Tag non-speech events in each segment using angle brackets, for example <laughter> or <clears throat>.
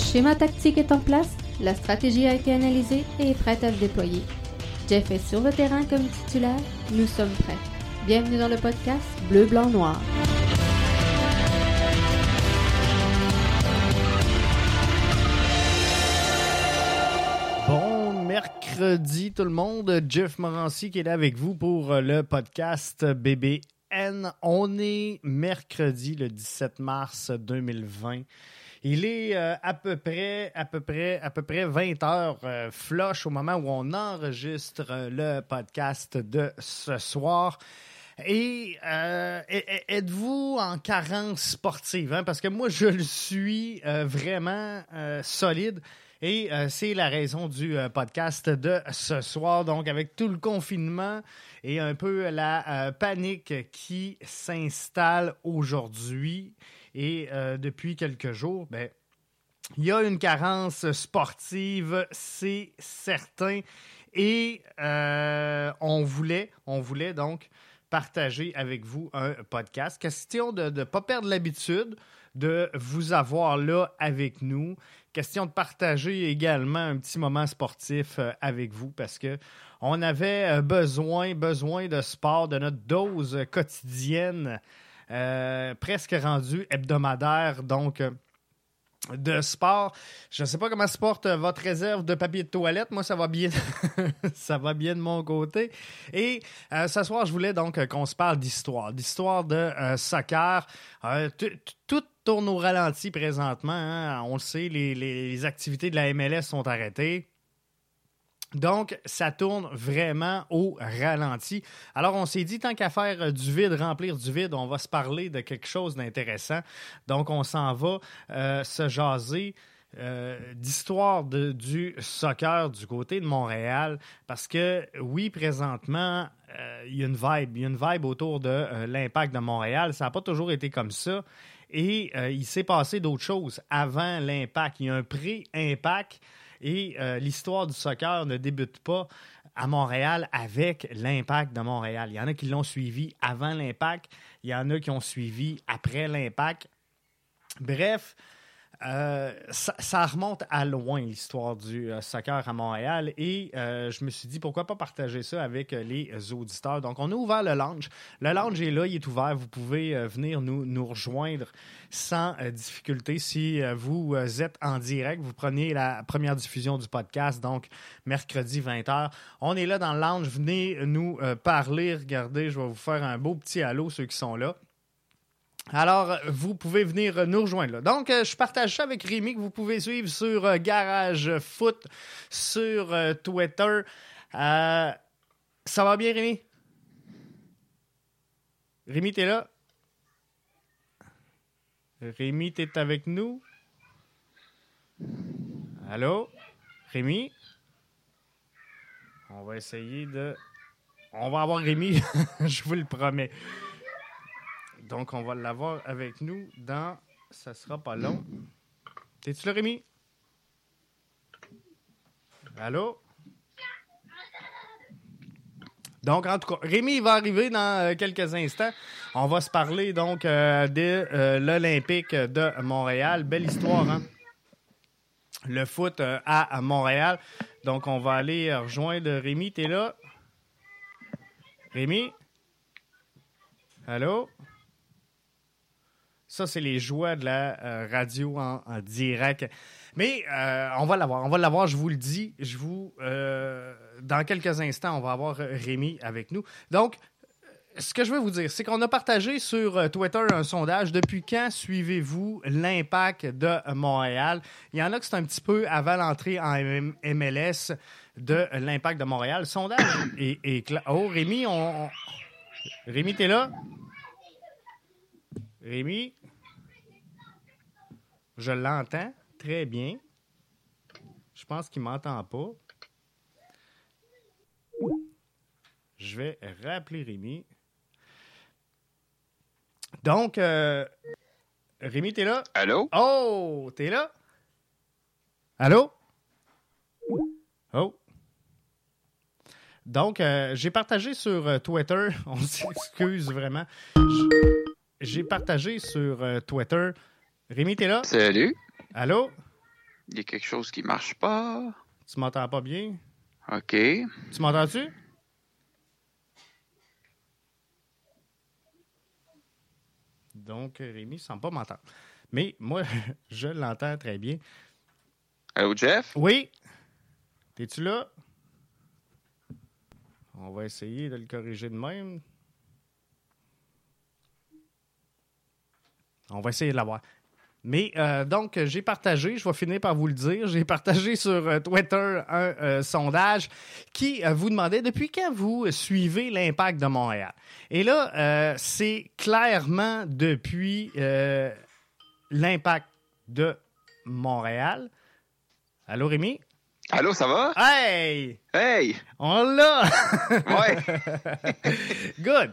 schéma tactique est en place, la stratégie a été analysée et est prête à se déployer. Jeff est sur le terrain comme titulaire, nous sommes prêts. Bienvenue dans le podcast Bleu, Blanc, Noir. Bon mercredi tout le monde, Jeff Morancy qui est là avec vous pour euh, le podcast BBN. On est mercredi le 17 mars 2020. Il est euh, à peu près, à peu près, à peu près 20 heures euh, flush au moment où on enregistre euh, le podcast de ce soir. Et euh, e- e- êtes-vous en carence sportive? hein? Parce que moi, je le suis vraiment solide. Et c'est la raison du podcast de ce soir. Donc, avec tout le confinement et un peu la panique qui s'installe aujourd'hui et euh, depuis quelques jours, ben, il y a une carence sportive, c'est certain. Et euh, on voulait, on voulait donc partager avec vous un podcast. Question de ne pas perdre l'habitude de vous avoir là avec nous. Question de partager également un petit moment sportif euh, avec vous parce que on avait besoin, besoin de sport, de notre dose quotidienne, euh, presque rendue hebdomadaire. Donc, euh, de sport. Je ne sais pas comment se porte euh, votre réserve de papier de toilette. Moi, ça va bien. <laughs> ça va bien de mon côté. Et ce soir, je voulais donc qu'on se parle d'histoire. D'histoire de soccer. Tout tourne au ralenti présentement. hein. On le sait, les, les activités de la MLS sont arrêtées. Donc, ça tourne vraiment au ralenti. Alors, on s'est dit, tant qu'à faire euh, du vide, remplir du vide, on va se parler de quelque chose d'intéressant. Donc, on s'en va euh, se jaser euh, d'histoire du soccer du côté de Montréal. Parce que, oui, présentement, il y a une vibe. Il y a une vibe autour de l'impact de Montréal. Ça n'a pas toujours été comme ça. Et il s'est passé d'autres choses avant l'impact. Il y a un pré-impact. Et euh, l'histoire du soccer ne débute pas à Montréal avec l'impact de Montréal. Il y en a qui l'ont suivi avant l'impact, il y en a qui ont suivi après l'impact. Bref, euh, ça, ça remonte à loin l'histoire du euh, soccer à Montréal et euh, je me suis dit pourquoi pas partager ça avec les auditeurs. Donc on a ouvert le lounge. Le lounge est là, il est ouvert. Vous pouvez venir nous, nous rejoindre sans difficulté si vous êtes en direct. Vous prenez la première diffusion du podcast, donc mercredi 20h. On est là dans le lounge. Venez nous parler. Regardez, je vais vous faire un beau petit halo, ceux qui sont là. Alors, vous pouvez venir nous rejoindre. Donc, euh, je partage ça avec Rémi que vous pouvez suivre sur euh, Garage Foot, sur euh, Twitter. Ça va bien, Rémi? Rémi, t'es là? Rémi, t'es avec nous? Allô? Rémi? On va essayer de... On va avoir Rémi, <laughs> je vous le promets. Donc, on va l'avoir avec nous dans. Ça sera pas long. T'es-tu là, Rémi? Allô? Donc, en tout cas, Rémi va arriver dans euh, quelques instants. On va se parler donc euh, de euh, l'Olympique de Montréal. Belle histoire, hein? Le foot à, Montréal. Donc, on va aller rejoindre Rémi. T'es là? Rémi? Allô? Ça, c'est les joies de la euh, radio en, direct. Mais euh, on va l'avoir. On va l'avoir, je vous le dis. Je vous, euh, dans quelques instants, on va avoir Rémi avec nous. Donc, ce que je veux vous dire, c'est qu'on a partagé sur Twitter un sondage. Depuis quand suivez-vous l'impact de Montréal? Il y en a que c'est un petit peu avant l'entrée en MLS de l'impact de Montréal. Sondage <coughs> est clair. Oh, Rémi, on- Rémi, t'es là? Rémi? Je l'entends très bien. Je pense qu'il m'entend pas. Je vais rappeler Rémi. Donc, euh, Rémi, t'es là? Allô? Oh, t'es là? Allô? Oh. Donc, euh, j'ai partagé sur euh, Twitter, <laughs> on s'excuse vraiment. J'ai partagé sur euh, Twitter. Rémi, t'es là? Salut? Allô? Il y a quelque chose qui marche pas. Tu m'entends pas bien? OK. Tu m'entends-tu? Donc, Rémi ne semble pas m'entendre. Mais moi, <laughs> je l'entends très bien. Allô, Jeff? Oui. T'es-tu là? On va essayer de le corriger de même. On va essayer de l'avoir. Mais euh, donc, j'ai partagé, je vais finir par vous le dire, j'ai partagé sur euh, Twitter un euh, sondage qui vous demandait depuis quand vous suivez l'impact de Montréal? Et là, c'est clairement depuis l'impact de Montréal. Allô, Rémi? Allô, ça va? Hey! Hey! On l'a! Ouais! <laughs> Good!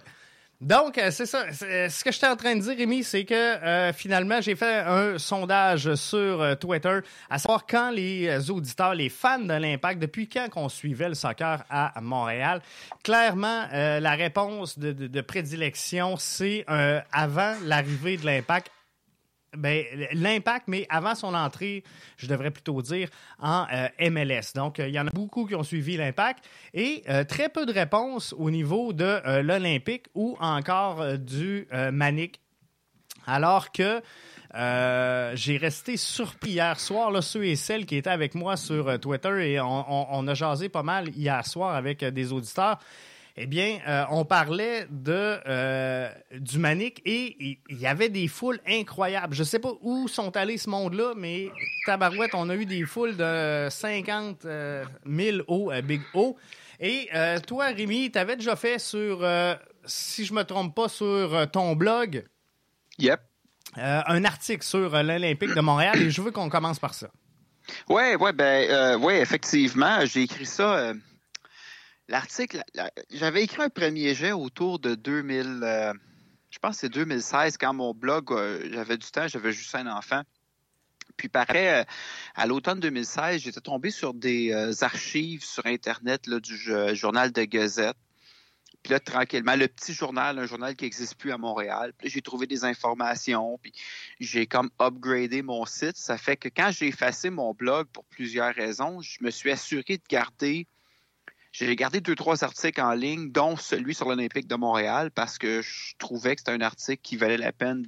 Donc, euh, c'est ça. Euh, ce que j'étais en train de dire, Rémi, c'est que euh, finalement, j'ai fait un sondage sur Twitter à savoir quand les auditeurs, les fans de l'Impact, depuis quand qu'on suivait le soccer à Montréal? Clairement, la réponse de, de prédilection, c'est avant l'arrivée de l'Impact ben, l'impact, mais avant son entrée, je devrais plutôt dire, en euh, MLS. Donc, euh, il y en a beaucoup qui ont suivi l'impact et euh, très peu de réponses au niveau de l'Olympique ou encore du Manic. Alors que j'ai resté surpris hier soir, là, ceux et celles qui étaient avec moi sur Twitter et on, a jasé pas mal hier soir avec des auditeurs. Eh bien, euh, on parlait de euh, du Manic et il y, avait des foules incroyables. Je sais pas où sont allés ce monde-là, mais tabarouette, on a eu des foules de 50 000 euh, au Big O. Et toi, Rémi, tu avais déjà fait sur, si je me trompe pas, sur ton blog. Yep. un article sur l'Olympique de Montréal et je veux qu'on commence par ça. Ouais, ouais, ben, ouais, effectivement, j'ai écrit ça L'article, j'avais écrit un premier jet autour de 2000, euh, je pense que c'est 2016, quand mon blog, euh, j'avais du temps, j'avais juste un enfant. Puis pareil, euh, à l'automne 2016, j'étais tombé sur des archives sur Internet du journal de Gazette. Puis là, tranquillement, le petit journal, un journal qui n'existe plus à Montréal. Puis j'ai trouvé des informations, puis j'ai comme upgradé mon site. Ça fait que quand j'ai effacé mon blog pour plusieurs raisons, je me suis assuré de garder j'ai gardé deux, trois articles en ligne, dont celui sur l'Olympique de Montréal, parce que je trouvais que c'était un article qui valait la peine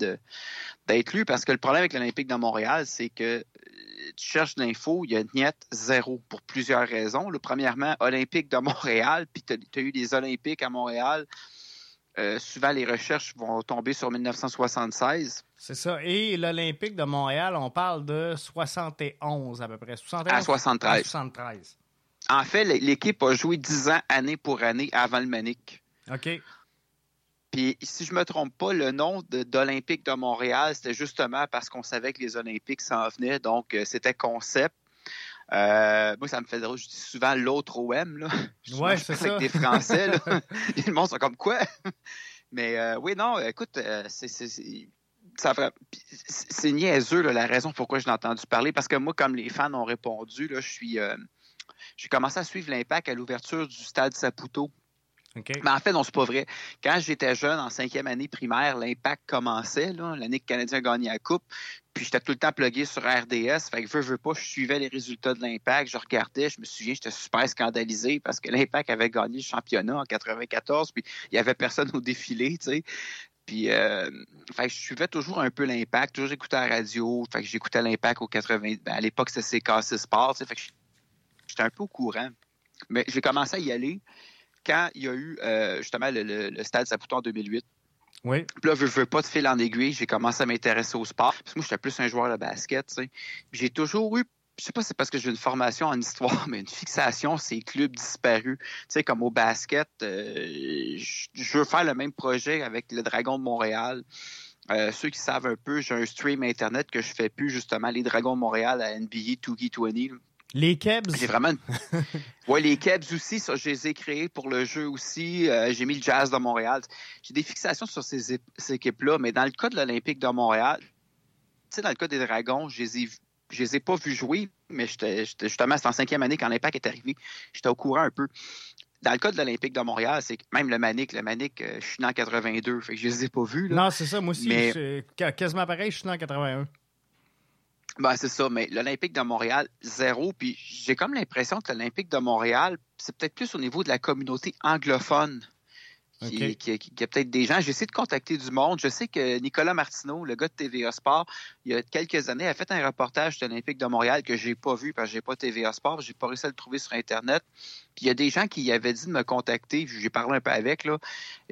d'être lu. Parce que le problème avec l'Olympique de Montréal, c'est que euh, tu cherches l'info, il y a net zéro pour plusieurs raisons. Le, premièrement, Olympique de Montréal, puis tu as, eu des Olympiques à Montréal. Euh, souvent, les recherches vont tomber sur 1976. C'est ça. Et l'Olympique de Montréal, on parle de 71 à peu près. 71, à 73. À 73. En fait, l'équipe a joué 10 ans année pour année avant le Manic. OK. Puis, si je me trompe pas, le nom d'Olympique de, Montréal, c'était justement parce qu'on savait que les Olympiques s'en venaient. Donc, euh, c'était concept. Euh, moi, ça me fait je dis souvent l'autre OM. Là. <laughs> Ouais, c'est ça. Avec des Français. Là. <laughs> <laughs> le monde sont comme quoi? Mais euh, oui, non, écoute, c'est c'est niaiseux la raison pourquoi je l'ai entendu parler. Parce que moi, comme les fans ont répondu, là, je suis j'ai commencé à suivre l'impact à l'ouverture du stade Saputo. Mais en fait, non, c'est pas vrai. Quand j'étais jeune, en cinquième année primaire, l'impact commençait, l'année que le Canadien gagnait la Coupe. Puis j'étais tout le temps plugué sur RDS. Fait que veux, veux pas, je suivais les résultats de l'impact. Je regardais, je me souviens, j'étais super scandalisé parce que l'impact avait gagné le championnat en 94. Puis il y avait personne au défilé, tu sais. Puis, euh, fait que je suivais toujours un peu l'impact. Toujours j'écoutais la radio. Fait que j'écoutais l'impact au 80. Ben, à l'époque, c'était CKC Sport. Fait que j'étais un peu au courant. Mais j'ai commencé à y aller quand il y a eu euh, justement le, Stade Saputo en 2008. Oui. Puis là, je veux pas de fil en aiguille, j'ai commencé à m'intéresser au sport. Parce que moi, j'étais plus un joueur de basket, J'ai toujours eu je sais pas si c'est parce que j'ai une formation en histoire, <laughs> mais une fixation, ces clubs disparus. Tu sais, comme au basket, euh, je veux faire le même projet avec le Dragon de Montréal. Euh, ceux qui savent un peu, j'ai un stream Internet que je fais plus, justement, les Dragons de Montréal à NBA 2K20. Les Kebs. J'ai vraiment. ouais, les Kebs aussi, ça, je les ai créés pour le jeu aussi. Euh, j'ai mis le Jazz de Montréal. J'ai des fixations sur ces, équipes-là, mais dans le cas de l'Olympique de Montréal, tu sais, dans le cas des Dragons, je les ai, je les ai pas vus jouer, mais j'étais justement, c'était en cinquième année quand l'Impact est arrivé. J'étais au courant un peu. Dans le cas de l'Olympique de Montréal, c'est même le Manic. Le Manic, euh, je suis né en 82, fait que je les ai pas vus. Non, c'est ça, moi aussi. Mais... Quasiment pareil, je suis né en 81. Ben, c'est ça, mais l'Olympique de Montréal, zéro. Puis j'ai comme l'impression que l'Olympique de Montréal, c'est peut-être plus au niveau de la communauté anglophone. Qui, qui, qui, a peut-être des gens. J'ai essayé de contacter du monde. Je sais que Nicolas Martineau, le gars de TVA Sport, il y a quelques années, a fait un reportage de l'Olympique de Montréal que j'ai pas vu parce que j'ai pas TVA Sport. J'ai pas réussi à le trouver sur Internet. Puis il y a des gens qui avaient dit de me contacter. J'ai parlé un peu avec. Là.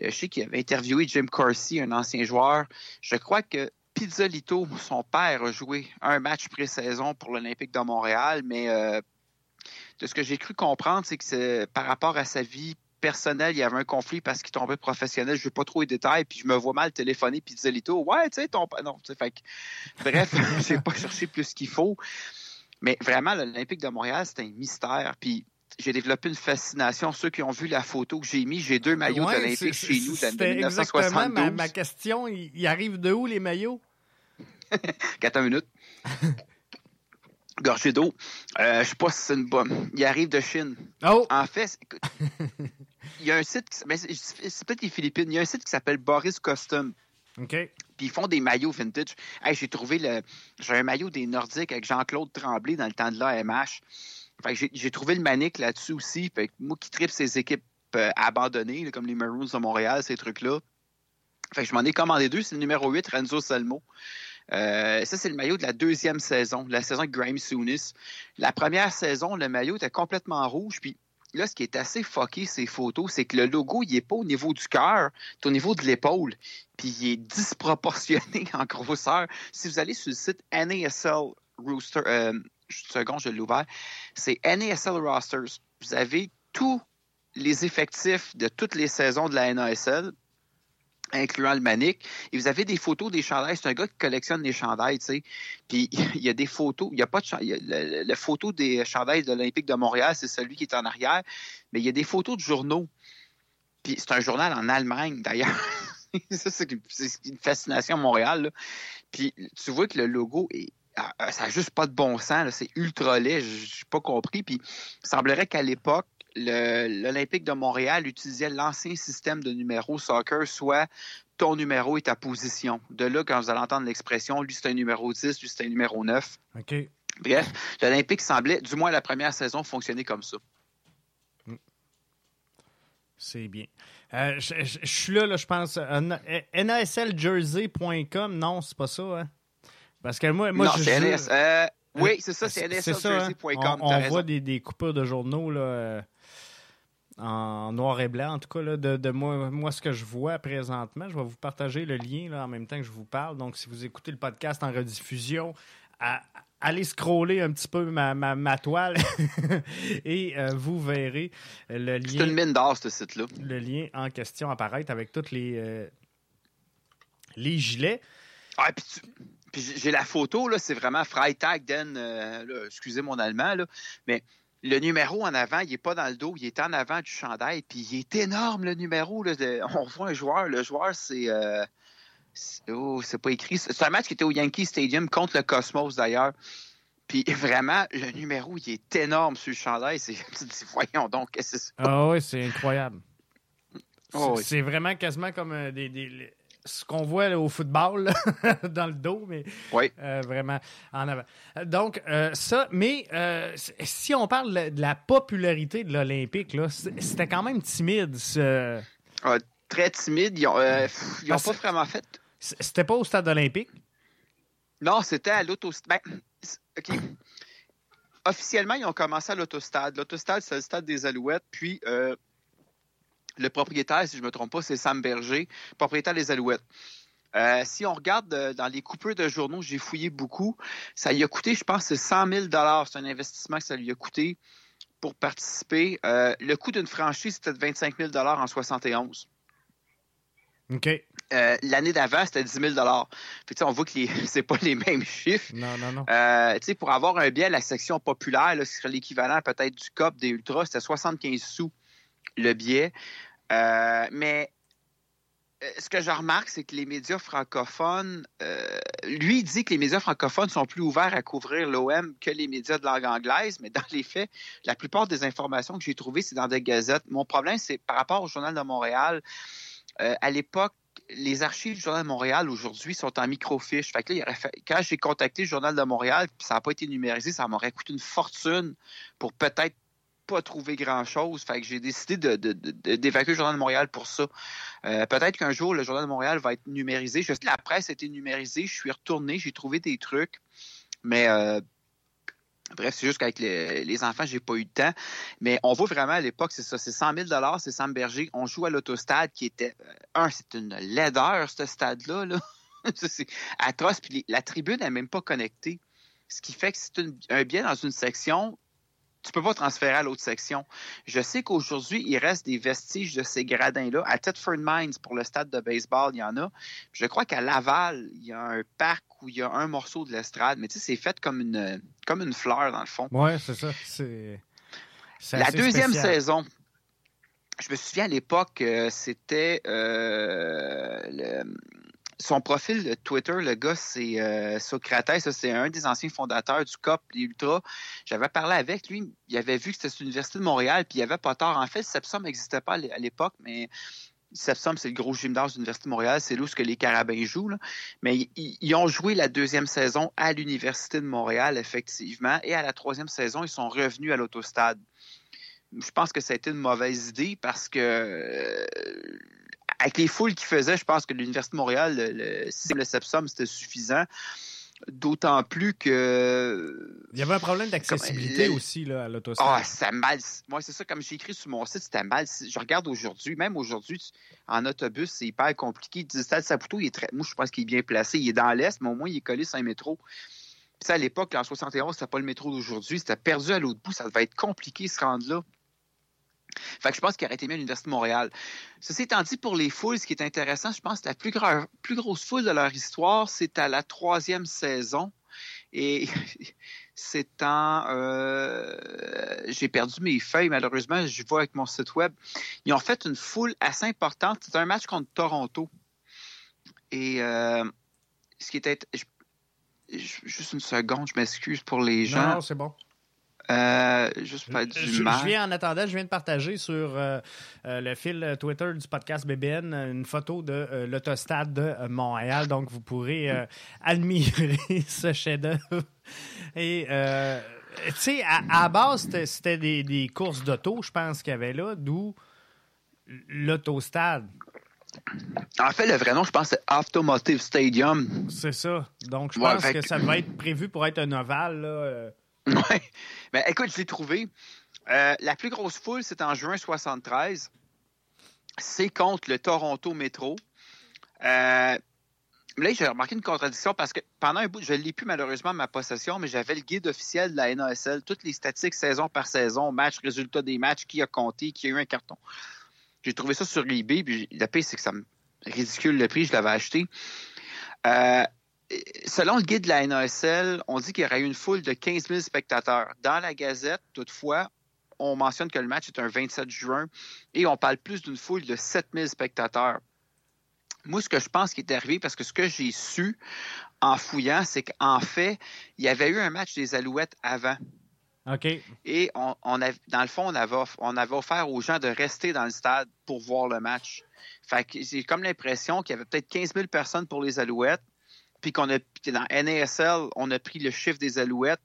Euh, je sais qu'il avait interviewé Jim Corsi, un ancien joueur. Je crois que Pizzolito, son père, a joué un match pré-saison pour l'Olympique de Montréal, mais euh, de ce que j'ai cru comprendre, c'est que par rapport à sa vie personnelle, il y avait un conflit parce qu'il tombait professionnel. Je ne vais pas trop les détails, puis je me vois mal téléphoner Pizzolito. Ouais, tu sais, ton. Non, tu sais, fait Bref, <laughs> je n'ai pas cherché plus qu'il faut. Mais vraiment, l'Olympique de Montréal, c'est un mystère. Puis j'ai développé une fascination. Ceux qui ont vu la photo que j'ai mis, j'ai deux maillots ouais, olympiques chez nous de 1972. Ma, ma question, il arrive de où les maillots? 4 minutes. <laughs> Gorgée d'eau. Euh, je sais pas si c'est une bonne. Il arrive de Chine. Oh! En fait, <laughs> il y a un site, mais c'est peut-être les Philippines, il y a un site qui s'appelle Boris Custom. OK. Puis ils font des maillots vintage. Hey, j'ai trouvé le. J'ai un maillot des Nordiques avec Jean-Claude Tremblay dans le temps de l'AMH. Fait que j'ai trouvé le manique là-dessus aussi. Fait que moi qui tripe ces équipes euh, abandonnées, comme les Maroons de Montréal, ces trucs-là. Fait que je m'en ai commandé deux. C'est le numéro 8, Renzo Salmo. Euh, ça, c'est le maillot de la deuxième saison, la saison de Graham Soonis. La première saison, le maillot était complètement rouge. Puis là, ce qui est assez fucké, ces photos, c'est que le logo, il n'est pas au niveau du cœur, c'est au niveau de l'épaule. Puis il est disproportionné <laughs> en grosseur. Si vous allez sur le site NASL Rooster, euh, second, je l'ai ouvert, c'est NASL Rosters. Vous avez tous les effectifs de toutes les saisons de la NASL incluant le manique. Et vous avez des photos des chandails. C'est un gars qui collectionne les chandails, tu sais. Puis <laughs> il y a des photos. Il y a pas de. La photo des chandails de l'Olympique de Montréal, c'est celui qui est en arrière. Mais il y a des photos de journaux. Puis c'est un journal en Allemagne, d'ailleurs. <laughs> ça, c'est une fascination à Montréal. Puis tu vois que le logo est ça n'a juste pas de bon sens. C'est ultra laid. Je n'ai pas compris. Puis il semblerait qu'à l'époque, l'Olympique de Montréal utilisait l'ancien système de numéro soccer, soit ton numéro est ta position. De là, quand vous allez entendre l'expression, lui c'est un numéro 10, lui c'est un numéro 9. OK. Bref, l'Olympique semblait, du moins la première saison, fonctionner comme ça. C'est bien. Euh, je, suis là, là, je pense. NASLjersey.com, non, c'est pas ça, hein? Parce que moi, moi non, je. NS, euh, oui, c'est ça, c'est NSLjersey.com. Hein? On, on voit des, des, coupures de journaux, là. En noir et blanc, en tout cas, là, de, moi, moi, ce que je vois présentement. Je vais vous partager le lien là, en même temps que je vous parle. Donc, si vous écoutez le podcast en rediffusion, allez scroller un petit peu ma, ma, toile <laughs> et euh, vous verrez le lien. C'est une mine d'or, ce site-là. Le lien en question apparaître avec tous les, euh, les gilets. Ah, puis, j'ai la photo, là, c'est vraiment Freitag, den, euh, excusez mon allemand, là, mais le numéro en avant, il n'est pas dans le dos, il est en avant du chandail, puis il est énorme le numéro. Là, <laughs> on voit un joueur, le joueur, c'est. Euh, oh, c'est pas écrit. C'est un match qui était au Yankee Stadium contre le Cosmos d'ailleurs. Puis <laughs> vraiment, le numéro, il est énorme sur le chandail. C'est, <laughs> voyons donc, qu'est-ce que c'est ça? Ah oui, c'est incroyable. Oh c'est, vraiment quasiment comme euh, des, ce qu'on voit au football <laughs> dans le dos, mais euh, vraiment en avant. Donc, euh, ça, mais euh, si on parle de la popularité de l'Olympique, c'était quand même timide. Ah, très timide. Ils n'ont pas vraiment fait. C'était pas au stade olympique? Non, c'était à l'autostade. Ben, OK. Officiellement, ils ont commencé à l'autostade. L'autostade, c'est le stade des Alouettes. Puis, le propriétaire, si je ne me trompe pas, c'est Sam Berger, propriétaire des Alouettes. Euh, si on regarde euh, dans les coupures de journaux, j'ai fouillé beaucoup. Ça lui a coûté, je pense, 100 000 C'est un investissement que ça lui a coûté pour participer. Euh, le coût d'une franchise, c'était de 25 000 en 71. OK. L'année d'avant, c'était 10 000 Puis, on voit que <laughs> ce pas les mêmes chiffres. Non, non, non. pour avoir un billet à la section populaire, ce serait l'équivalent peut-être du COP des Ultras, c'était 75 sous le billet. Euh, mais euh, ce que je remarque, c'est que les médias francophones, euh, lui, dit que les médias francophones sont plus ouverts à couvrir l'OM que les médias de langue anglaise, mais dans les faits, la plupart des informations que j'ai trouvées, c'est dans des gazettes. Mon problème, c'est par rapport au Journal de Montréal, à l'époque, les archives du Journal de Montréal aujourd'hui sont en microfiche. Fait là, quand j'ai contacté le Journal de Montréal, ça n'a pas été numérisé, ça m'aurait coûté une fortune pour peut-être pas trouver grand-chose. Fait que j'ai décidé d'évacuer le Journal de Montréal pour ça. Euh, peut-être qu'un jour, le Journal de Montréal va être numérisé. Je sais que la presse a été numérisée. Je suis retourné, j'ai trouvé des trucs. Mais euh, Bref, c'est juste qu'avec les, les, enfants, j'ai pas eu de temps. Mais on voit vraiment à l'époque, c'est ça, c'est 100 000 c'est Sam Berger. On joue à l'autostade qui était, euh, un, c'est une laideur, ce stade-là. Là. <laughs> c'est atroce. Puis la tribune n'est même pas connectée. Ce qui fait que c'est un bien dans une section tu peux pas transférer à l'autre section. Je sais qu'aujourd'hui, il reste des vestiges de ces gradins-là. À Thetford Mines, pour le stade de baseball, il y en a. Je crois qu'à Laval, il y a un parc où il y a un morceau de l'estrade, mais tu sais, c'est fait comme une, comme une fleur, dans le fond. Oui, c'est ça. C'est, La deuxième saison, je me souviens à l'époque, euh, c'était euh, le, son profil Twitter, le gars, c'est euh, Socrates. C'est un des anciens fondateurs du COP, l'Ultra. J'avais parlé avec lui. Il avait vu que c'était l'Université de Montréal, puis il avait pas tort. En fait, Sepsum n'existait pas à l'époque, mais Sepsum, c'est le gros gymnase de l'Université de Montréal. C'est là où que les Carabins jouent. Mais ils, ont joué la deuxième saison à l'Université de Montréal, effectivement. Et à la troisième saison, ils sont revenus à l'autostade. Je pense que ça a été une mauvaise idée parce que euh, avec les foules qu'il faisait, je pense que l'Université de Montréal, le, le, le Sepsum, c'était suffisant. D'autant plus que. Il y avait un problème d'accessibilité aussi là, à l'autostop. Ah, c'est mal. Moi, c'est ça, comme j'ai écrit sur mon site, c'était mal. Je regarde aujourd'hui, même aujourd'hui, en autobus, c'est hyper compliqué. Le stade Saputo, il est très. Moi, je pense qu'il est bien placé. Il est dans l'Est, mais au moins, il est collé sur un métro. Puis ça, à l'époque, en 71, c'était pas le métro d'aujourd'hui. C'était perdu à l'autre bout. Ça devait être compliqué, se rendre là. Fait que je pense qu'il aurait été mieux à l'Université de Montréal. Ceci étant dit, pour les foules, ce qui est intéressant, je pense que la plus, plus grosse foule de leur histoire, c'est à la troisième saison. Et <laughs> c'est en... Euh, j'ai perdu mes feuilles, malheureusement, je vois avec mon site web. Ils ont fait une foule assez importante. C'est un match contre Toronto. Et euh, ce qui était... juste une seconde, je m'excuse pour les gens. Non, c'est bon. Euh, juste pas du je, je, viens en attendant, je viens de partager sur euh, euh, le fil Twitter du podcast BBN une photo de l'autostade de Montréal. Donc, vous pourrez <laughs> admirer <laughs> ce chef-d'œuvre. Et tu sais, à, à, base, c'était des, des, courses d'auto, je pense qu'il y avait là, d'où l'autostade. En fait, le vrai nom, je pense, c'est Automotive Stadium. C'est ça. Donc, je pense que ça va être prévu pour être un ovale. Là, <laughs> oui. Mais écoute, je l'ai trouvé. Euh, la plus grosse foule, c'est en juin 73. C'est contre le Toronto Metro. Euh, là, j'ai remarqué une contradiction parce que pendant un bout, je ne l'ai plus malheureusement ma possession, mais j'avais le guide officiel de la NASL, toutes les statistiques saison par saison, match, résultat des matchs, qui a compté, qui a eu un carton. J'ai trouvé ça sur eBay, puis la pire, c'est que ça me ridicule le prix, je l'avais acheté. Euh, selon le guide de la NASL, on dit qu'il y aurait eu une foule de 15 000 spectateurs. Dans la Gazette, toutefois, on mentionne que le match est un 27 juin et on parle plus d'une foule de 7 000 spectateurs. Moi, ce que je pense qui est arrivé, parce que ce que j'ai su en fouillant, c'est qu'en fait, il y avait eu un match des Alouettes avant. OK. Et on, dans le fond, on avait, on avait offert aux gens de rester dans le stade pour voir le match. Fait que j'ai comme l'impression qu'il y avait peut-être 15 000 personnes pour les Alouettes, puis qu'on a dans NASL, on a pris le chiffre des Alouettes,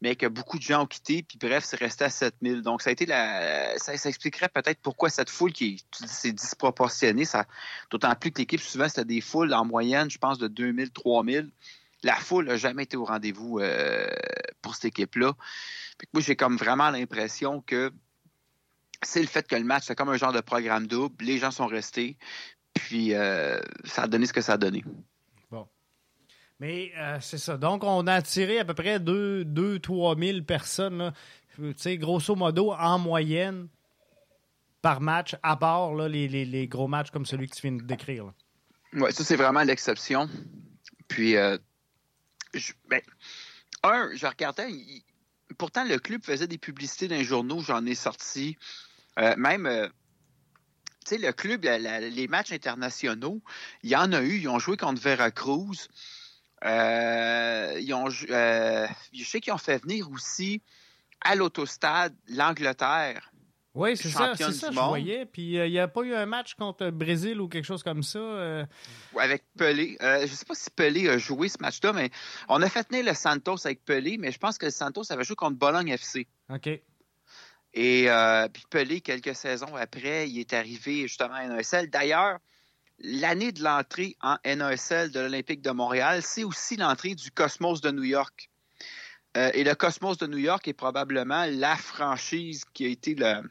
mais que beaucoup de gens ont quitté, puis bref, c'est resté à 7000. Donc, ça a été ça, expliquerait peut-être pourquoi cette foule qui est, disproportionnée, d'autant plus que l'équipe, souvent, c'était des foules en moyenne, je pense, de 2000, 3000. La foule n'a jamais été au rendez-vous euh, pour cette équipe-là. Moi, j'ai comme vraiment l'impression que c'est le fait que le match, c'est comme un genre de programme double. Les gens sont restés, puis euh, ça a donné ce que ça a donné. Mais euh, c'est ça. Donc, on a attiré à peu près 2-3 000 personnes, grosso modo, en moyenne, par match, à part les, gros matchs comme celui que tu viens de décrire. Oui, ça, c'est vraiment l'exception. Puis, euh, ben, un, je regardais, pourtant, le club faisait des publicités dans les journaux, j'en ai sorti. Euh, même tu sais, le club, les matchs internationaux, il y en a eu. Ils ont joué contre Veracruz. Euh, ils ont, euh, je sais qu'ils ont fait venir aussi à l'autostade l'Angleterre. Oui, c'est ça, c'est ça, je voyais. Puis il n'y a pas eu un match contre le Brésil ou quelque chose comme ça. avec Pelé. je ne sais pas si Pelé a joué ce match-là, mais on a fait tenir le Santos avec Pelé, mais je pense que le Santos avait joué contre Bologne FC. OK. Et puis Pelé, quelques saisons après, il est arrivé justement à NSL. D'ailleurs, l'année de l'entrée en NASL de l'Olympique de Montréal, c'est aussi l'entrée du Cosmos de New York. Euh, et le Cosmos de New York est probablement la franchise qui a été le.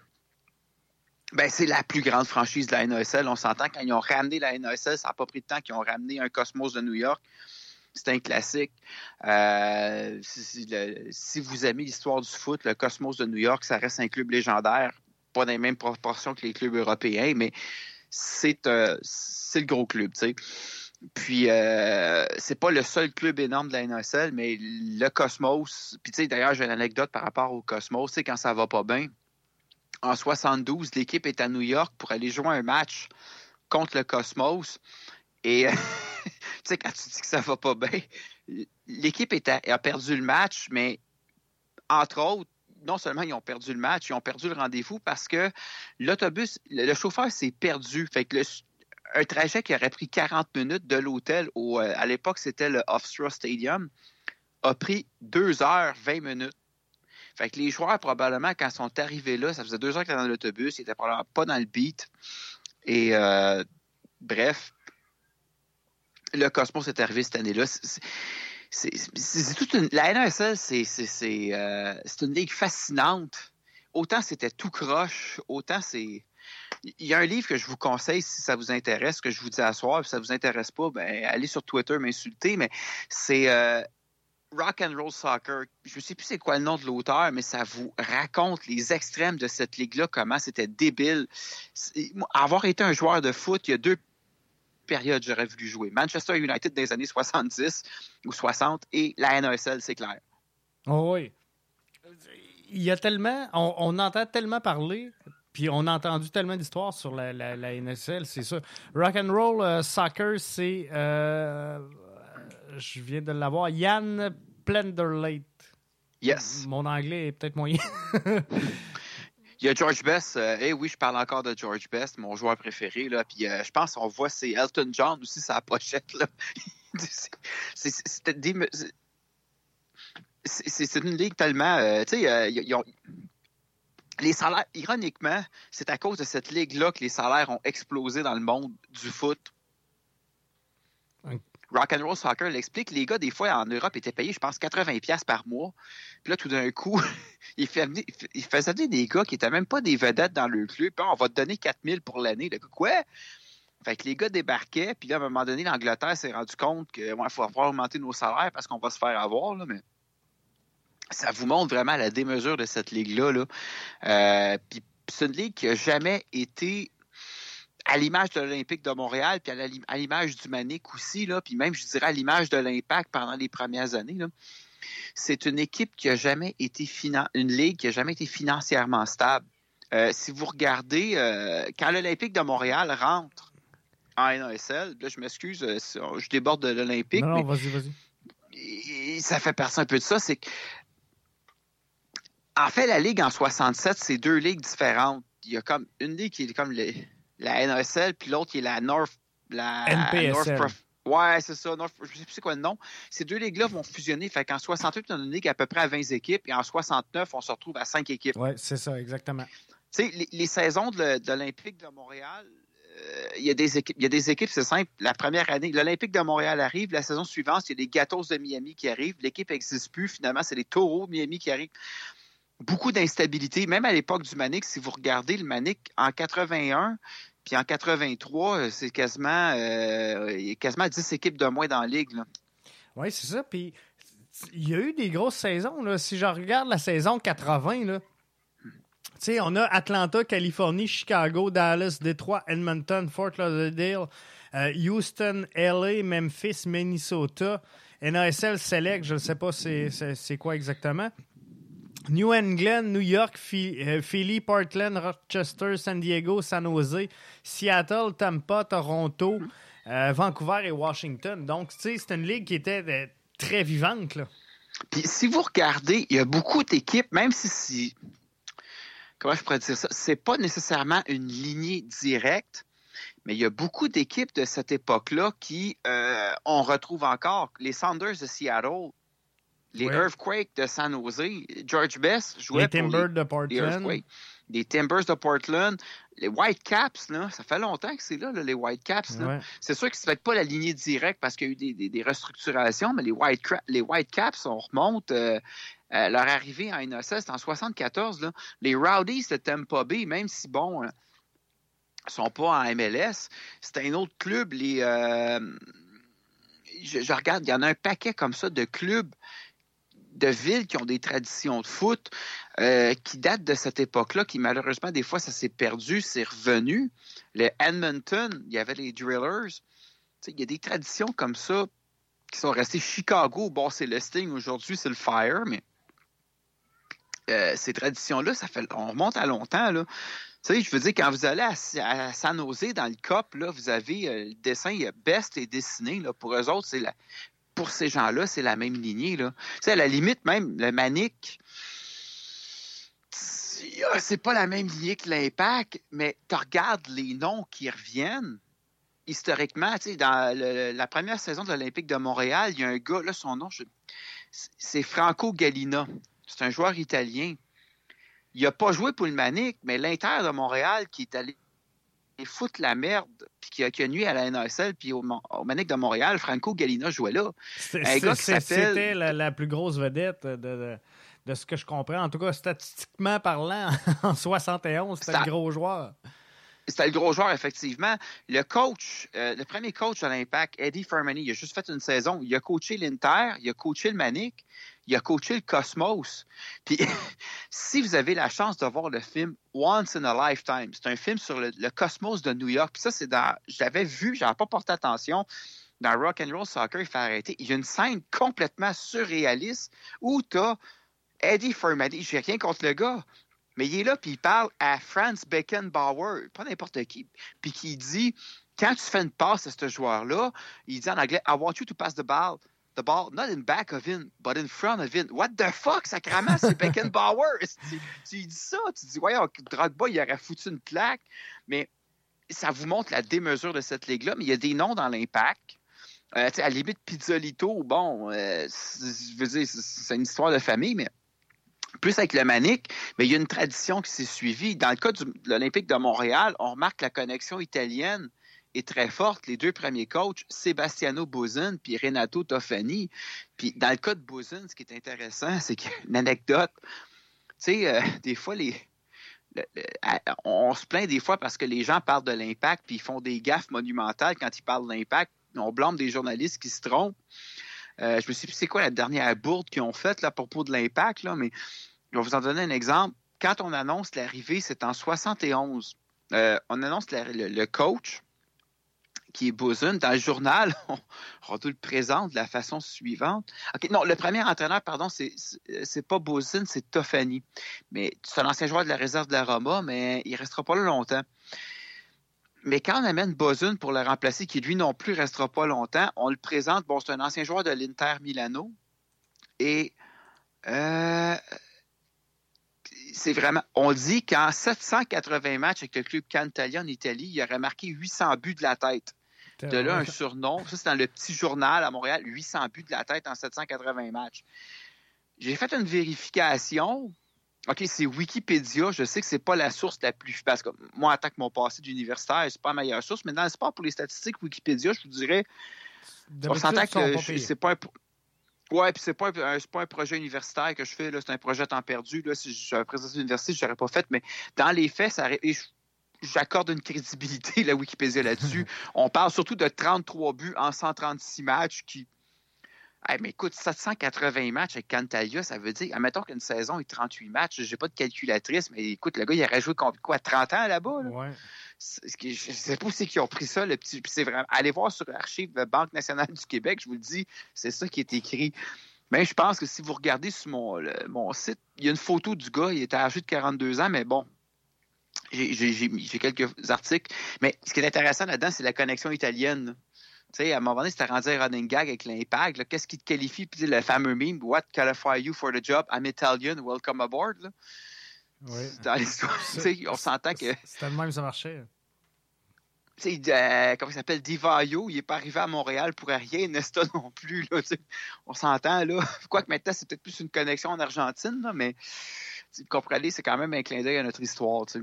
Ben, c'est la plus grande franchise de la NASL. On s'entend quand ils ont ramené la NASL, ça n'a pas pris de temps qu'ils ont ramené un Cosmos de New York. C'est un classique. Euh, si, vous aimez l'histoire du foot, le Cosmos de New York, ça reste un club légendaire. Pas dans les mêmes proportions que les clubs européens, mais c'est euh, c'est le gros club. Puis euh, c'est pas le seul club énorme de la NSL, mais le Cosmos. Puis tu sais, d'ailleurs, j'ai une anecdote par rapport au Cosmos. Tu quand ça va pas bien, en 72, l'équipe est à New York pour aller jouer un match contre le Cosmos. Et <laughs> tu sais, quand tu dis que ça va pas bien, l'équipe a perdu le match, mais entre autres, non seulement ils ont perdu le match, ils ont perdu le rendez-vous parce que l'autobus, le, chauffeur s'est perdu. Fait que un trajet qui aurait pris 40 minutes de l'hôtel, euh, à l'époque c'était le Hofstra Stadium, a pris 2 heures 20 minutes. Fait que les joueurs, probablement, quand ils sont arrivés là, ça faisait deux heures qu'ils étaient dans l'autobus, ils n'étaient probablement pas dans le beat. Et euh, bref, le Cosmos est arrivé cette année-là toute une. La NASL, euh, c'est une ligue fascinante. Autant c'était tout croche, autant c'est. Il y a un livre que je vous conseille si ça vous intéresse, que je vous dis à soir, si ça vous intéresse pas, ben allez sur Twitter m'insulter, mais c'est euh, Rock and Roll Soccer. Je ne sais plus c'est quoi le nom de l'auteur, mais ça vous raconte les extrêmes de cette ligue-là, comment c'était débile. Avoir été un joueur de foot, il y a deux période j'aurais voulu jouer. Manchester United des années 70 ou 60 et la NASL, c'est clair. Oh oui. Il y a tellement, on, entend tellement parler, puis on a entendu tellement d'histoires sur la, la, NSL, c'est ça. Rock and Roll euh, Soccer, c'est, euh, je viens de l'avoir, Yann Plenderlate. Yes. Mon anglais est peut-être moyen. <laughs> Il y a George Best. Euh, eh oui, je parle encore de George Best, mon joueur préféré. Là. Puis euh, je pense qu'on voit c'est Elton John aussi sa pochette. Là. <laughs> c'est une ligue tellement. Euh, tu sais, les salaires, ironiquement, c'est à cause de cette ligue-là que les salaires ont explosé dans le monde du foot. Rock and Roll Soccer l'explique. Les gars, des fois, en Europe, étaient payés, je pense, 80$ par mois. Puis là, tout d'un coup, <laughs> il, fait faisaient venir des gars qui n'étaient même pas des vedettes dans le club. Puis on va te donner 4000 pour l'année. Quoi? Fait que les gars débarquaient, puis là, à un moment donné, l'Angleterre s'est rendu compte qu'il ouais, faut augmenter nos salaires parce qu'on va se faire avoir, là, mais ça vous montre vraiment la démesure de cette ligue-là. Là. Euh, puis c'est une ligue qui n'a jamais été à l'image de l'Olympique de Montréal, puis à l'image du Manic aussi, là, puis même, je dirais, à l'image de l'Impact pendant les premières années, c'est une équipe qui a jamais été une ligue qui a jamais été financièrement stable. Euh, si vous regardez, euh, quand l'Olympique de Montréal rentre en NASL, là, je m'excuse, euh, je déborde de l'Olympique. Non, non vas-y, vas-y. Ça fait partie un peu de ça, c'est que en fait, la Ligue en 67, c'est deux ligues différentes. Il y a comme une ligue qui est comme les, la NSL, puis l'autre qui est la North. La NPSL. ouais, c'est ça. North, je sais plus c'est quoi le nom. Ces deux ligues-là vont fusionner. Fait qu'en 68, on a une ligue à peu près à 20 équipes, et en 69, on se retrouve à 5 équipes. Oui, c'est ça, exactement. Tu sais, les, saisons de, l'Olympique de Montréal, euh, il y a des équipes, il y a des équipes, c'est simple. La première année, l'Olympique de Montréal arrive. La saison suivante, il y a les Gatos de Miami qui arrivent. L'équipe n'existe plus. Finalement, c'est les Taureaux de Miami qui arrivent beaucoup d'instabilité. Même à l'époque du Manic, si vous regardez le Manic en 81, puis en 83, euh, c'est quasiment, euh, quasiment 10 équipes de moins dans la ligue. Oui, c'est ça. Puis il y a eu des grosses saisons. Là. Si je regarde la saison 80, là, sais, on a Atlanta, Californie, Chicago, Dallas, Detroit, Edmonton, Fort Lauderdale, euh, Houston, LA, Memphis, Minnesota, NASL Select, je ne sais pas c'est quoi exactement. New England, New York, euh, Philly, Portland, Rochester, San Diego, San Jose, Seattle, Tampa, Toronto, euh, Vancouver et Washington. Donc, tu sais, c'est une ligue qui était euh, très vivante. Là. Puis si vous regardez, il y a beaucoup d'équipes, même si, comment je pourrais dire ça? C'est pas nécessairement une lignée directe, mais il y a beaucoup d'équipes de cette époque-là qui, euh, on retrouve encore. Les Sounders de Seattle, les Earthquakes de San Jose, George Best jouait les pour Timbers de Portland. Les Timbers de Portland, les Whitecaps, là, ça fait longtemps que c'est là, les Whitecaps. C'est sûr que c'est peut-être pas la lignée directe parce qu'il y a eu des, restructurations, mais les, White, les Whitecaps, on remonte euh, euh, leur arrivée en NSS, c'était en 74. Là. Les Rowdies de Tampa Bay, même si, bon, euh, sont pas en MLS, c'est un autre club. Les, je, regarde, il y en a un paquet comme ça de clubs de villes qui ont des traditions de foot euh, qui datent de cette époque-là, qui malheureusement, des fois, ça s'est perdu, c'est revenu. Le Edmonton, il y avait les Drillers. il y a des traditions comme ça qui sont restées. Chicago, bon, c'est le Sting, aujourd'hui, c'est le Fire, mais euh, ces traditions-là, ça fait, on remonte à longtemps, là. je veux dire, quand vous allez à, San Jose, dans le COP, là, vous avez euh, le dessin, Best et dessiné. Là, pour eux autres, c'est la, pour ces gens-là, c'est la même lignée. Là. à la limite, même le Manic, c'est pas la même lignée que l'Impact, mais tu regardes les noms qui reviennent. Historiquement, dans la première saison de l'Olympique de Montréal, il y a un gars, là, son nom, c'est Franco Gallina. C'est un joueur italien. Il n'a pas joué pour le Manic, mais l'Inter de Montréal qui est allé foutre la merde, puis qui a, qui nuit à la NASL, puis au, au Manic de Montréal, Franco Gallina jouait là. C'était la, plus grosse vedette de, de, ce que je comprends. En tout cas, statistiquement parlant, <laughs> en 71, c'était le gros joueur. C'était le gros joueur, effectivement. Le coach, euh, le premier coach de l'Impact, Eddie Fermani, il a juste fait une saison. Il a coaché l'Inter, il a coaché le Manic, il a coaché le Cosmos. Puis, <laughs> si vous avez la chance de voir le film Once in a Lifetime, c'est un film sur le, Cosmos de New York. Puis ça, c'est dans. Je l'avais vu, j'avais pas porté attention. Dans Rock and Roll Soccer, il fait arrêter. Il y a une scène complètement surréaliste où tu as Eddie Fermani. J'ai rien contre le gars. Mais il est là, puis il parle à Franz Beckenbauer, pas n'importe qui, puis qui dit quand tu fais une passe à ce joueur-là, il dit en anglais I want you to pass the ball ball not in back of him, but in front of him. What the fuck, sacrément, c'est Beckenbauer? <laughs> tu, tu dis ça, tu dis, voyons, Drogba, il aurait foutu une claque. Mais ça vous montre la démesure de cette ligue-là. Mais il y a des noms dans l'impact. Euh, à la limite, Pizzolito, bon, euh, je veux dire, c'est une histoire de famille, mais plus avec le Manic, mais il y a une tradition qui s'est suivie. Dans le cas de l'Olympique de Montréal, on remarque la connexion italienne est très forte. Les deux premiers coachs, Sebastiano Bozin puis Renato Tofani. Puis dans le cas de Bozin, ce qui est intéressant, c'est qu'il y a une anecdote. Tu sais, euh, des fois, les, on se plaint des fois parce que les gens parlent de l'impact puis ils font des gaffes monumentales quand ils parlent de l'impact. On blâme des journalistes qui se trompent. Euh, je me suis dit, c'est quoi la dernière bourde qu'ils ont faite à propos de l'impact, mais je vais vous en donner un exemple. Quand on annonce l'arrivée, c'est en 71. Euh, on annonce le, coach, qui est Bosun. Dans le journal, <laughs> on, le présente de la façon suivante. Non, le premier entraîneur, pardon, c'est, pas Bosun, c'est Tofani. Mais c'est un ancien joueur de la réserve de la Roma, mais il restera pas là longtemps. Mais quand on amène Bozun pour le remplacer, qui lui non plus restera pas longtemps, on le présente. Bon, c'est un ancien joueur de l'Inter Milano. Et euh, c'est vraiment. On dit qu'en 780 matchs avec le club Cantalia en Italie, il aurait marqué 800 buts de la tête. De là, un surnom. Ça, c'est dans le petit journal à Montréal, 800 buts de la tête en 780 matchs. J'ai fait une vérification. OK, c'est Wikipédia. Je sais que c'est pas la source la plus. Parce que moi, en tant que mon passé d'universitaire, c'est pas la meilleure source. Mais dans le sport, pour les statistiques Wikipédia, je vous dirais. On s'entend que c'est pas un. Ouais, puis c'est pas, un, pas un projet universitaire que je fais, c'est un projet temps perdu. Là. Si j'avais présenté l'université, je l'aurais pas fait, mais dans les faits, ça j'accorde une crédibilité la Wikipédia là-dessus. On parle surtout de 33 buts en 136 matchs qui. mais écoute, 780 matchs avec Cantalia, ça veut dire, admettons qu'une saison est 38 matchs, j'ai pas de calculatrice, mais écoute, le gars, il aurait joué quoi, 30 ans là-bas? Là? Ouais. Je sais pas où c'est qui ont pris ça, le petit. C'est vraiment. Allez voir sur l'archive Banque nationale du Québec, je vous le dis, c'est ça qui est écrit. Mais je pense que si vous regardez sur mon, mon site, il y a une photo du gars, il est âgé de 42 ans, mais bon, j'ai quelques articles. Mais ce qui est intéressant là-dedans, c'est la connexion italienne. Tu sais, à un moment donné, c'était rendu un running gag avec l'impact. Qu'est-ce qui te qualifie? Puis le fameux meme, What qualify you for the job? I'm Italian, welcome aboard. dans l'histoire. <laughs> on s'entend que. C'était le même, ça marchait. Euh, comment il s'appelle, Divayo, il n'est pas arrivé à Montréal pour rien, Nesta non plus. Là, on s'entend, là. <laughs> Quoique maintenant, c'est peut-être plus une connexion en Argentine, là, mais vous comprenez, c'est quand même un clin d'œil à notre histoire. sais.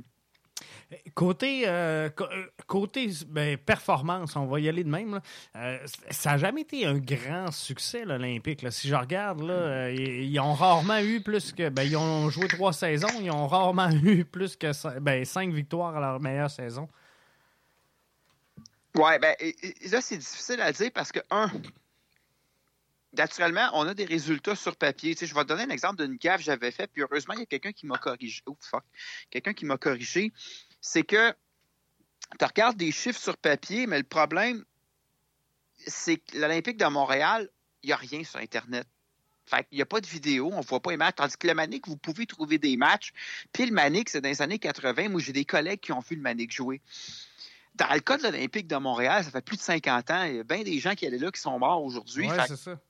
Côté, euh, euh, ben, performance, on va y aller de même. Euh, ça n'a jamais été un grand succès, l'Olympique. Si je regarde, ils, ont rarement eu plus que. Ben, ils ont joué trois saisons, ils ont rarement <laughs> eu plus que ben, cinq victoires à leur meilleure saison. Ouais, ben, là, c'est difficile à dire parce que, un, naturellement, on a des résultats sur papier. je vais te donner un exemple d'une gaffe que j'avais fait, puis heureusement, il y a quelqu'un qui m'a corrigé. Oh, fuck. Quelqu'un qui m'a corrigé. C'est que tu regardes des chiffres sur papier, mais le problème, c'est que l'Olympique de Montréal, il n'y a rien sur Internet. Fait il n'y a pas de vidéo, on ne voit pas les matchs. Tandis que le Manic, vous pouvez trouver des matchs. Puis le Manic, c'est dans les années 80. Moi, j'ai des collègues qui ont vu le Manic jouer. Dans le cas de l'Olympique de Montréal, ça fait plus de 50 ans. Il y a bien des gens qui allaient là qui sont morts aujourd'hui. Oui, c'est ça.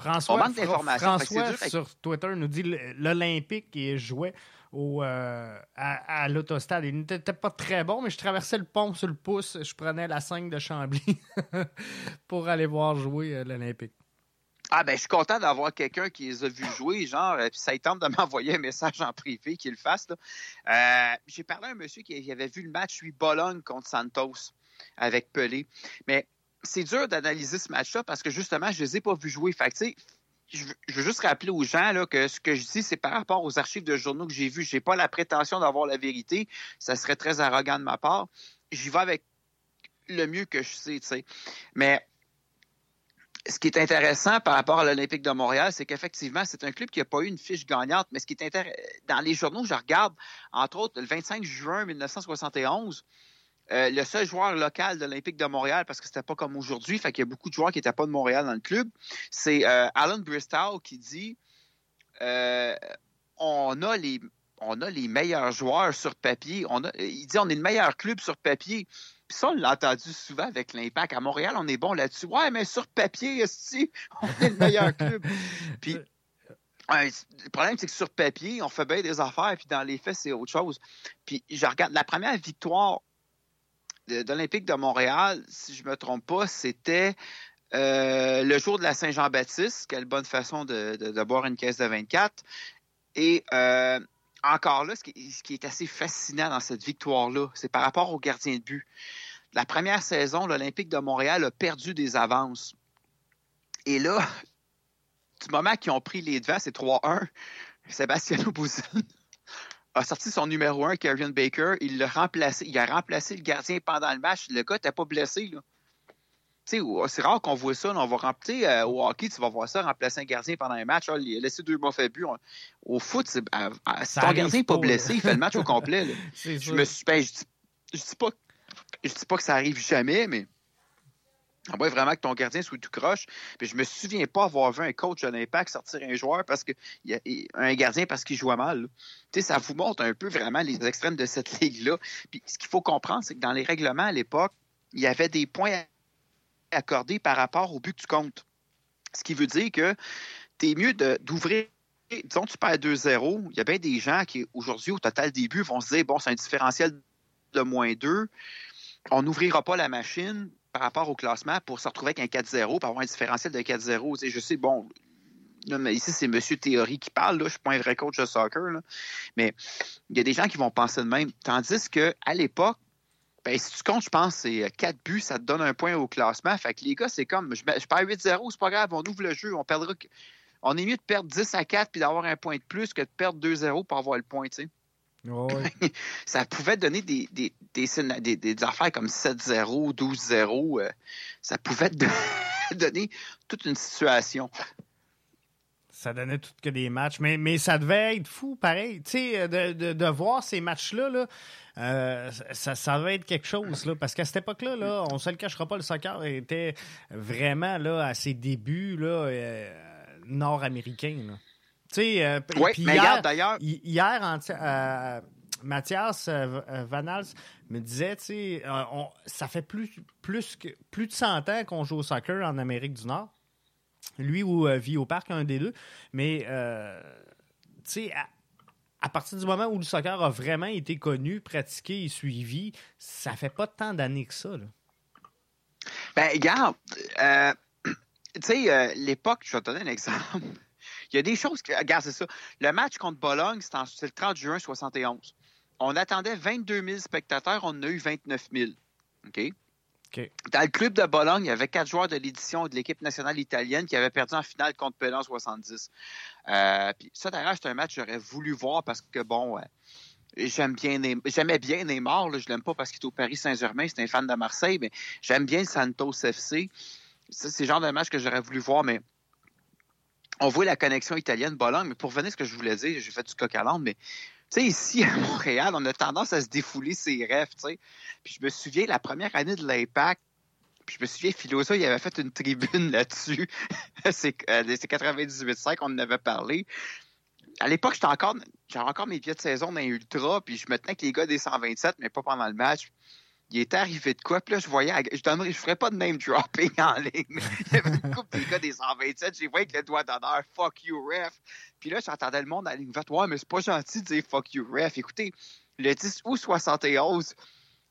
François, François sur Twitter nous dit l'Olympique qui jouait au, euh, à, l'autostade. Il n'était pas très bon, mais je traversais le pont sur le pouce. Je prenais la 5 de Chambly <laughs> pour aller voir jouer euh, l'Olympique. Ah ben je suis content d'avoir quelqu'un qui les a vus jouer, genre, puis ça tente de <laughs> m'envoyer un message en privé qu'il le fasse. Euh, j'ai parlé à un monsieur qui avait vu le match, lui, Bologne contre Santos avec Pelé. Mais c'est dur d'analyser ce match-là parce que justement, je ne les ai pas vus jouer. Fait je, veux juste rappeler aux gens là, que ce que je dis, c'est par rapport aux archives de journaux que j'ai vus. Je n'ai pas la prétention d'avoir la vérité. Ça serait très arrogant de ma part. J'y vais avec le mieux que je sais, tu sais. Mais ce qui est intéressant par rapport à l'Olympique de Montréal, c'est qu'effectivement, c'est un club qui n'a pas eu une fiche gagnante. Mais ce qui est intéressant, dans les journaux, je regarde, entre autres, le 25 juin 1971, euh, le seul joueur local de l'Olympique de Montréal, parce que c'était pas comme aujourd'hui, fait qu'il y a beaucoup de joueurs qui n'étaient pas de Montréal dans le club, c'est euh, Alan Bristow qui dit euh, on a les on a les meilleurs joueurs sur papier. On a, il dit on est le meilleur club sur papier. Puis ça, on l'a entendu souvent avec l'Impact. À Montréal, on est bon là-dessus. Ouais, mais sur papier, aussi, on est le meilleur club. <laughs> Puis le problème, c'est que sur papier, on fait bien des affaires, puis dans les faits, c'est autre chose. Puis je regarde la première victoire d'Olympique de, Montréal, si je ne me trompe pas, c'était euh, le jour de la Saint-Jean-Baptiste. Quelle bonne façon de, boire une caisse de 24. Et euh, encore là, ce qui, est assez fascinant dans cette victoire-là, c'est par rapport au gardien de but. La première saison, l'Olympique de Montréal a perdu des avances. Et là, du moment qu'ils ont pris les devants, c'est 3-1, Sébastien Bouzin a sorti son numéro 1, Kevin Baker. Il l'a remplacé. Il a remplacé le gardien pendant le match. Le gars n'était pas blessé. C'est rare qu'on voit ça. on va remplir euh, au hockey, tu vas voir ça, remplacer un gardien pendant un match. il a laissé deux mauvais buts. Au foot, si ton gardien n'est pas blessé, il fait le match au complet. <laughs> je me suis, ben, je, dis, dis pas, je dis pas que ça arrive jamais, mais on voit vraiment que ton gardien soit tout croche. Puis je me souviens pas avoir vu un coach de l'Impact sortir un joueur parce que un gardien parce qu'il jouait mal. Tu ça vous montre un peu vraiment les extrêmes de cette ligue-là. Puis ce qu'il faut comprendre, c'est que dans les règlements à l'époque, il y avait des points accordés par rapport au but que tu comptes. Ce qui veut dire que tu es mieux d'ouvrir disons tu perds 2-0, il y a bien des gens qui, aujourd'hui, au total début, vont se dire, bon, c'est un différentiel de moins 2, on n'ouvrira pas la machine, par rapport au classement pour se retrouver avec un 4-0, pour avoir un différentiel de 4-0. Je sais, bon, ici, c'est M. Théorie qui parle. Là. Je ne suis pas un vrai coach de soccer. Mais il y a des gens qui vont penser de même. Tandis qu'à l'époque, ben, si tu comptes, je pense, c'est 4 buts, ça te donne un point au classement. Fait que les gars, c'est comme, je, je perds 8-0, c'est pas grave, on ouvre le jeu, on perdra. On est mieux de perdre 10 à 4 puis d'avoir un point de plus que de perdre 2-0 pour avoir le point, tu sais. <laughs> ça pouvait donner des, des, des, affaires comme 7-0, 12-0. Euh, ça pouvait <laughs> donner toute une situation. Ça donnait tout que des matchs, mais, mais ça devait être fou, pareil. Tu sais, de, de, voir ces matchs-là, là, euh, ça, ça devait être quelque chose, là, parce qu'à cette époque-là, là, on ne se le cachera pas, le soccer était vraiment là, à ses débuts là, euh, nord-américains. Tu sais, euh, hier, d'ailleurs. Hier, euh, Mathias euh, Vanals me disait, tu sais, ça fait plus, plus, que, plus de 100 ans qu'on joue au soccer en Amérique du Nord. Lui ou vit au parc, un des deux. Mais, tu sais, à partir du moment où le soccer a vraiment été connu, pratiqué et suivi, ça fait pas tant d'années que ça. Là. Ben, regarde, <clears throat> tu sais, l'époque, je vais te donner un exemple. Il y a des choses que. Regarde, c'est ça. Le match contre Bologne, c'est le 30 juin 71. On attendait 22 000 spectateurs, on en a eu 29 000. OK? Dans le club de Bologne, il y avait quatre joueurs de l'édition de l'équipe nationale italienne qui avaient perdu en finale contre Pélan 70. Euh, puis ça, d'ailleurs, c'est un match que j'aurais voulu voir parce que, bon, j'aime bien j'aimais bien Neymar. Là, je l'aime pas parce qu'il est au Paris Saint-Germain, c'est un fan de Marseille, mais j'aime bien le Santos FC. Ça, c'est le genre de match que j'aurais voulu voir, mais on voit la connexion italienne-Bologne. Mais pour venir à ce que je voulais dire, j'ai fait du coq à l'âne, mais tu sais, ici à Montréal, on a tendance à se défouler ses rêves, tu sais. Puis je me souviens, la première année de l'Impact, puis je me souviens, Philosa, il avait fait une tribune <laughs> là-dessus. c'est 98.5, on en avait parlé. À l'époque, j'étais encore, j'avais encore mes pieds de saison dans Ultra, puis je me tenais avec les gars des 127, mais pas pendant le match il était arrivé de quoi? Puis là, je voyais, je je ferais pas de name dropping en <laughs> ligne. il y avait une couple des gars des 127, j'ai vu avec le doigt d'honneur, fuck you, ref. Puis là, j'entendais le monde à ligne ouais, mais c'est pas gentil de dire fuck you, ref. Écoutez, le 10 août 71,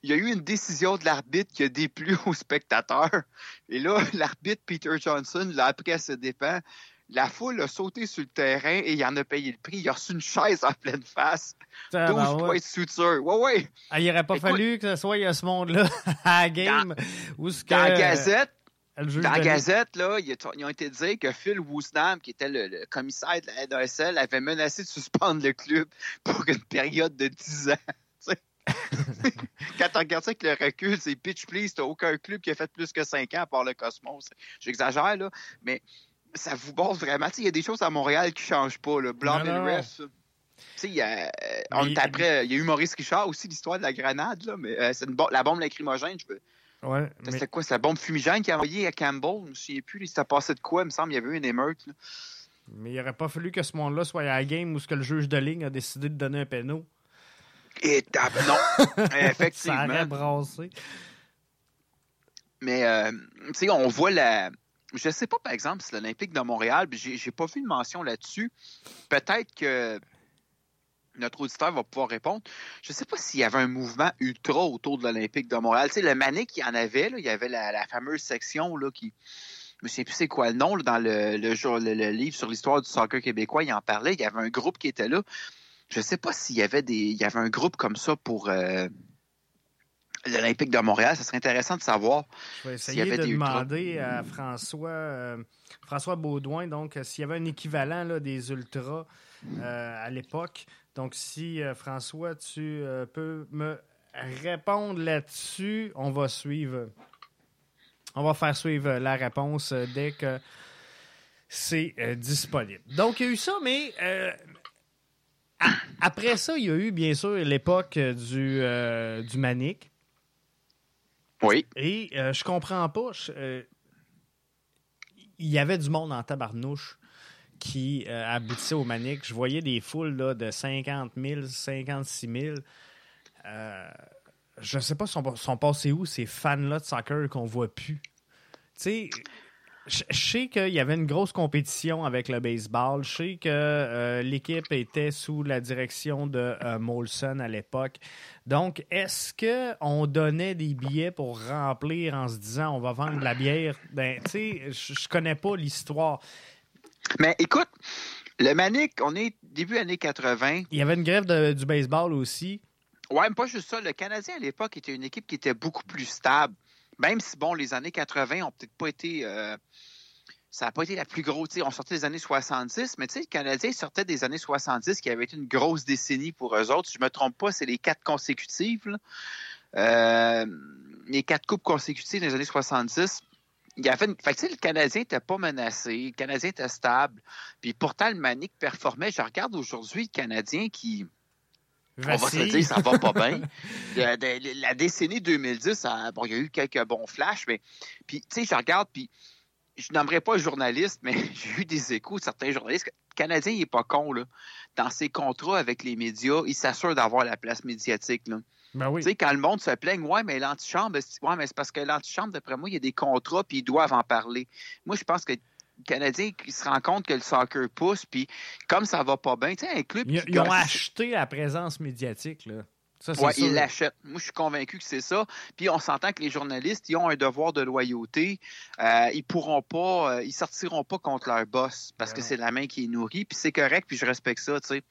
il y a eu une décision de l'arbitre qui a déplu <laughs> aux spectateurs. Et là, <laughs> l'arbitre Peter Johnson l'a appris à se dépend. La foule a sauté sur le terrain et il en a payé le prix. Il a reçu une chaise en pleine face. 12 ben points de suture. Ouais, ouais. Ah, il n'aurait pas fallu que ce soit ce monde-là <laughs> à la game. Dans, la Gazette, dans la Gazette, là, ils ont été dire que Phil Woosnam, qui était le, commissaire de la NASL, avait menacé de suspendre le club pour une période de 10 ans. <laughs> Quand tu regardes ça avec le recul, c'est pitch please, t'as aucun club qui a fait plus que 5 ans à part le Cosmos. J'exagère, là, mais ça vous bosse vraiment. Il y a des choses à Montréal qui ne changent pas. Là. Blanc et le reste. Il y, a, on après, il y a eu Maurice Richard aussi, l'histoire de la grenade, là, mais euh, c'est la bombe lacrymogène, je. Ouais, C'était quoi? C'est la bombe fumigène qui a envoyé à Campbell? Je me souviens plus. Ça passé de quoi? Il me semble qu'il y avait eu une émeute. Mais il n'aurait pas fallu que ce monde-là soit à la game où ce que le juge de ligne a décidé de donner un péno. Et non, <laughs> effectivement. ça brassé. Mais, euh, tu sais, on voit la je ne sais pas, par exemple, si l'Olympique de Montréal, j'ai pas vu de mention là-dessus. Peut-être que notre auditeur va pouvoir répondre. Je ne sais pas s'il y avait un mouvement ultra autour de l'Olympique de Montréal. Tu sais, le Manic, il y en avait. il y avait la, fameuse section là, qui. Je ne sais plus c'est quoi le nom dans le, le, livre sur l'histoire du soccer québécois. Il en parlait. Il y avait un groupe qui était là. Je ne sais pas s'il y avait des. Il y avait un groupe comme ça pour. Euh, l'Olympique de Montréal. Ça serait intéressant de savoir. Je vais essayer de demander à François, euh, François Baudouin, donc, euh, s'il y avait un équivalent là, des ultras euh, à l'époque. Donc, si François, tu peux me répondre là-dessus, on va suivre. On va faire suivre la réponse dès que c'est disponible. Donc, il y a eu ça, mais après ça, il y a eu bien sûr l'époque du, du Manic. Oui. Et euh, je comprends pas. Euh, il y avait du monde en tabarnouche qui euh, habitait au Manic. Je voyais des foules là, de 50 000, 56 000. je ne sais pas, sont, sont passés où ces fans-là de soccer qu'on voit plus? Tu sais, je sais qu'il y avait une grosse compétition avec le baseball. Je sais que euh, l'équipe était sous la direction de euh, Molson à l'époque. Donc, est-ce qu'on donnait des billets pour remplir en se disant on va vendre de la bière? Ben, tu sais, je connais pas l'histoire. Mais écoute, le Manic, on est début années 80. Il y avait une grève du baseball aussi. Ouais, mais pas juste ça. Le Canadien à l'époque était une équipe qui était beaucoup plus stable. Même si, bon, les années 80 ont peut-être pas été. Euh, ça n'a pas été la plus grosse. On sortait des années 70, mais tu sais, le Canadien sortait des années 70 qui avait été une grosse décennie pour eux autres. Si je ne me trompe pas, c'est les quatre consécutives. Euh, les quatre coupes consécutives des années 70. Il y avait une... fait le Canadien n'était pas menacé, le Canadien était stable. Puis pourtant, le Manic performait. Je regarde aujourd'hui le Canadien qui, on va se dire, ça va pas bien. <laughs> la décennie 2010, bon, il y a eu quelques bons flashs, mais puis, tu sais, je regarde, puis je n'aimerais pas journaliste, mais <laughs> j'ai eu des échos de certains journalistes. Le Canadien, il n'est pas con, là. Dans ses contrats avec les médias, il s'assure d'avoir la place médiatique, là. Ben oui. Tu sais, quand le monde se plaigne, ouais, mais l'antichambre, ouais, mais c'est parce que l'antichambre, d'après moi, il y a des contrats, puis ils doivent en parler. Moi, je pense que Canadien qui se rend compte que le soccer pousse, puis comme ça va pas bien, tu sais, un club. Ils, qui ils ont acheté la présence médiatique, là. Ça, Ouais, ils l'achètent. Moi, je suis convaincu que c'est ça. Puis on s'entend que les journalistes, ils ont un devoir de loyauté. Euh, ils pourront pas, euh, ils sortiront pas contre leur boss parce que c'est la main qui est nourrie. Puis c'est correct, puis je respecte ça, tu sais.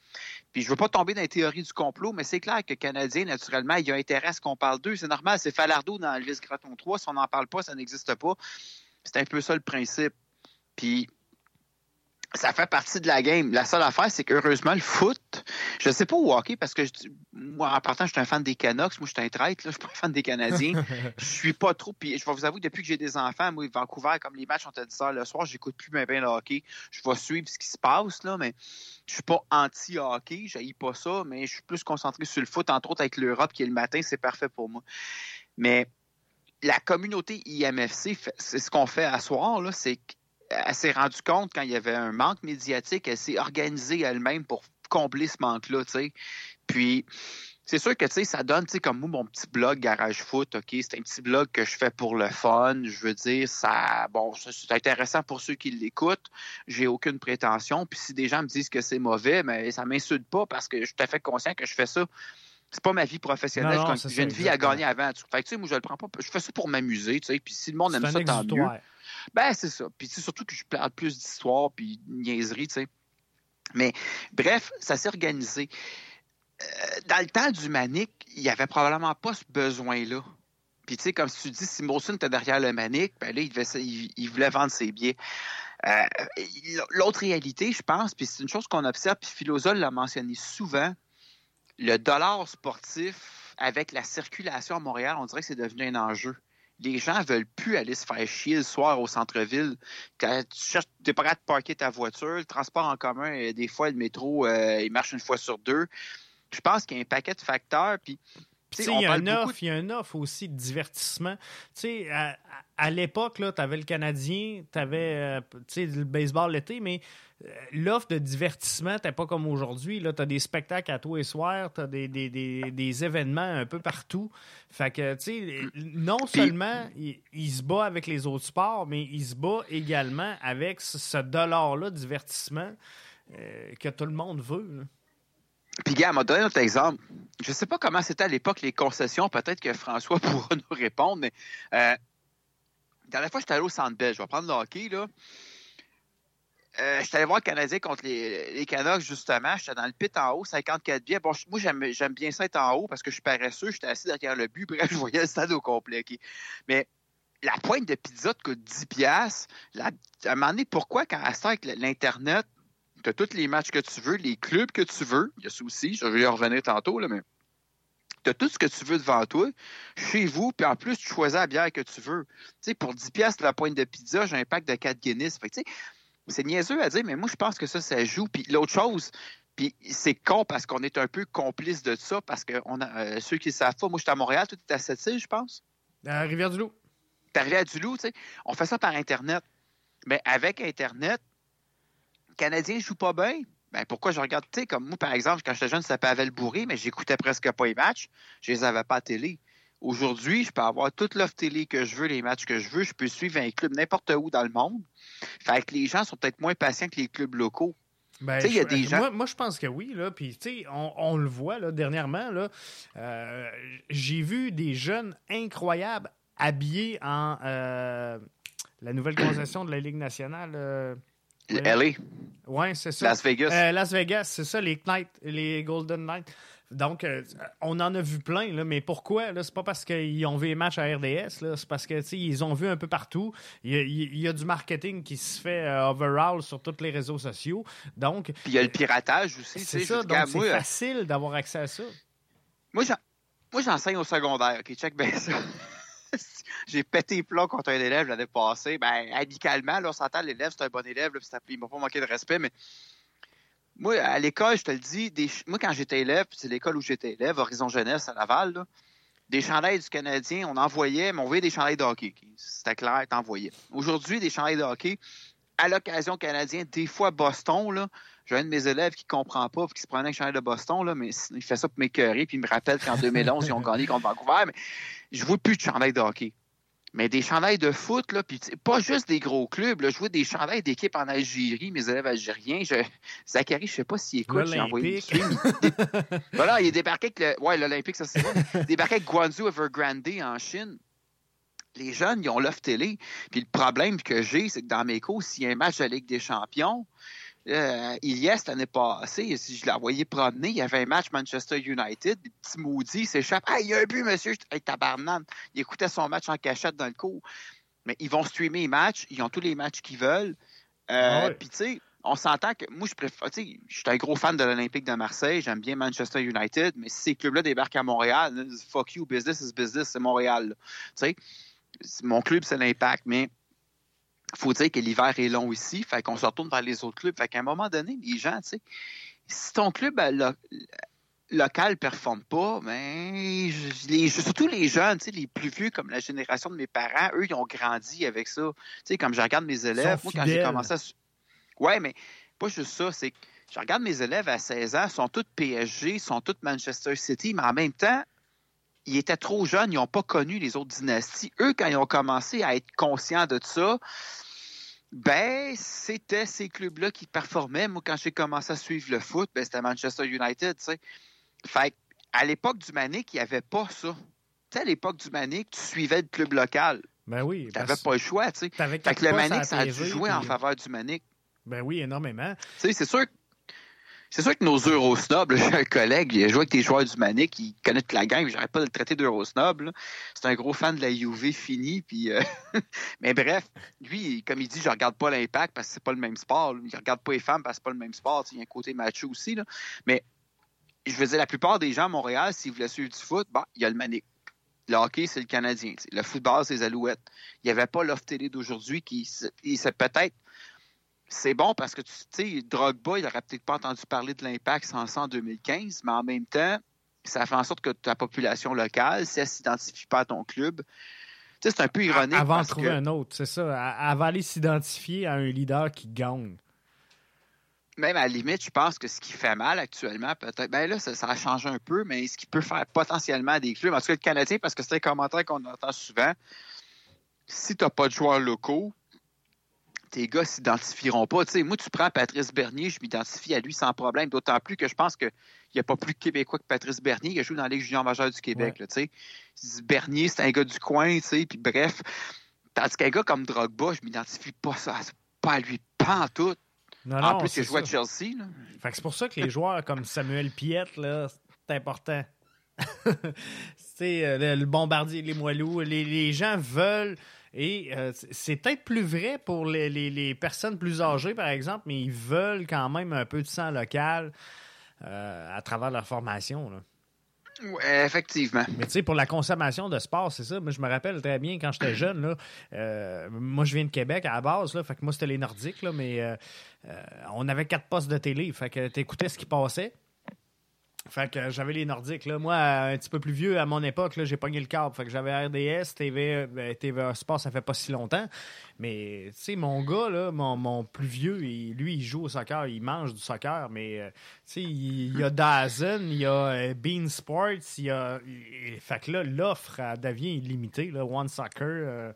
Puis je veux pas tomber dans les théories du complot, mais c'est clair que Canadien, naturellement, il y a intérêt à ce qu'on parle d'eux. C'est normal, c'est Falardeau dans Elvis Graton 3. Si on n'en parle pas, ça n'existe pas. C'est un peu ça le principe. Puis ça fait partie de la game. La seule affaire, c'est qu'heureusement, le foot, je sais pas au hockey, parce que je- moi, en partant, je suis un fan des Canucks. Moi, je suis un traître, là. Je suis pas un fan des Canadiens. <laughs> je suis pas trop. Puis je vais vous avouer, depuis que j'ai des enfants, moi, Vancouver, comme les matchs sont à 10 heures le soir, j'écoute plus bien, bien le hockey. Je vais suivre ce qui se passe, là, mais je suis pas anti-hockey. Je pas ça, mais je suis plus concentré sur le foot, entre autres avec l'Europe qui est le matin. C'est parfait pour moi. Mais la communauté IMFC, c'est ce qu'on fait à soir, là, c'est qu'elle s'est rendue compte quand il y avait un manque médiatique, elle s'est organisée elle-même pour combler ce manque-là, tu sais. Puis, c'est sûr que, tu sais, ça donne, tu sais, comme moi, mon petit blog Garage Foot, OK, c'est un petit blog que je fais pour le fun, je veux dire, ça, bon, c'est intéressant pour ceux qui l'écoutent, j'ai aucune prétention, puis si des gens me disent que c'est mauvais, mais ça m'insulte pas parce que je suis tout à fait conscient que je fais ça c'est pas ma vie professionnelle. J'ai une vie à gagner avant. Fait que, tu sais, moi, je le prends pas. Je fais ça pour m'amuser, tu sais. Puis si le monde aime ça, tant mieux. Ben, c'est ça. Puis c'est surtout que je parle plus d'histoire puis de niaiserie, tu sais. Mais bref, ça s'est organisé. Euh, dans le temps du Manic, il n'y avait probablement pas ce besoin-là. Puis tu sais, comme si tu dis, si Molson était derrière le Manic, ben là, il, devait, il, voulait vendre ses billets. Euh, L'autre réalité, je pense, puis c'est une chose qu'on observe, puis Philosophe l'a mentionné souvent, le dollar sportif avec la circulation à Montréal, on dirait que c'est devenu un enjeu les gens veulent plus aller se faire chier le soir au centre-ville. Quand tu cherches, t'es pas de parker ta voiture, le transport en commun, euh, des fois, le métro, euh, il marche une fois sur deux. Je pense qu'il y a un paquet de facteurs, Puis, il y a un offre, il y a un offre aussi de divertissement. Tu sais, à, l'époque, tu avais le Canadien, tu avais le baseball l'été, mais euh, l'offre de divertissement n'était pas comme aujourd'hui. Tu as des spectacles à tous les soirs, tu as des, des, des, des événements un peu partout. Fait que, tu sais, non seulement il, il se bat avec les autres sports, mais il se bat également avec ce, dollar-là de divertissement euh, que tout le monde veut. là. Puis, gars, m'a donné un autre exemple. Je sais pas comment c'était à l'époque les concessions. Peut-être que François <laughs> pourra nous répondre, mais euh, la dernière fois, j'étais allé au Centre. Je vais prendre le hockey, là. Euh, j'étais allé voir le Canadien contre les, les Canucks, justement. J'étais dans le pit en haut, 54 billets. Bon, moi, j'aime bien ça être en haut parce que je suis paresseux. J'étais assis derrière le but. <laughs> Bref, je voyais le stade au complet. Mais la pointe de pizza te coûte 10 piastres. La- à un moment donné, pourquoi, quand à ça, avec l'Internet, tu as tous les matchs que tu veux, les clubs que tu veux. Il y a ça aussi, je vais y revenir tantôt, là, mais tu as tout ce que tu veux devant toi, chez vous, puis en plus, tu choisis la bière que tu veux. Tu sais, pour 10 piastres la pointe de pizza, j'ai un pack de 4 Guinness. Fait que, tu sais, c'est niaiseux à dire, mais moi, je pense que ça, ça joue. Puis l'autre chose, puis c'est con parce qu'on est un peu complice de ça, parce que on a, euh, ceux qui ne savent pas, moi, je suis à Montréal, tout est à Sept-Îles, je pense. À Rivière-du-Loup. T'es arrivé à Duluth, tu sais, on fait ça par Internet. Mais avec Internet, Canadien joue pas bien. Ben, pourquoi je regarde, tu sais, comme moi, par exemple, quand j'étais jeune, ça s'appelait le bourré, mais j'écoutais presque pas les matchs. Je les avais pas à télé. Aujourd'hui, je peux avoir toute l'offre télé que je veux, les matchs que je veux. Je peux suivre un club n'importe où dans le monde. Fait que les gens sont peut-être moins patients que les clubs locaux. Ben, y a des gens- Moi, moi, je pense que oui. Là. Puis, on, on le voit là, dernièrement. Là, euh, j'ai vu des jeunes incroyables habillés en euh, la nouvelle concession de la Ligue nationale. euh, Ouais. LA, ouais, c'est ça. Las Vegas. Euh, Las Vegas, c'est ça, les Knights, les Golden Knights. Donc, euh, on en a vu plein, là, mais pourquoi? Là? C'est pas parce qu'ils ont vu les matchs à RDS, là, c'est parce que, ils ont vu un peu partout. Il y a, il y a du marketing qui se fait euh, overall sur tous les réseaux sociaux. Donc, Puis il y a le piratage aussi. c'est ça, donc c'est moi, facile d'avoir accès à ça. Moi, j'en- moi, j'enseigne au secondaire. OK, check bien ça. <laughs> J'ai pété plombs contre un élève l'année passée. Ben, amicalement, là, on s'entend, l'élève, c'est un bon élève, là, puis il m'a pas manqué de respect, mais moi, à l'école, je te le dis, moi, quand j'étais élève, c'est l'école où j'étais élève, Horizon Jeunesse à Laval, des chandails du Canadien, on envoyait, mais on voyait des chandails de hockey. C'était clair, t'envoyais. Aujourd'hui, des chandails de hockey, à l'occasion canadien, des fois Boston, là, j'ai un de mes élèves qui comprend pas puis qui se prenait avec chandail de Boston, là, mais il fait ça pour m'écœurer, puis il me rappelle qu'en 2011, ils ont gagné contre Vancouver, mais je vois plus de chandail de hockey. mais des chandails de foot, là, puis pas juste des gros clubs. Là, je vois des chandails d'équipe en Algérie, mes élèves algériens. Je... Zachary, je sais pas s'il écoute, j'ai envoyé <laughs> voilà, il est débarqué avec le... Ouais, l'Olympique, ça c'est bon. débarqué avec Guangzhou Evergrande en Chine. Les jeunes, ils ont l'offre télé. Puis le problème que j'ai, c'est que dans mes cours, s'il y a un match de la Ligue des champions, euh, il y a cette année passée, si je l'ai envoyé promener, il y avait un match Manchester United, des petits maudits s'échappent. Ah, il y a un but, monsieur! Hey, tabarnane! Il écoutait son match en cachette dans le cours. Mais ils vont streamer les matchs, ils ont tous les matchs qu'ils veulent. Euh, puis, tu sais, on s'entend que moi, je préfère. Tu sais, je suis un gros fan de l'Olympique de Marseille, j'aime bien Manchester United, mais si ces clubs-là débarquent à Montréal, fuck you, business is business, c'est Montréal. Tu sais, mon club, c'est l'Impact, mais faut dire que l'hiver est long ici, fait qu'on se retourne vers les autres clubs. Fait qu'à un moment donné, les gens, tu sais, si ton club local local performe pas, ben, surtout les jeunes, tu sais, les plus vieux comme la génération de mes parents, eux, ils ont grandi avec ça. Tu sais, comme je regarde mes élèves, moi, quand j'ai commencé à... Ouais, mais pas juste ça, c'est que je regarde mes élèves à 16 ans, sont tous PSG, sont tous Manchester City, mais en même temps, ils étaient trop jeunes, ils n'ont pas connu les autres dynasties. Eux, quand ils ont commencé à être conscients de ça, ben, c'était ces clubs-là qui performaient. Moi, quand j'ai commencé à suivre le foot, ben, c'était Manchester United, tu sais. Fait à l'époque du Manic, il n'y avait pas ça. Tu sais, à l'époque du Manic, tu suivais le club local. Ben oui. Tu n'avais pas le choix, tu sais. Fait que le Manic, ça a dû jouer en faveur du Manic. Ben oui, énormément. Tu sais, c'est sûr c'est sûr que nos Eurosnobs, <laughs> j'ai un collègue, il a joué avec des joueurs du Manic, il connaît toute la gang, j'arrête pas de le traiter d'Eurosnob. C'est un gros fan de la UV fini, puis euh, <laughs> mais bref, lui, comme il dit, je regarde pas l'impact parce que c'est pas le même sport. Il regarde pas les femmes parce que c'est pas le même sport. Il y a un côté macho aussi. Là. Mais je veux dire, la plupart des gens à Montréal, s'ils voulaient suivre du foot, bon, il y a le Manic. Le hockey, c'est le Canadien. Le football, c'est les Alouettes. Il n'y avait pas l'offre télé d'aujourd'hui qui, c'est peut-être c'est bon parce que, tu sais, Drogba, il n'aurait peut-être pas entendu parler de l'impact sans ça en 2015, mais en même temps, ça fait en sorte que ta population locale, si elle ne s'identifie pas à ton club, tu sais, c'est un peu ironique. Avant de trouver un autre, c'est ça. Elle va aller s'identifier à un leader qui gagne. Même à la limite, je pense que ce qui fait mal actuellement, peut-être, ben là, ça, ça, a changé un peu, mais ce qui peut faire potentiellement des clubs, en tout cas le Canadien, parce que c'est un commentaire qu'on entend souvent, si tu n'as pas de joueurs locaux, tes gars s'identifieront pas. sais, moi, tu prends Patrice Bernier, je m'identifie à lui sans problème, d'autant plus que je pense qu'il n'y a pas plus québécois que Patrice Bernier, qui a joué dans la Ligue junior majeure du Québec. sais. Bernier, c'est un gars du coin, puis bref. Tandis qu'un gars comme Drogba, je m'identifie pas ça, pas à lui, pas en tout. en plus, il joue à Chelsea. c'est pour ça que les joueurs comme Samuel Piette, là, c'est important. <laughs> c'est euh, le, bombardier, les moelleux, les, les gens veulent et euh, c'est peut-être plus vrai pour les, personnes plus âgées, par exemple, mais ils veulent quand même un peu de sang local euh, à travers leur formation. Oui, effectivement. Mais tu sais, pour la consommation de sport, c'est ça. Moi, je me rappelle très bien quand j'étais jeune. Là, euh, moi, je viens de Québec à la base. Là, fait que moi, c'était les Nordiques, là, mais on avait quatre postes de télé. Fait que tu écoutais ce qui passait. Fait que j'avais les Nordiques. Là. Moi, un petit peu plus vieux, à mon époque, j'ai pogné le câble. Fait que j'avais RDS, TV, ben, TV Sport, ça fait pas si longtemps. Mais, tu sais, mon gars, là, mon, plus vieux, lui, il joue au soccer, il mange du soccer, mais, euh, tu sais, il, y a Dazen, il y a euh, Bean Sports, il y a... Fait que là, l'offre devient illimitée, là, One Soccer... Euh,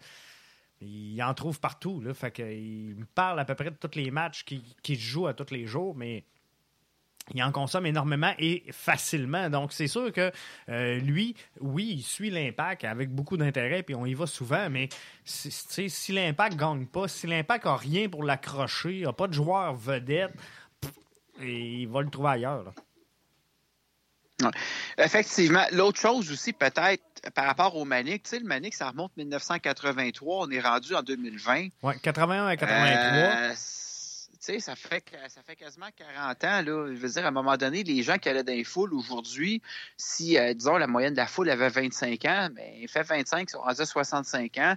il en trouve partout. Là, fait il me parle à peu près de tous les matchs qu'il joue à tous les jours, mais il en consomme énormément et facilement. Donc, c'est sûr que euh, lui, oui, il suit l'impact avec beaucoup d'intérêt, puis on y va souvent, mais si l'impact ne gagne pas, si l'impact n'a rien pour l'accrocher, n'a pas de joueur vedette, il va le trouver ailleurs. Effectivement. L'autre chose aussi, peut-être, par rapport au Manic, tu sais, le Manic, ça remonte 1983, on est rendu en 2020. Oui, 81 à 83 sais, ça fait, ça fait quasiment 40 ans. Là. Je veux dire, à un moment donné, les gens qui allaient dans les foules aujourd'hui, si, euh, disons, la moyenne de la foule avait 25 ans, mais il fait 25, ils sont rendus à 65 ans,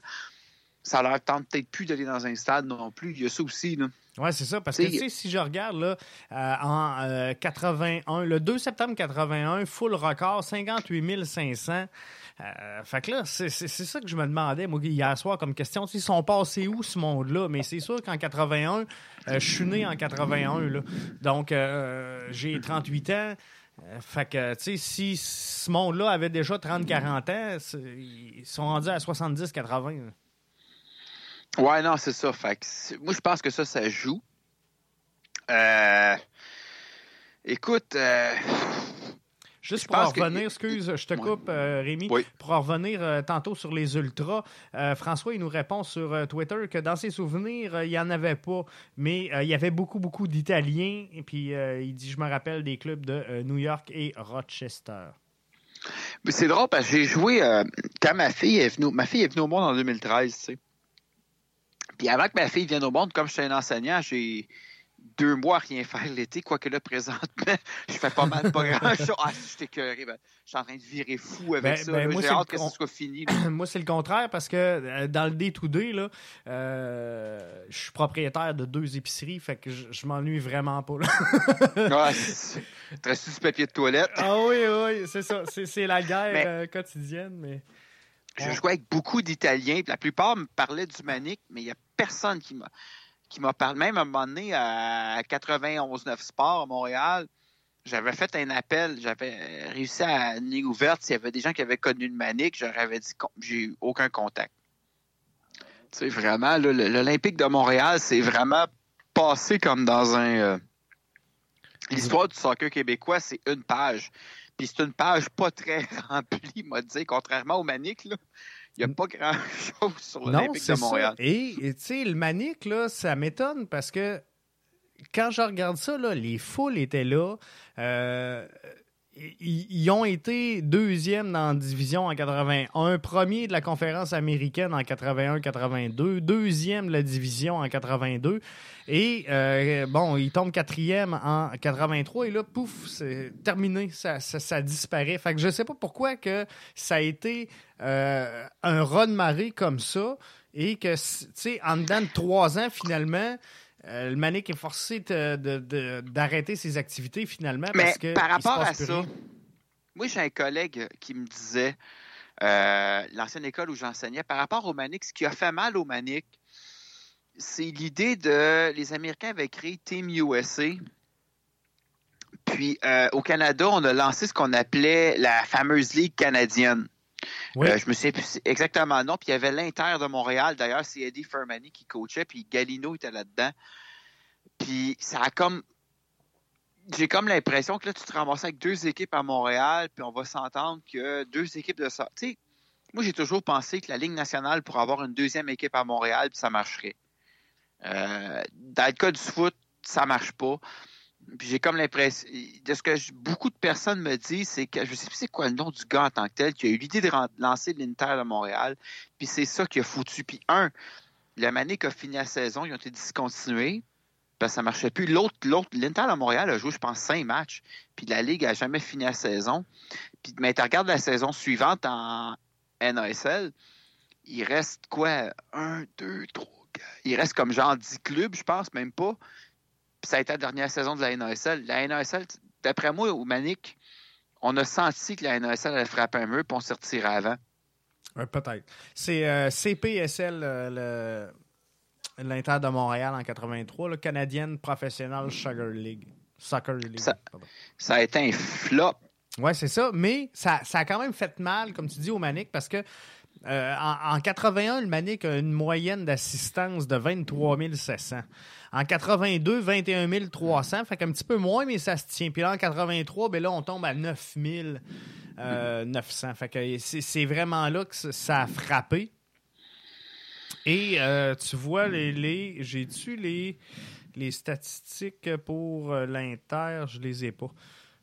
ça leur tente peut-être plus d'aller dans un stade non plus. Il y a ça aussi. Là. Oui, c'est ça. Parce que tu sais, si je regarde là, euh, en 81, euh, le 2 septembre 81, full record, 58 500. Euh, fait là, c'est ça que je me demandais, moi, hier soir, comme question. Ils sont passés où, ce monde-là? Mais c'est sûr qu'en 81, je suis né en 81, là. Donc, j'ai 38 ans. fait que, tu sais, si ce monde-là avait déjà 30-40 ans, ils sont rendus à 70-80. Ouais, non, c'est ça. Fait moi, je pense que ça, ça joue. Euh, écoute, euh, Juste pour en revenir, excuse, je te coupe, euh, Rémi, pour en revenir euh, tantôt sur les Ultras, euh, François, il nous répond sur Twitter que dans ses souvenirs, il n'y en avait pas, mais il y avait beaucoup, beaucoup d'Italiens, et puis il dit, je me rappelle des clubs de New York et Rochester. C'est drôle parce que j'ai joué quand ma fille est venue, ma fille est venue au monde en 2013, tu sais. Puis avant que ma fille vienne au monde, comme je suis un enseignant, j'ai deux mois à rien faire l'été, quoique là, présentement, <laughs> je fais pas mal, pas grand-chose. Ah, si je ben, je suis en train de virer fou avec ben, ça. Ben, J'ai hâte que ce soit fini. <clears throat> moi, c'est le contraire parce que euh, dans le day-to-day, euh, je suis propriétaire de deux épiceries, fait que je, m'ennuie vraiment pas. Là. <laughs> tu restes du papier de toilette. Ah oui, oui, c'est ça. C'est la guerre euh, quotidienne, mais... Je jouais avec beaucoup d'Italiens. La plupart me parlaient du manique, mais il n'y a personne qui m'a qui m'a parlé, même à un moment donné, à 91-9 Sport à Montréal, j'avais fait un appel, j'avais réussi à une ligne ouverte. S'il y avait des gens qui avaient connu le manique, j'aurais dit j'ai eu aucun contact. Tu sais, vraiment, l'Olympique de Montréal, c'est vraiment passé comme dans un. Euh, l'histoire du soccer québécois, c'est une page. Puis c'est une page pas très <laughs> remplie, m'a dit, contrairement au manique, là. Il n'y a pas grand-chose sur l'Olympique de Montréal. Ça. Et tu sais, le Manic, là, ça m'étonne parce que quand je regarde ça, là, les foules étaient là. Euh, ils ont été deuxième dans la division en 81, premier de la conférence américaine en 81-82, deuxième de la division en 82. Et euh, bon, ils tombent quatrième en 83 et là, pouf, c'est terminé, ça, ça, disparaît. Fait que je sais pas pourquoi que ça a été euh, un run marée comme ça et que, tu sais, en dedans de trois ans, finalement, euh, le Manic est forcé d'arrêter ses activités finalement parce que. Par rapport à ça, moi j'ai un collègue qui me disait, euh, l'ancienne école où j'enseignais, par rapport au Manic, ce qui a fait mal au Manic, c'est l'idée de. Les Américains avaient créé Team USA. Puis euh, au Canada, on a lancé ce qu'on appelait la fameuse Ligue canadienne. Euh, je me souviens plus exactement non. Puis il y avait l'Inter de Montréal. D'ailleurs, c'est Eddie Fermani qui coachait. Puis Galino était là-dedans. Puis ça a comme. J'ai comme l'impression que là, tu te ramasses avec deux équipes à Montréal. Puis on va s'entendre que deux équipes de ça. Tu sais, moi, j'ai toujours pensé que la Ligue nationale pourrait avoir une deuxième équipe à Montréal. Puis ça marcherait. Euh, dans le cas du foot, ça marche pas. Puis j'ai comme l'impression, de ce que beaucoup de personnes me disent, c'est que je sais plus c'est quoi le nom du gars en tant que tel, qui a eu l'idée de lancer l'Inter de Montréal, puis c'est ça qui a foutu. Puis un, la Manic a fini la saison, ils ont été discontinués, parce que ça marchait plus. L'autre, l'autre, l'Inter de Montréal a joué, je pense, cinq matchs, puis la Ligue a jamais fini la saison. Puis, mais tu regardes la saison suivante en NASL, il reste quoi? Un, deux, trois. Il reste comme genre dix clubs, je pense, même pas ça a été la dernière saison de la NASL. La NASL, d'après moi, au Manic, on a senti que la NASL allait frapper un mur puis on retiré avant. Peut-être. C'est euh, CPSL, euh, l'Inter de Montréal en 83, le Canadienne Professional Soccer League. Soccer League. Ça, a été un flop. Oui, c'est ça. Mais ça, ça, a quand même fait mal, comme tu dis, au Manic, parce que euh, en, 81, le Manic a une moyenne d'assistance de 23 700. En 82, 21 300, fait qu'un petit peu moins, mais ça se tient. Puis là, en 83, ben là, on tombe à 9 900. Euh, fait que c'est vraiment là que ça a frappé. Et euh, tu vois, les, j'ai-tu les, les statistiques pour l'Inter? Je les ai pas.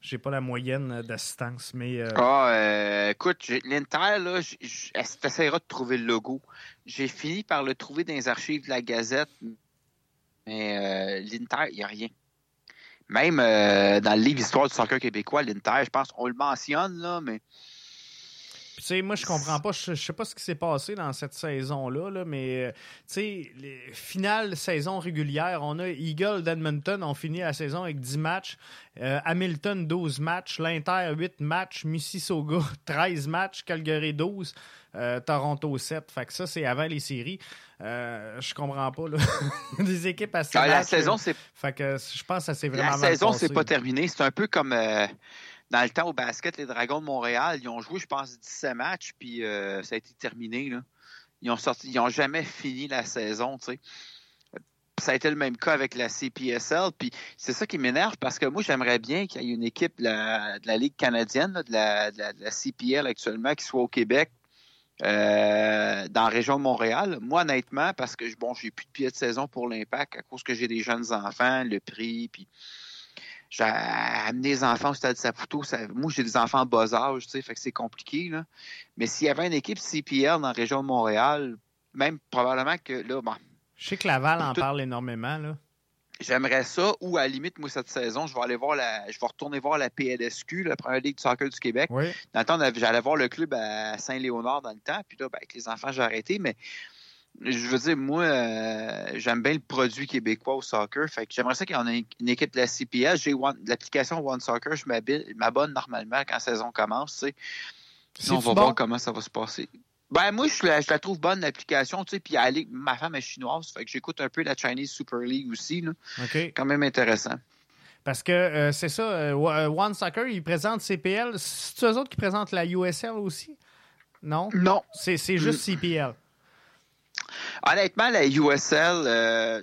J'ai pas la moyenne d'assistance, mais. Euh, ah, euh, écoute, l'Inter, là, essaieras de trouver le logo? J'ai fini par le trouver dans les archives de la Gazette, mais euh, l'Inter, il n'y a rien. Même dans le livre Histoire du soccer québécois, l'Inter, je pense, on le mentionne, là, mais tu sais, moi, je comprends pas. Je, sais pas ce qui s'est passé dans cette saison-là, là, mais, euh, tu sais, finale saison régulière, on a Eagle d'Edmonton, on finit la saison avec 10 matchs. Euh, Hamilton, 12 matchs. L'Inter, 8 matchs. Mississauga, <laughs> 13 matchs. Calgary, 12. Euh, Toronto 7. Fait que ça, c'est avant les séries. je comprends pas. Là. <laughs> Des équipes assez. Ah, la saison, c'est. Fait que je pense que ça c'est vraiment. La saison, c'est pas terminé. C'est un peu comme dans le temps au basket, les Dragons de Montréal, ils ont joué, je pense, 17 matchs, puis euh, ça a été terminé. Ils ont jamais fini la saison. Ça a été le même cas avec la CPSL, c'est ça qui m'énerve parce que moi, j'aimerais bien qu'il y ait une équipe de la, Ligue canadienne, de, la, CPL actuellement, qui soit au Québec, euh, dans la région de Montréal. Moi, honnêtement, parce que bon, j'ai plus de pieds de saison pour l'impact à cause que j'ai des jeunes enfants, le prix, puis j'ai amené les enfants au stade Saputo. Ça, moi, j'ai des enfants en bas âge, tu sais, fait que c'est compliqué. Là. Mais s'il y avait une équipe CPL dans la région de Montréal, même probablement que là, bon. Je sais que Laval en tout, parle énormément, là. J'aimerais ça, ou à la limite, moi, cette saison, je vais aller voir la. Je vais retourner voir la PLSQ, la première ligue de soccer du Québec. Oui. Dans le temps, j'allais voir le club à Saint-Léonard dans le temps, puis là, ben, avec les enfants, j'ai arrêté, mais je veux dire, moi, euh, j'aime bien le produit québécois au soccer. Fait que j'aimerais ça qu'il y en ait une équipe de la CPS. J'ai l'application One Soccer, je m'abonne normalement quand la saison commence. Tu sais. On va bon? voir comment ça va se passer. Ben moi, je la, je la trouve bonne l'application, tu sais, puis elle, ma femme est chinoise, fait que j'écoute un peu la Chinese Super League aussi, là. OK. Quand même intéressant. Parce que euh, c'est ça, euh, One Soccer, ils présentent CPL. C'est eux autres qui présentent la USL aussi? Non? Non. C'est juste Mm. CPL. Honnêtement, la USL, euh,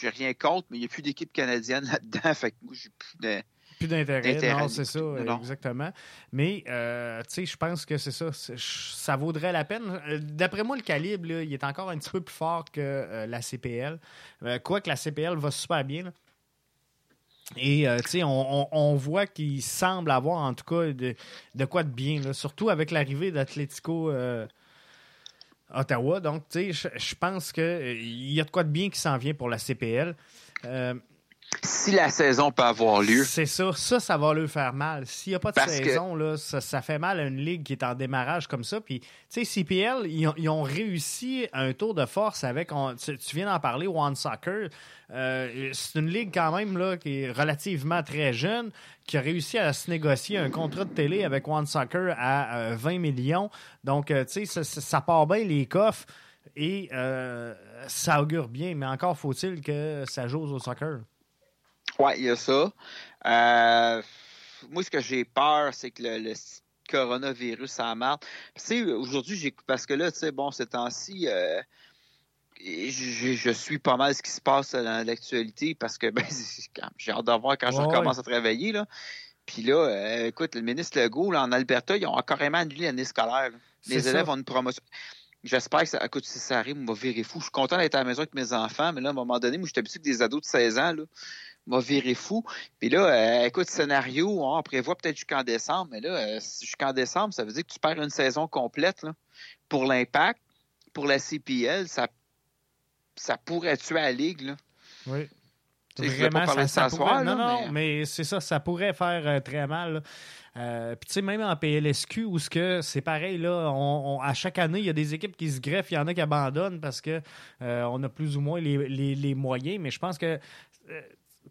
j'ai rien contre, mais il n'y a plus d'équipe canadienne là-dedans. <laughs> Fait que moi, j'ai plus de. Plus d'intérêt, non, c'est ça, non. exactement. Mais, euh, tu sais, je pense que c'est ça. Ça vaudrait la peine. Euh, D'après moi, le calibre, là, il est encore un petit peu plus fort que euh, la CPL. Euh, Quoique la CPL va super bien. là. Et, tu sais, on, on- on voit qu'il semble avoir, en tout cas, de, de quoi de bien. là. Surtout avec l'arrivée d'Atlético euh, Ottawa. Donc, tu sais, je- pense qu'il y a de quoi de bien qui s'en vient pour la CPL. Euh, Si la saison peut avoir lieu. c'est ça. Ça, ça va leur faire mal. S'il n'y a pas de Parce que- saison, là, ça, ça fait mal à une ligue qui est en démarrage comme ça. Puis, tu sais, CPL, ils ont, ils ont réussi un tour de force avec, on- tu, tu viens d'en parler, One Soccer. Euh, c'est une ligue quand même là, qui est relativement très jeune, qui a réussi à se négocier un contrat de télé avec One Soccer à euh, 20 millions. Donc, euh, tu sais, ça, ça- part bien les coffres et euh, ça augure bien. Mais encore faut-il que ça joue au soccer. Oui, il y a ça. Euh, moi, ce que j'ai peur, c'est que le, le coronavirus, ça marre. Tu sais, aujourd'hui, j'ai parce que là, tu sais, bon, ces temps-ci, euh, je, je suis pas mal ce qui se passe dans l'actualité parce que <laughs> ben, j'ai hâte de voir quand je Ouais, recommence à travailler. Là. Puis là, euh, écoute, le ministre Legault, là, en Alberta, ils ont carrément annulé l'année scolaire. Les élèves ont une promotion. J'espère que ça. Écoute, si ça arrive, on va virer fou. Je suis content d'être à la maison avec mes enfants, mais là, à un moment donné, moi, j'étais habitué que des ados de 16 ans, là, m'a viré fou. Puis là, euh, écoute, scénario, on prévoit peut-être jusqu'en décembre, mais là, euh, jusqu'en décembre, ça veut dire que tu perds une saison complète là. pour l'impact, pour la CPL, ça, ça pourrait tuer la ligue. Là. Oui. Je pas de ça ce pourrait- non, là, non, mais- mais, c'est ça, ça pourrait faire euh, très mal. Euh, Puis tu sais, même en PLSQ, où ce que c'est pareil, là, on- on- à chaque année, il y a des équipes qui se greffent, il y en a qui abandonnent parce que euh, on a plus ou moins les, les- les moyens, mais je pense que euh,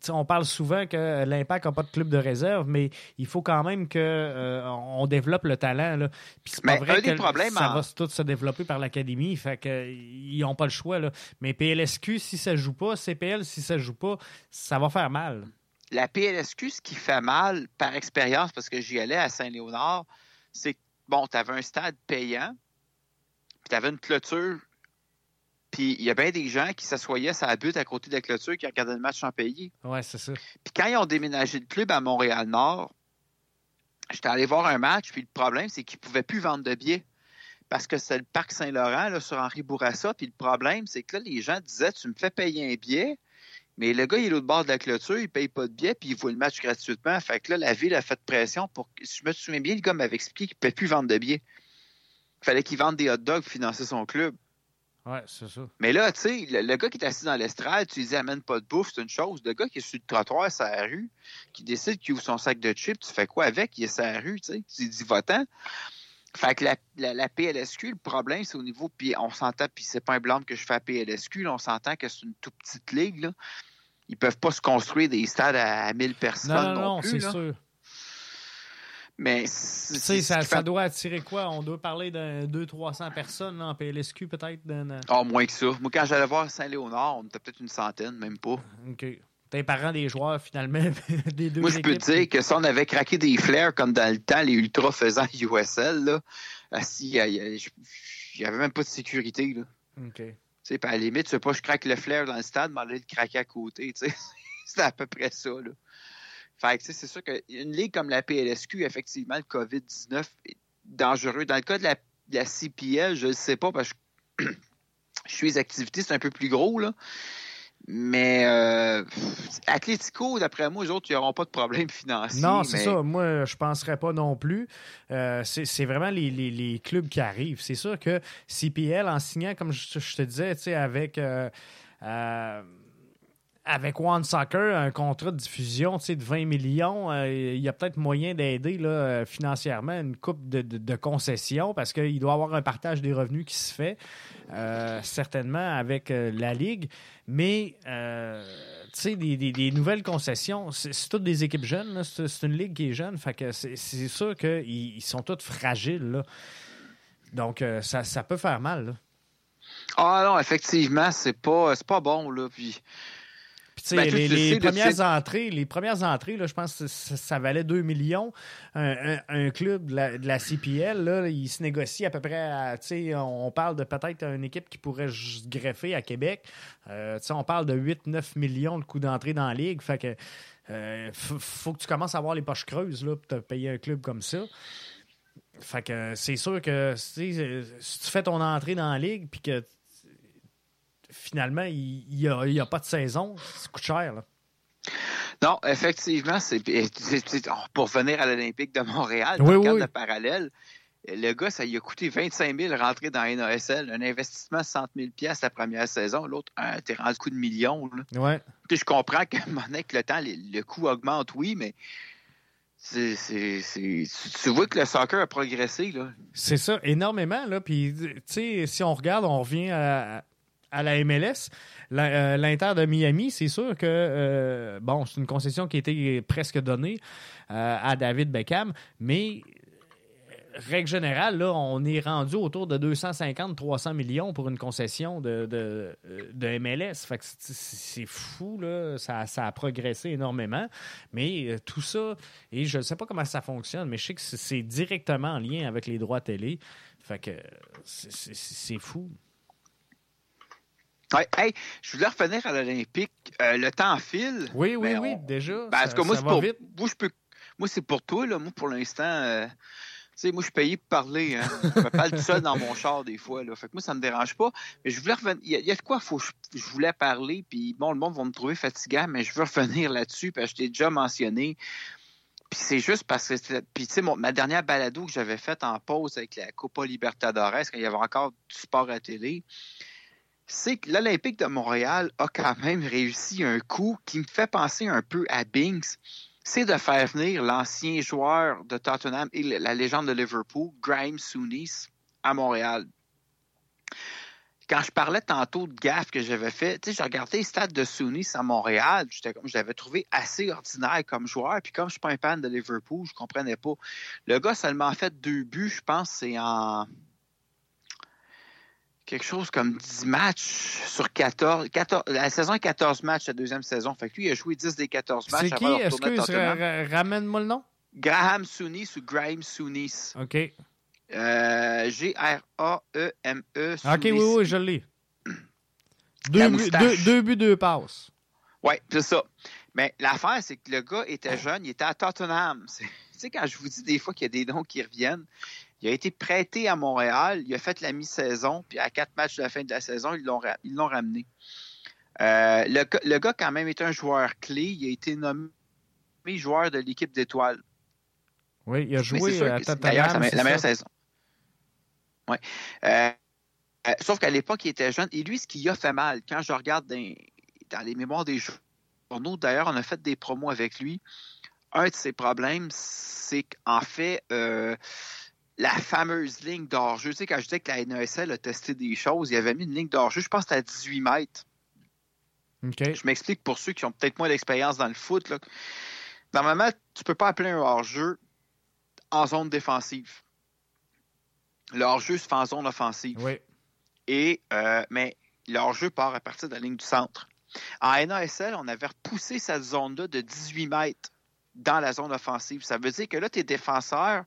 on parle souvent que l'impact n'a pas de club de réserve, mais il faut quand même que euh, on développe le talent. Là. Puis c'est pas vrai que problèmes ça en- va tout se développer par l'académie. Fait que ils n'ont pas le choix. Là. Mais PLSQ, si ça joue pas, CPL, si ça joue pas, ça va faire mal. La PLSQ, ce qui fait mal par expérience, parce que j'y allais à Saint-Léonard, c'est que, bon, tu avais un stade payant, puis tu avais une clôture, puis il y a bien des gens qui s'assoyaient sur la butte à côté de la clôture qui regardaient le match sans payer. Ouais, c'est ça. Puis quand ils ont déménagé le club à Montréal-Nord, j'étais allé voir un match, puis le problème, c'est qu'ils ne pouvaient plus vendre de billets. Parce que c'est le parc Saint-Laurent, là, sur Henri Bourassa. Puis le problème, c'est que là, les gens disaient Tu me fais payer un billet, mais le gars, il est l'autre bord de la clôture, il ne paye pas de billet, puis il voit le match gratuitement. Fait que là, la ville a fait pression pour. Si je me souviens bien, le gars m'avait expliqué qu'il ne pouvait plus vendre de billets. Il fallait qu'il vende des hot dogs pour financer son club. Ouais, c'est ça. Mais là, tu sais, le, le gars qui est assis dans l'estrade, tu lui dis amène pas de bouffe, c'est une chose. Le gars qui est sur le trottoir, sur la rue, qui décide qu'il ouvre son sac de chips, tu fais quoi avec? Il est sur la rue, tu sais. Tu lui dis va-t'en. Fait que la, la- la PLSQ, le problème, c'est au niveau, puis on s'entend, puis c'est pas un blâme que je fais à PLSQ, là, on s'entend que c'est une toute petite ligue, là. Ils peuvent pas se construire des stades à, à 1000 personnes Non, non, non, c'est sûr. Mais c'est ça, doit attirer quoi? On doit parler de 200-300 personnes là, en PLSQ, peut-être? d'un- Ah, moins que ça. Moi, quand j'allais voir Saint-Léonard, on était peut-être une centaine, même pas. OK. T'es parent des joueurs, finalement, <laughs> des deux Moi, je peux te dire que si on avait craqué des flares comme dans le temps, les ultras faisant USL, là, ah, il n'y avait même pas de sécurité. Là. OK. sais, à la limite, tu sais pas, je craque le flare dans le stade, mais le craquer à côté. <laughs> C'est à peu près ça. Là. Fait que c'est sûr qu'une ligue comme la PLSQ, effectivement, le COVID-19 est dangereux. Dans le cas de la, la CPL, je ne sais pas parce que <clears throat> je suis les activités, c'est un peu plus gros, là. Mais euh, Atletico, d'après moi, les autres, ils n'auront pas de problème financier. Non, c'est ça. Moi, je ne penserais pas non plus. Euh, c'est vraiment les, clubs qui arrivent. C'est sûr que CPL, en signant, comme je, te disais, avec. Euh, euh, avec One Soccer, un contrat de diffusion de 20 millions, il y a peut-être moyen d'aider financièrement une coupe de, concessions parce qu'il doit y avoir un partage des revenus qui se fait, certainement avec la Ligue. Mais, euh, tu sais, des, nouvelles concessions, c'est toutes des équipes jeunes. C'est une ligue qui est jeune. Fait que c'est sûr qu'ils ils sont tous fragiles. Là. Donc, euh, ça, ça, peut faire mal. Ah non, effectivement, c'est pas, pas bon. Là. Puis ben, les, premières entrées, les premières entrées, je pense que ça, valait 2 millions. Un, club de la, CPL, là, il se négocie à peu près à, on parle de peut-être une équipe qui pourrait greffer à Québec. Euh, on parle de 8-9 millions de coûts d'entrée dans la ligue. Fait que euh, faut, que tu commences à avoir les poches creuses là, pour te payer un club comme ça. Fait que c'est sûr que si tu fais ton entrée dans la ligue puis que finalement, il n'y a, pas de saison. Ça coûte cher. Là. Non, effectivement, c'est pour venir à l'Olympique de Montréal, dans le cadre de parallèle, le gars, ça lui a coûté 25 000 rentrer dans NASL, un investissement de 100 000 la première saison, l'autre, un terrain de coût de millions. Ouais. Puis je comprends qu'à avec le temps, le, coût augmente, oui, mais c'est, tu vois que le soccer a progressé. C'est ça, énormément. Là. Puis, si on regarde, on revient à, à la MLS. Euh, L'Inter de Miami, c'est sûr que euh, bon, c'est une concession qui a été presque donnée euh, à David Beckham, mais règle générale, là, on est rendu autour de 250-300 millions pour une concession de, de, MLS. c'est fou, là. Ça, a progressé énormément. Mais tout ça, et je ne sais pas comment ça fonctionne, mais je sais que c'est directement en lien avec les droits télé. Fait que c'est fou. Ouais, hey, je voulais revenir à l'Olympique. Euh, le temps file. Oui, oui, oui, déjà. Ben, ça, moi, pour, moi, je moi, c'est pour toi, là. Moi, pour l'instant, euh, tu sais, moi, je suis payé pour parler. Hein. je me parle tout seul dans mon char des fois. Là. Fait que moi, ça me dérange pas. Mais je voulais revenir. Il y, a de quoi faut, je, voulais parler. Puis bon, le monde va me trouver fatigant, mais je veux revenir là-dessus parce que je t'ai déjà mentionné. Puis c'est juste parce que, puis tu sais, ma dernière balado que j'avais faite en pause avec la Copa Libertadores, quand il y avait encore du sport à télé, c'est que l'Olympique de Montréal a quand même réussi un coup qui me fait penser un peu à Binks. C'est de faire venir l'ancien joueur de Tottenham et la légende de Liverpool, Graham Souness, à Montréal. Quand je parlais tantôt de gaffe que j'avais fait, tu sais, j'ai regardé les stats de Souness à Montréal, je l'avais trouvé assez ordinaire comme joueur, puis comme je suis pas un fan de Liverpool, je comprenais pas. Le gars seulement fait deux buts, je pense, c'est en quelque chose comme 10 matchs sur 14, 14 la saison est 14 matchs la deuxième saison. Fait que lui, il a joué 10 des 14 matchs. C'est qui? Est-ce que ramène-moi le nom? Graham Sounis ou Graham Sounis. OK. Euh, G-R-A-E-M-E. -E, OK, oui, oui, je l'ai. Deux, deux, deux, buts, deux passes. Oui, c'est ça. Mais l'affaire, c'est que le gars était jeune, il était à Tottenham. <laughs> Tu sais, quand je vous dis des fois qu'il y a des noms qui reviennent, il a été prêté à Montréal, il a fait la mi-saison, puis à quatre matchs de la fin de la saison, ils l'ont, ils l'ont ramené. Euh, le, le, gars, quand même, est un joueur clé. Il a été nommé joueur de l'équipe d'étoiles. Oui, il a joué à Tottenham. D'ailleurs, la meilleure saison. Ouais. Euh, euh, sauf qu'à l'époque, il était jeune. Et lui, ce qui a fait mal, quand je regarde dans, dans les mémoires des journaux, d'ailleurs, on a fait des promos avec lui. Un de ses problèmes, c'est qu'en fait, la fameuse ligne d'hors-jeu. Tu sais, quand je disais que la NESL a testé des choses, il avait mis une ligne d'hors-jeu, je pense que c'était à 18 mètres. Je m'explique pour ceux qui ont peut-être moins d'expérience dans le foot. Là. Normalement, tu ne peux pas appeler un hors-jeu en zone défensive. Le hors-jeu se fait en zone offensive. Oui. Et, euh, mais le hors-jeu part à partir de la ligne du centre. En NASL, on avait repoussé cette zone-là de 18 mètres dans la zone offensive. Ça veut dire que là, tes défenseurs,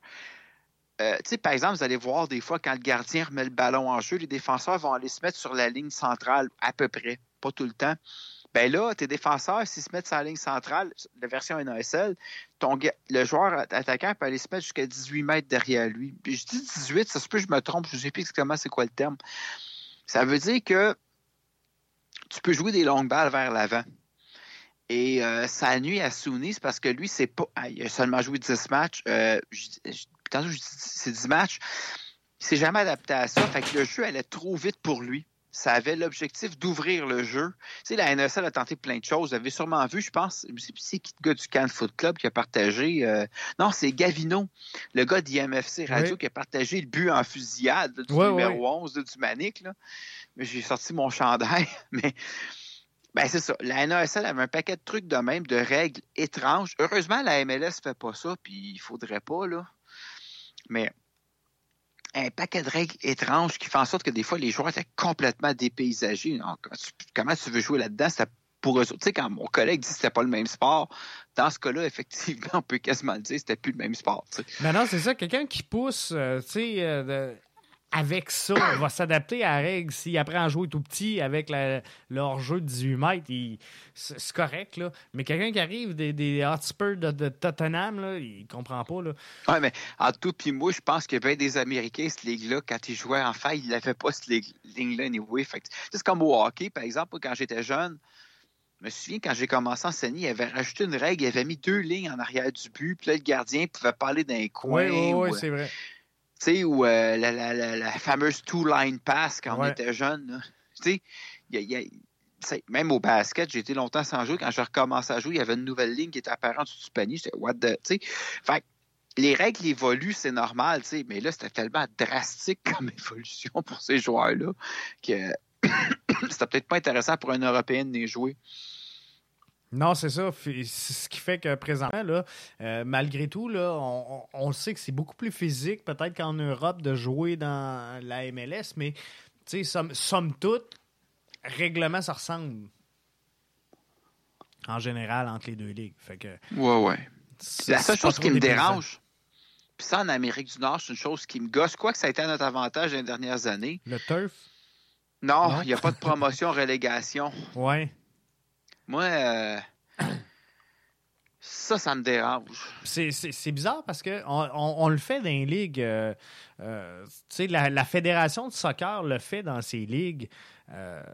euh, par exemple, vous allez voir des fois quand le gardien remet le ballon en jeu, les défenseurs vont aller se mettre sur la ligne centrale à peu près, pas tout le temps. Ben là, tes défenseurs, s'ils se mettent sur la ligne centrale, la version NASL, ton, le joueur attaquant peut aller se mettre jusqu'à 18 mètres derrière lui. Je dis 18, ça se peut que je me trompe, je ne sais plus exactement c'est quoi le terme. Ça veut dire que tu peux jouer des longues balles vers l'avant. Et euh, ça nuit à Sounis parce que lui, c'est pas. Ah, il a seulement joué 10 matchs. Euh, dis c'est 10 matchs. Il s'est jamais adapté à ça. Fait que le jeu allait trop vite pour lui. Ça avait l'objectif d'ouvrir le jeu. Tu sais, la NSL a tenté plein de choses. Vous avez sûrement vu, je pense, c'est qui le gars du Can Foot Club qui a partagé. Euh, non, c'est Gavino, le gars d'IMFC Radio qui a partagé le but en fusillade du numéro 11 du Manic. J'ai sorti mon chandail. <laughs> Mais ben, c'est ça. La NASL avait un paquet de trucs de même, de règles étranges. Heureusement, la MLS ne fait pas ça, puis il faudrait pas, là. Mais un paquet de règles étranges qui font en sorte que des fois, les joueurs étaient complètement dépaysagés. comment tu veux jouer là-dedans? pour eux Tu sais, quand mon collègue dit que c'était pas le même sport, dans ce cas-là, <laughs> effectivement, on peut quasiment le dire, c'était plus le même sport. Mais non, c'est ça. Quelqu'un qui pousse, euh, tu sais, euh, avec ça, il va s'adapter à la règle. S'il apprend à jouer tout petit avec leur jeu de 18 mètres, c'est correct. Là. Mais quelqu'un qui arrive des, des Hotspurs de, Tottenham, là, il comprend pas. Là. Ouais, mais en tout puis moi, je pense y avait des Américains, cette ligue-là, quand ils jouaient en fait, ils n'avaient pas cette ligne-là anyway. C'est comme au hockey, par exemple, quand j'étais jeune. Je me souviens, quand j'ai commencé à enseigner, il avait rajouté une règle, il avait mis deux lignes en arrière du but, puis là, le gardien pouvait parler d'un coin. Oui, oui, c'est vrai tu sais, ou euh, la, la, la, fameuse two-line pass quand on était jeune. Tu sais, même au basket, j'ai été longtemps sans jouer. Quand j'ai recommencé à jouer, il y avait une nouvelle ligne qui était apparente sur du panier. J'étais, what the. Tu sais, les règles évoluent, c'est normal, tu sais, mais là, c'était tellement drastique comme <laughs> évolution pour ces joueurs-là que <coughs> c'était peut-être pas intéressant pour un Européen de les jouer. Non, c'est ça. C'est ce qui fait que présentement, là, euh, malgré tout, là, on, on, sait que c'est beaucoup plus physique peut-être qu'en Europe de jouer dans la MLS, mais somme, somme toute, règlement, ça ressemble en général entre les deux ligues. Fait que, ouais, ouais. La seule chose qui me dérange, puis ça en Amérique du Nord, c'est une chose qui me gosse, quoi que ça a été à notre avantage dans les dernières années. Le turf? Non, il n'y a pas de promotion-relégation. <laughs> Ouais. Moi, euh, ça, ça me dérange. C'est bizarre parce qu'on on, le fait dans les ligues. Euh, euh, la, la, Fédération de soccer le fait dans ses ligues 2A,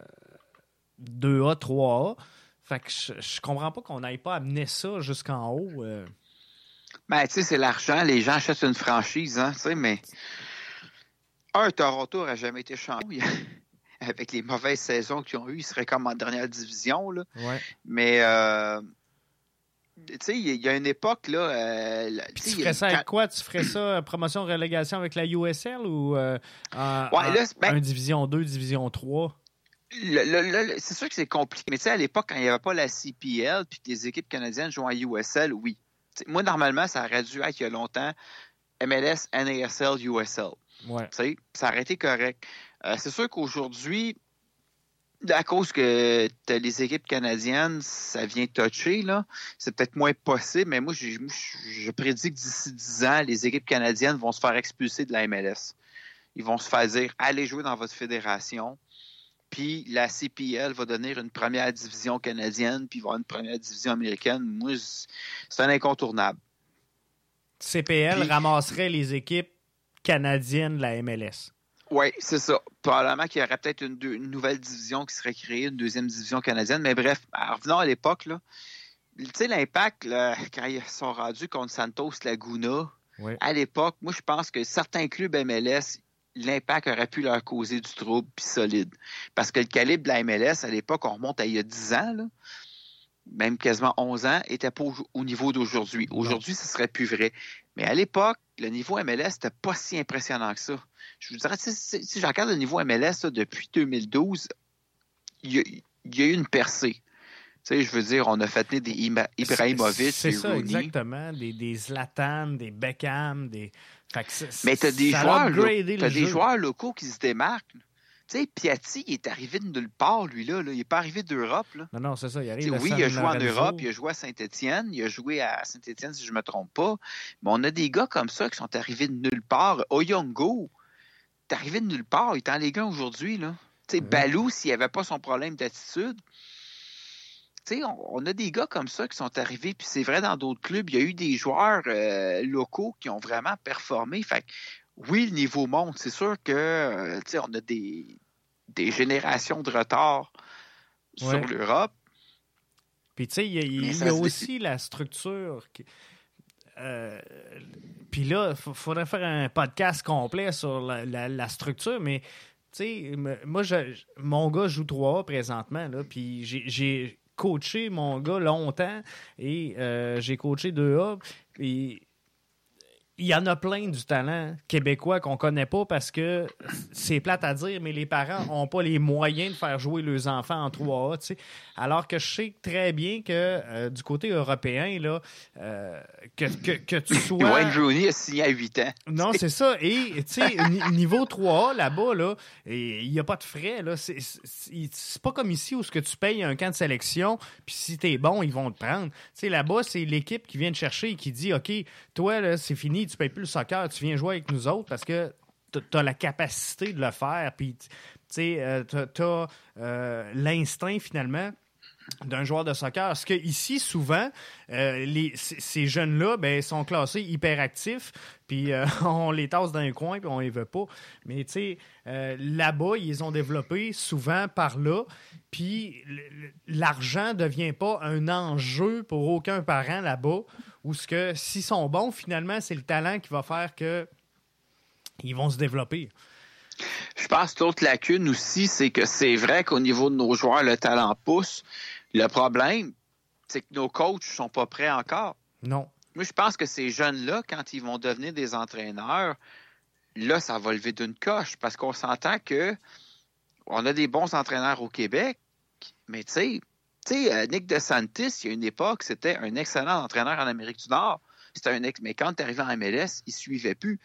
3A. Fait que je, je comprends pas qu'on n'aille pas amener ça jusqu'en haut. Ben, tu sais, c'est l'argent. Les gens achètent une franchise, hein, tu sais, mais. Un, Toronto n'a jamais été champion avec les mauvaises saisons qu'ils ont eues, ils seraient comme en dernière division. Là. Mais euh, tu sais, il y a une époque là. Euh, tu ferais ça avec quoi? Tu ferais ça euh, promotion relégation avec la USL ou en, ben division 2, division 3 c'est sûr que c'est compliqué. Mais tu sais, à l'époque, quand il n'y avait pas la CPL puis que les équipes canadiennes jouaient en USL, oui. moi, normalement, ça aurait dû être il y a longtemps MLS, NASL, USL. Ouais. Ça aurait été correct. Euh, c'est sûr qu'aujourd'hui, à cause que les équipes canadiennes, ça vient toucher, là, c'est peut-être moins possible, mais moi, je, je prédis que d'ici 10 ans, les équipes canadiennes vont se faire expulser de la MLS. Ils vont se faire dire allez jouer dans votre fédération. Puis la CPL va donner une première division canadienne, puis va avoir une première division américaine. Moi, c'est un incontournable. CPL ramasserait les équipes canadiennes de la MLS. Oui, c'est ça. Probablement qu'il y aurait peut-être une, nouvelle division qui serait créée, une deuxième division canadienne. Mais bref, revenons à l'époque. Là. Tu sais, l'impact, <laughs> quand ils sont rendus contre Santos Laguna, à l'époque, moi, je pense que certains clubs MLS, l'impact aurait pu leur causer du trouble puis solide. Parce que le calibre de la MLS, à l'époque, on remonte à il y a 10 ans, même quasiment 11 ans, était pas au, niveau d'aujourd'hui. Aujourd'hui, ce serait plus vrai. Mais à l'époque, le niveau MLS n'était pas si impressionnant que ça. Je vous dirais, si, je regarde le niveau MLS depuis 2012, il y, a, eu une percée. Tu sais, je veux dire, on a fait des Ibrahimovic. C'est ça, exactement. Des, des Zlatan, des Beckham, des. Mais tu as des, joueurs, as des joueurs locaux qui se démarquent. Tu sais, Piatti, il est arrivé de nulle part, lui, là. Il n'est pas arrivé d'Europe. Non, non, c'est ça. Il arrive oui, il a joué en Europe, il a joué à Saint-Étienne, il a joué à Saint-Étienne, si je ne me trompe pas. Mais on a des gars comme ça qui sont arrivés de nulle part. Oyongo, est arrivé de nulle part. Il est en Ligue 1 aujourd'hui, là. Tu sais, Balou, s'il avait pas son problème d'attitude, tu sais, on, a des gars comme ça qui sont arrivés, puis c'est vrai dans d'autres clubs, il y a eu des joueurs euh, locaux qui ont vraiment performé. Fait oui, le niveau monte. C'est sûr que, euh, on a des, des générations de retard sur l'Europe. Puis, tu sais, il y a, aussi la structure. Euh, puis là, il faudrait faire un podcast complet sur la, structure, mais tu sais, moi, mon gars joue 3A présentement, là, puis j'ai coaché mon gars longtemps et euh, j'ai coaché 2A. Et il y en a plein du talent québécois qu'on connaît pas parce que c'est plate à dire, mais les parents n'ont pas les moyens de faire jouer leurs enfants en 3A. Alors que je sais très bien que euh, du côté européen, là, euh, que, que, tu <coughs> sois. Wayne Rooney a signé à 8 ans. Non, c'est ça. Et niveau 3A, là-bas, là, il n'y a pas de frais. Là. C'est, pas comme ici où ce que tu payes un camp de sélection, puis si tu es bon, ils vont te prendre. là-bas, c'est l'équipe qui vient te chercher et qui dit OK, toi, là, c'est fini tu payes plus le soccer, tu viens jouer avec nous autres parce que tu as la capacité de le faire, puis tu euh, as, euh, l'instinct finalement d'un joueur de soccer. Parce que ici, souvent, euh, les, ces jeunes-là ben, sont classés hyperactifs, puis <laughs> on les tasse dans un coin, puis on les veut pas. Mais tu sais, là-bas, ils ont développé souvent par là, puis l'argent ne devient pas un enjeu pour aucun parent là-bas, ou ce que s'ils sont bons, finalement, c'est le talent qui va faire que ils vont se développer. Je pense que l'autre lacune aussi, c'est que c'est vrai qu'au niveau de nos joueurs, le talent pousse. Le problème, c'est que nos coachs ne sont pas prêts encore. Non. Moi, je pense que ces jeunes-là, quand ils vont devenir des entraîneurs, là, ça va lever d'une coche parce qu'on s'entend que on a des bons entraîneurs au Québec, mais tu sais, tu sais, euh, Nick DeSantis, il y a une époque, c'était un excellent entraîneur en Amérique du Nord. C'était un ex, mais quand tu arrivé en MLS, il suivait plus.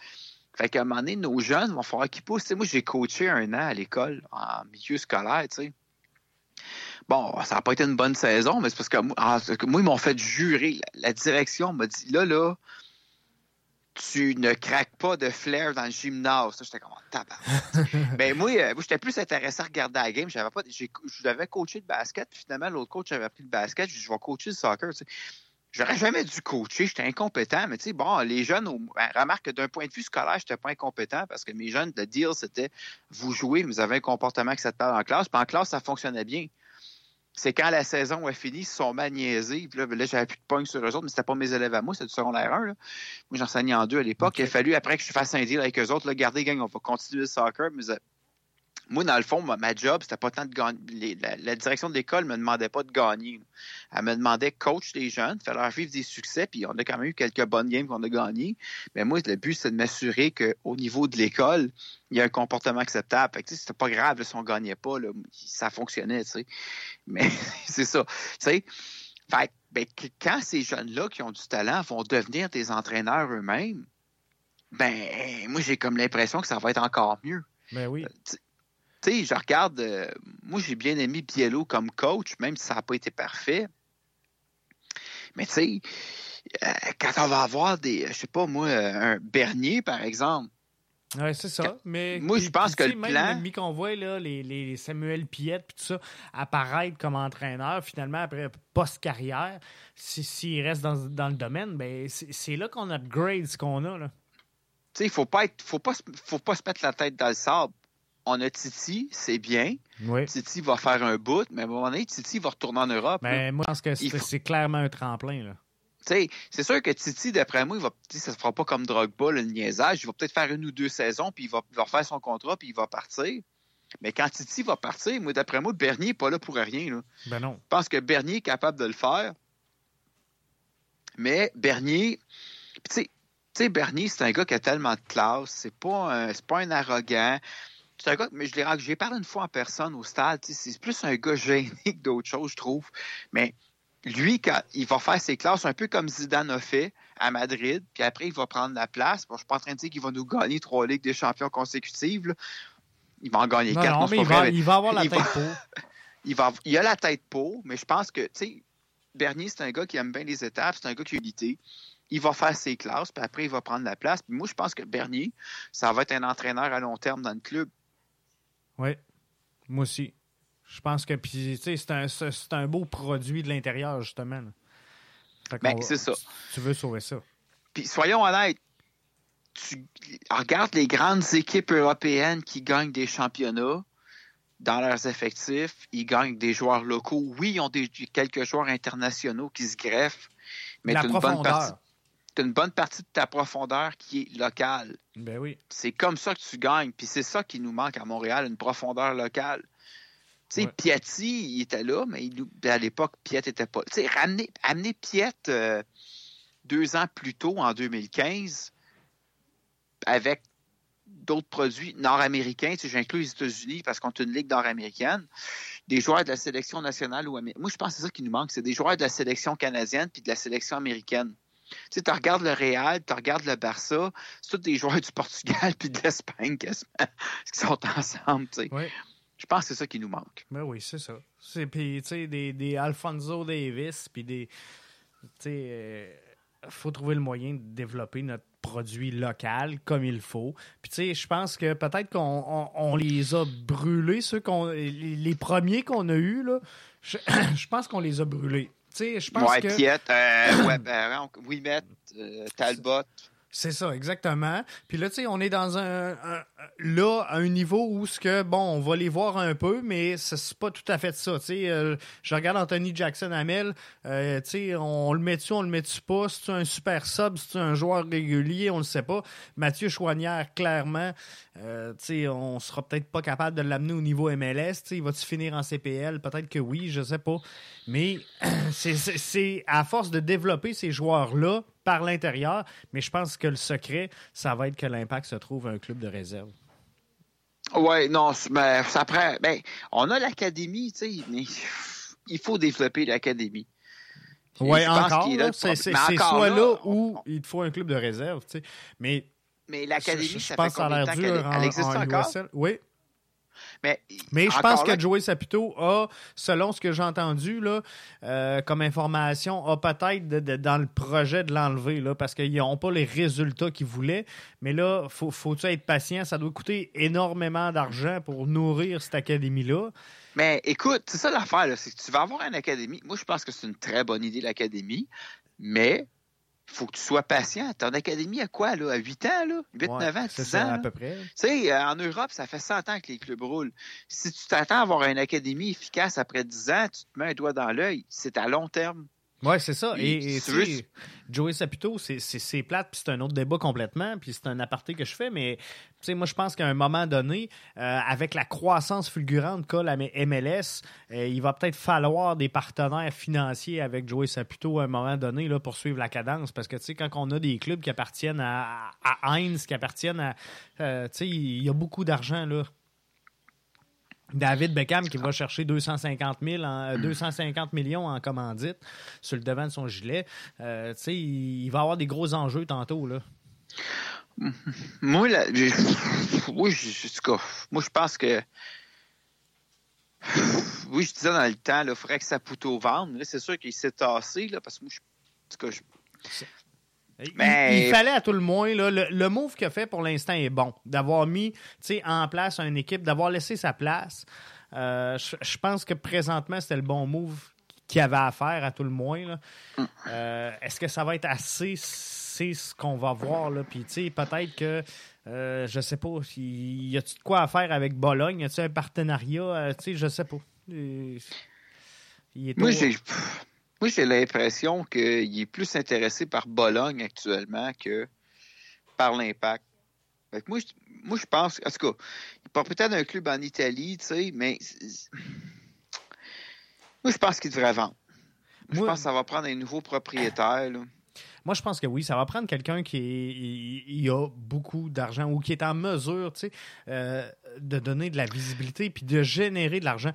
Fait qu'à un moment donné, nos jeunes vont falloir qu'ils poussent. moi, j'ai coaché un an à l'école, en milieu scolaire, tu sais. Bon, ça n'a pas été une bonne saison, mais c'est parce que moi, ils m'ont fait jurer. La, direction m'a dit, là, là, tu ne craques pas de flair dans le gymnase. J'étais comme, tabac. <laughs> ben, moi, euh, moi j'étais plus intéressé à regarder la game. J'avais pas, je devais coacher le basket, puis finalement, l'autre coach avait pris le basket. Je, je vais coacher le soccer. Tu sais. J'aurais jamais dû coacher, j'étais incompétent, mais tu sais, bon, les jeunes, ben, remarque que d'un point de vue scolaire, j'étais pas incompétent parce que mes jeunes, le deal, c'était vous jouez, vous avez un comportement qui s'appelle en classe, puis en classe, ça fonctionnait bien c'est quand la saison a fini, ils se sont magniésés. Puis là, là j'avais plus de points sur eux autres, mais c'était pas mes élèves à moi, c'était du secondaire 1. Là. Moi, j'enseignais en deux à l'époque. Il a fallu, après que je fasse un deal avec eux autres, là, garder, gang, on va continuer le soccer. Mais euh, moi, dans le fond, ma, job, c'était pas tant de gagner. La, direction de l'école me demandait pas de gagner. Elle me demandait coach les jeunes, faire leur vivre des succès, puis on a quand même eu quelques bonnes games qu'on a gagnées. Mais moi, le but, c'est de m'assurer qu'au niveau de l'école, il y a un comportement acceptable. Fait que, c'était pas grave si on gagnait pas, là, ça fonctionnait, tu sais. Mais <laughs> c'est ça. Tu sais, fait ben, quand ces jeunes-là qui ont du talent vont devenir des entraîneurs eux-mêmes, ben, moi, j'ai comme l'impression que ça va être encore mieux. Ben oui. Euh, tu sais, je regarde, euh, moi j'ai bien aimé Biello comme coach, même si ça n'a pas été parfait. Mais tu sais, euh, quand on va avoir des, je sais pas moi, un Bernier par exemple. Oui, c'est ça. Mais moi, je pense que le plan. Même qu'on voit là, les, les Samuel Piette puis tout ça apparaître comme entraîneur, finalement, après post-carrière, s'il reste dans, dans, le domaine, ben, c'est là qu'on upgrade ce qu'on a. Tu sais, il faut pas être, faut pas, faut pas se mettre la tête dans le sable on a Titi, c'est bien. Titi va faire un bout, mais à un moment donné, Titi va retourner en Europe. Mais moi, je pense que c'est clairement un tremplin. Là. C'est sûr que Titi, d'après moi, il va, ça se fera pas comme Drogba, le niaisage. Il va peut-être faire une ou deux saisons, puis il va, refaire son contrat, puis il va partir. Mais quand Titi va partir, moi, d'après moi, Bernier n'est pas là pour rien. Là. Ben non. Je pense que Bernier est capable de le faire. Mais Bernier, tu sais, Bernier, c'est un gars qui a tellement de classe. C'est pas, pas un arrogant. C'est un gars, mais je l'ai j'ai parlé une fois en personne au stade. C'est plus un gars gêné que d'autres choses, je trouve. Mais lui, quand il va faire ses classes un peu comme Zidane a fait à Madrid, puis après, il va prendre la place. Bon, je suis pas en train de dire qu'il va nous gagner trois Ligues des champions consécutives, il va en gagner quatre. Non, mais il va, il va, avoir la tête pour. <laughs> il, va, il a la tête pour, mais je pense que, tu sais, Bernier, c'est un gars qui aime bien les étapes, c'est un gars qui a unité. Il va faire ses classes, puis après, il va prendre la place. Puis moi, je pense que Bernier, ça va être un entraîneur à long terme dans le club. Oui, moi aussi. Je pense que c'est un, un beau produit de l'intérieur, justement. Ben, c'est ça. Tu veux sauver ça. Puis soyons honnêtes, tu regardes les grandes équipes européennes qui gagnent des championnats dans leurs effectifs, ils gagnent des joueurs locaux. Oui, ils ont des, quelques joueurs internationaux qui se greffent, mais tu une bonne partie. Une bonne partie de ta profondeur qui est locale. Ben oui. C'est comme ça que tu gagnes. Puis c'est ça qui nous manque à Montréal, une profondeur locale. Tu sais, Piatti, il était là, mais à l'époque, Piet n'était pas. Tu sais, amener Piet euh, deux ans plus tôt, en 2015, avec d'autres produits nord-américains, tu sais, j'inclus les États-Unis parce qu'on a une ligue nord-américaine, des joueurs de la sélection nationale ou Moi, je pense que c'est ça qui nous manque, c'est des joueurs de la sélection canadienne puis de la sélection américaine. Tu sais, regardes le Real, tu regardes le Barça, c'est tous des joueurs <laughs> du Portugal puis de l'Espagne qui <laughs> sont ensemble, tu sais. Je pense que c'est ça qui nous manque. Ben oui, c'est ça. C'est puis tu sais des, des, Alfonso Davis puis des tu sais euh, faut trouver le moyen de développer notre produit local comme il faut. Puis tu sais, je pense que peut-être qu'on on, les a brûlés, ceux qu'on les, premiers qu'on a eus là, je, <clears throat> pense qu'on les a brûlés. Tu sais, je pense ouais, que Piet, euh, ouais, ben, euh, Talbot. C'est ça, exactement. Puis là, tu sais, on est dans un, là à un niveau où ce que bon, on va les voir un peu, mais c'est pas tout à fait ça. Tu sais, euh, je regarde Anthony Jackson Hamel, euh, tu sais, on, le met tu, on le met tu pas? C'est un super sub, c'est un joueur régulier, on le sait pas. Mathieu Chouanière, clairement, euh, tu sais, on sera peut-être pas capable de l'amener au niveau MLS. Tu sais, il va-tu finir en CPL Peut-être que oui, je sais pas. Mais <clears throat> c'est à force de développer ces joueurs là par l'intérieur. Mais je pense que le secret, ça va être que l'Impact se trouve un club de réserve. Oui, non, mais ça prend. Ben, on a l'académie, tu sais, mais il faut développer l'académie. Oui, encore. C'est soit là, où il te faut un club de réserve, tu sais. Mais, mais l'académie, ça pense fait combien de temps existe encore? Oui. Mais, je pense que Joey Saputo a, selon ce que j'ai entendu là, euh, comme information, a peut-être dans le projet de l'enlever là, parce qu'ils n'ont pas les résultats qu'ils voulaient. Mais là, faut, faut-tu être patient? Ça doit coûter énormément d'argent pour nourrir cette académie-là. Mais écoute, c'est ça l'affaire, c'est que tu vas avoir une académie. Moi, je pense que c'est une très bonne idée, l'académie, mais faut que tu sois patient. Ton académie à quoi, là? À 8 ans, là? 8, 9 ans, 10 ans? à peu près. Tu sais, euh, en Europe, ça fait 100 ans que les clubs roulent. Si tu t'attends à avoir une académie efficace après 10 ans, tu te mets un doigt dans l'œil. C'est à long terme. Oui, c'est ça. Et, et Joey Saputo, c'est plate, puis c'est un autre débat complètement, puis c'est un aparté que je fais, mais moi, je pense qu'à un moment donné, euh, avec la croissance fulgurante qu'a la MLS, euh, il va peut-être falloir des partenaires financiers avec Joey Saputo à un moment donné là, pour suivre la cadence, parce que quand on a des clubs qui appartiennent à, à Heinz, qui appartiennent à... Euh, il y a beaucoup d'argent, là. David Beckham qui va chercher 250, 000 en, 250 euh, millions en commandite sur le devant de son gilet. Euh, il, va avoir des gros enjeux tantôt. Là. Moi, là, oui, je, moi, je pense que. Oui, je disais dans le temps, il faudrait que ça au vendre. C'est sûr qu'il s'est tassé, là, parce que moi, je, il, fallait à tout le moins, le, le, move qu'il a fait pour l'instant est bon. D'avoir mis en place une équipe, d'avoir laissé sa place. Euh, je, pense que présentement, c'était le bon move qu'il avait à faire à tout le moins. Euh, est-ce que ça va être assez? C'est ce qu'on va voir. Là. Puis, peut-être que, euh, je sais pas, y a-tu de quoi à faire avec Bologne? Y a-tu un partenariat? sais, je sais pas. Il, est Moi, j'ai moi, j'ai l'impression qu'il est plus intéressé par Bologne actuellement que par l'impact. Moi, je, moi, je pense, en tout cas, il part peut-être d'un club en Italie, tu sais, mais moi, je pense qu'il devrait vendre. je pense que ça va prendre un nouveau propriétaire. Moi, je pense que oui, ça va prendre quelqu'un qui a beaucoup d'argent ou qui est en mesure, tu sais, euh, de donner de la visibilité puis de générer de l'argent.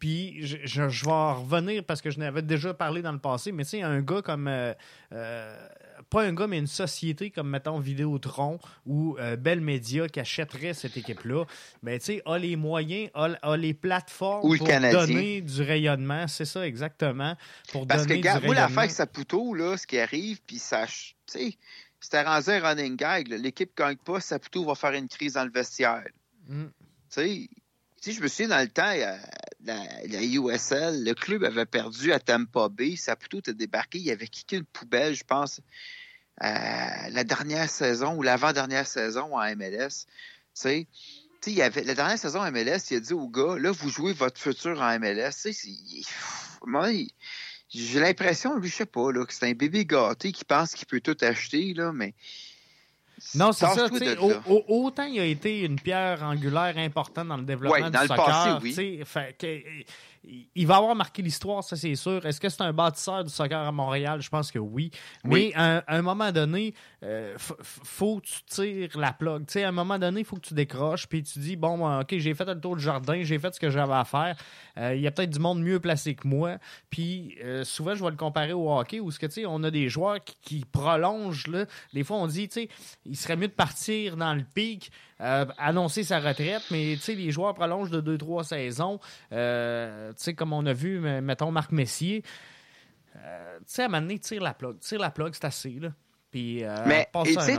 Puis je, je, vais revenir parce que je n'avais déjà parlé dans le passé, mais tu sais, un gars comme euh, euh, pas un gars, mais une société comme, mettons, Vidéotron ou Bell Media qui achèterait cette équipe-là, ben, tu sais, a les moyens, a, les plateformes pour donner du rayonnement. C'est ça, exactement. Pour Parce donner que, du moi, l'affaire avec Saputo, là, ce qui arrive, puis ça, tu sais, c'était rendu un running gag. L'équipe ne gagne pas, Saputo va faire une crise dans le vestiaire. Mm. Tu sais, je me souviens dans le temps, la, USL, le club avait perdu à Tampa Bay. Saputo était débarqué, il avait quitté une poubelle, je pense, la dernière saison ou l'avant-dernière saison en MLS. Tu sais, la dernière saison en MLS, il a dit aux gars, là, vous jouez votre futur en MLS. Moi, j'ai l'impression, lui, je sais pas, là, que c'est un bébé gâté qui pense qu'il peut tout acheter, là, mais non, c'est ça. autant il a été une pierre angulaire importante dans le développement du soccer. Il va avoir marqué l'histoire, ça c'est sûr. Est-ce que c'est un bâtisseur du soccer à Montréal? Je pense que oui. Mais à, un moment donné, euh, faut que tu tires la plug. à un moment donné, il faut que tu décroches puis tu dis bon, ok, j'ai fait le tour du jardin, j'ai fait ce que j'avais à faire. Euh, il y a peut-être du monde mieux placé que moi. Puis euh, souvent, je vais le comparer au hockey où ce que on a des joueurs qui, prolongent. Là. Des fois, on dit, il serait mieux de partir dans le pic, euh, annoncer sa retraite, mais les joueurs prolongent de 2-3 saisons. sais, comme on a vu, mettons Marc Messier. tu sais, à un moment donné, tire la plug. Tire la plug, c'est assez. Là. Puis, mais tu sais,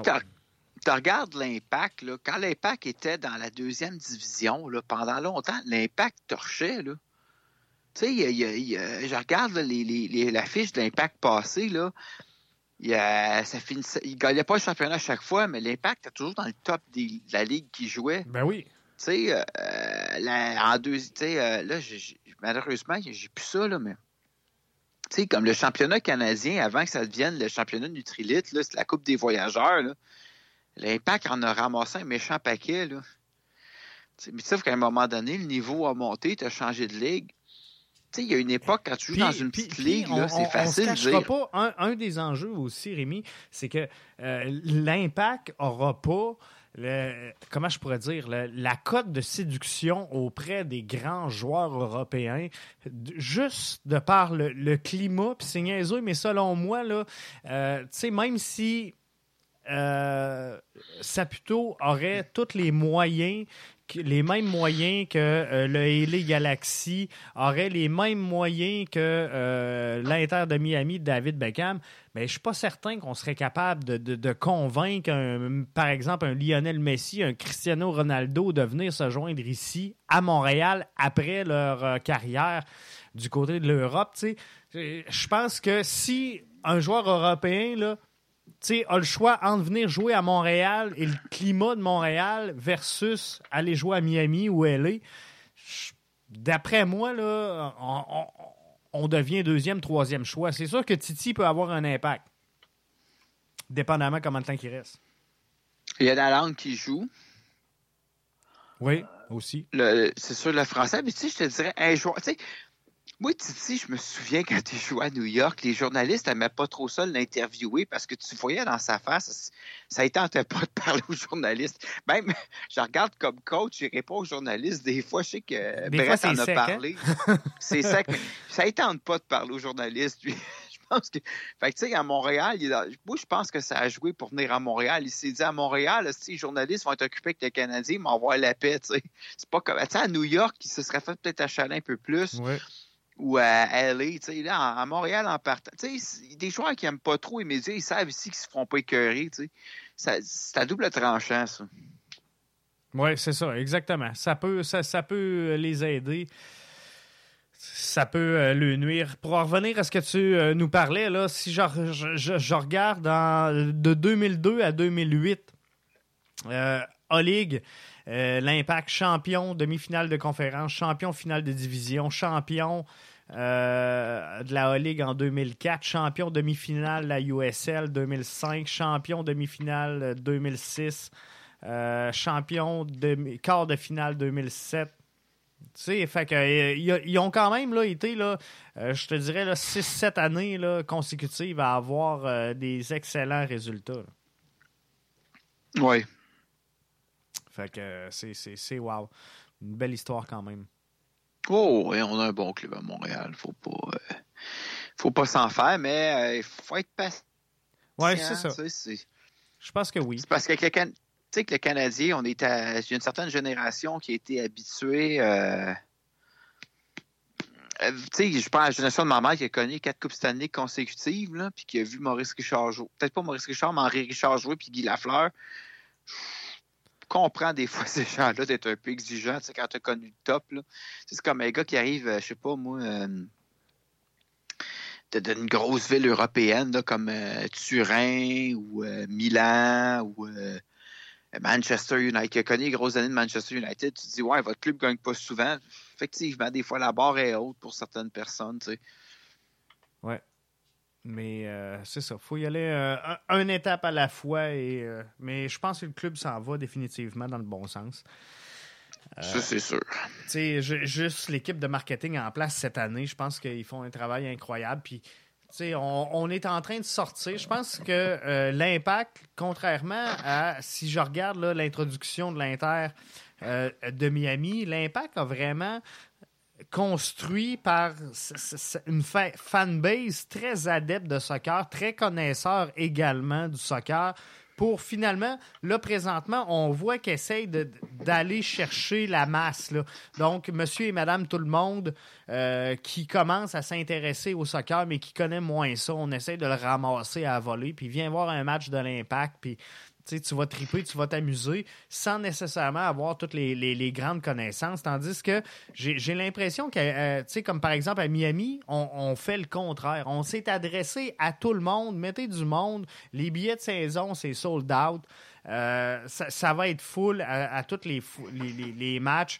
tu regardes l'impact, quand l'impact était dans la deuxième division, là, pendant longtemps, l'impact torchait. Là. Tu sais, je regarde les, fiche de l'impact passé, là. Il, ça il gagnait pas le championnat à chaque fois, mais l'impact est toujours dans le top de la ligue qui jouait. Ben oui. Tu sais, euh, en deux, tu sais, euh, là, malheureusement, j'ai plus ça, là, mais. Tu sais, comme le championnat canadien, avant que ça devienne le championnat Nutrilite, là, c'est la Coupe des voyageurs. L'impact en a ramassé un méchant paquet, là. mais sauf qu'à un moment donné, le niveau a monté, tu as changé de ligue il y a une époque, quand tu joues dans une petite ligue, c'est facile de dire. Pas, un, des enjeux aussi, Rémi, c'est que euh, l'impact n'aura pas. comment je pourrais dire, la cote de séduction auprès des grands joueurs européens, juste de par le, climat, puis c'est niaiseux, mais selon moi, là, euh, même si euh, Saputo aurait tous les moyens les mêmes moyens que euh, le LA Galaxy aurait les mêmes moyens que euh, l'Inter de Miami de David Beckham, mais je suis pas certain qu'on serait capable de, convaincre, par exemple, un Lionel Messi, un Cristiano Ronaldo de venir se joindre ici, à Montréal, après leur euh, carrière du côté de l'Europe. Je pense que si un joueur européen sais, a le choix entre venir jouer à Montréal et le climat de Montréal versus aller jouer à Miami ou LA, d'après moi, là, on, devient deuxième, troisième choix. C'est sûr que Titi peut avoir un impact, dépendamment comment de temps il reste. Il y a la langue qui joue. Oui, aussi. C'est sûr, le français. Mais tu sais, je te dirais, un joueur. Tu sais, moi, Titi, je me souviens quand tu jouais à New York, les journalistes n'aimaient pas trop ça l'interviewer parce que tu voyais dans sa face, ça ne tentait pas de <laughs> parler aux journalistes. Même, je regarde comme coach, je réponds aux journalistes. Des fois, je sais que Brett en a hein? parlé. c'est sec, mais ça ne tente pas de parler aux journalistes. <laughs> je pense que. Fait que, tu sais, à Montréal, moi, je pense que ça a joué pour venir à Montréal. Il s'est dit à Montréal, si les journalistes vont être occupés avec les Canadiens, ils m'envoient la paix, tu sais. C'est pas comme. Tu sais, à New York, il se serait fait peut-être achaler un peu plus. Ouais ou à LA, tu sais, à Montréal en partant. Tu sais, des joueurs qui n'aiment pas trop les médias, ils savent ici qu'ils ne se feront pas écœurer, tu sais. C'est à double tranchant, ça. Oui, c'est ça, exactement. Ça peut, ça, ça peut les aider. Ça peut euh, le nuire. Pour en revenir à ce que tu euh, nous parlais, là, si je, je, regarde de 2002 à 2008, euh, A-League, euh, L'Impact, champion, demi-finale de conférence, champion finale de division, champion euh, de la A-League en 2004, champion demi-finale de la USL 2005, champion demi-finale 2006, euh, champion de quart de finale 2007. Tu sais, fait que, ils ont quand même là, été, là, je te dirais, 6-7 années là, consécutives à avoir des excellents résultats. Oui, fait que c'est wow. Une belle histoire quand même. Oh, oui, on a un bon club à Montréal. Faut pas, euh, faut pas s'en faire, mais euh, il faut être patient. Oui, c'est ça. Je pense que oui. C'est parce que quelqu'un. Tu sais que le Canadien, on est à une certaine génération qui a été habituée. Euh, euh, tu sais, je pense à la génération de ma mère qui a connu quatre Coupes Stanley consécutives, là, puis qui a vu Maurice Richard jouer. Peut-être pas Maurice Richard, mais Henri Richard jouer, puis Guy Lafleur. Comprends des fois <laughs> ces gens-là d'être un peu exigeants, quand tu as connu le top. C'est comme un gars qui arrive, euh, je sais pas, moi, euh, d'une grosse ville européenne, comme Turin ou Milan ou Manchester United, qui a connu les grosses années de Manchester United, tu te dis, ouais, votre club ne gagne pas souvent. Effectivement, des fois, la barre est haute pour certaines personnes, tu sais. Ouais. Mais euh, c'est ça, il faut y aller euh, un, étape à la fois. Et, euh, mais je pense que le club s'en va définitivement dans le bon sens. ça, c'est sûr. Juste l'équipe de marketing en place cette année, je pense qu'ils font un travail incroyable. Puis on, est en train de sortir. Je pense que l'impact, contrairement à si je regarde l'introduction de l'Inter de Miami, l'impact a vraiment construit par une fanbase très adepte de soccer, très connaisseur également du soccer, pour finalement, là, présentement, on voit qu'ils d'aller chercher la masse. Donc, monsieur et madame tout le monde euh, qui commence à s'intéresser au soccer, mais qui connaît moins ça, on essaie de le ramasser à voler, puis vient voir un match de l'impact, puis tu vas triper, tu vas t'amuser sans nécessairement avoir toutes les, grandes connaissances. Tandis que j'ai l'impression que, euh, sais, comme par exemple à Miami, on, fait le contraire. On s'est adressé à tout le monde, mettez du monde. Les billets de saison, c'est sold out. Euh, ça, va être full à, tous les, matchs.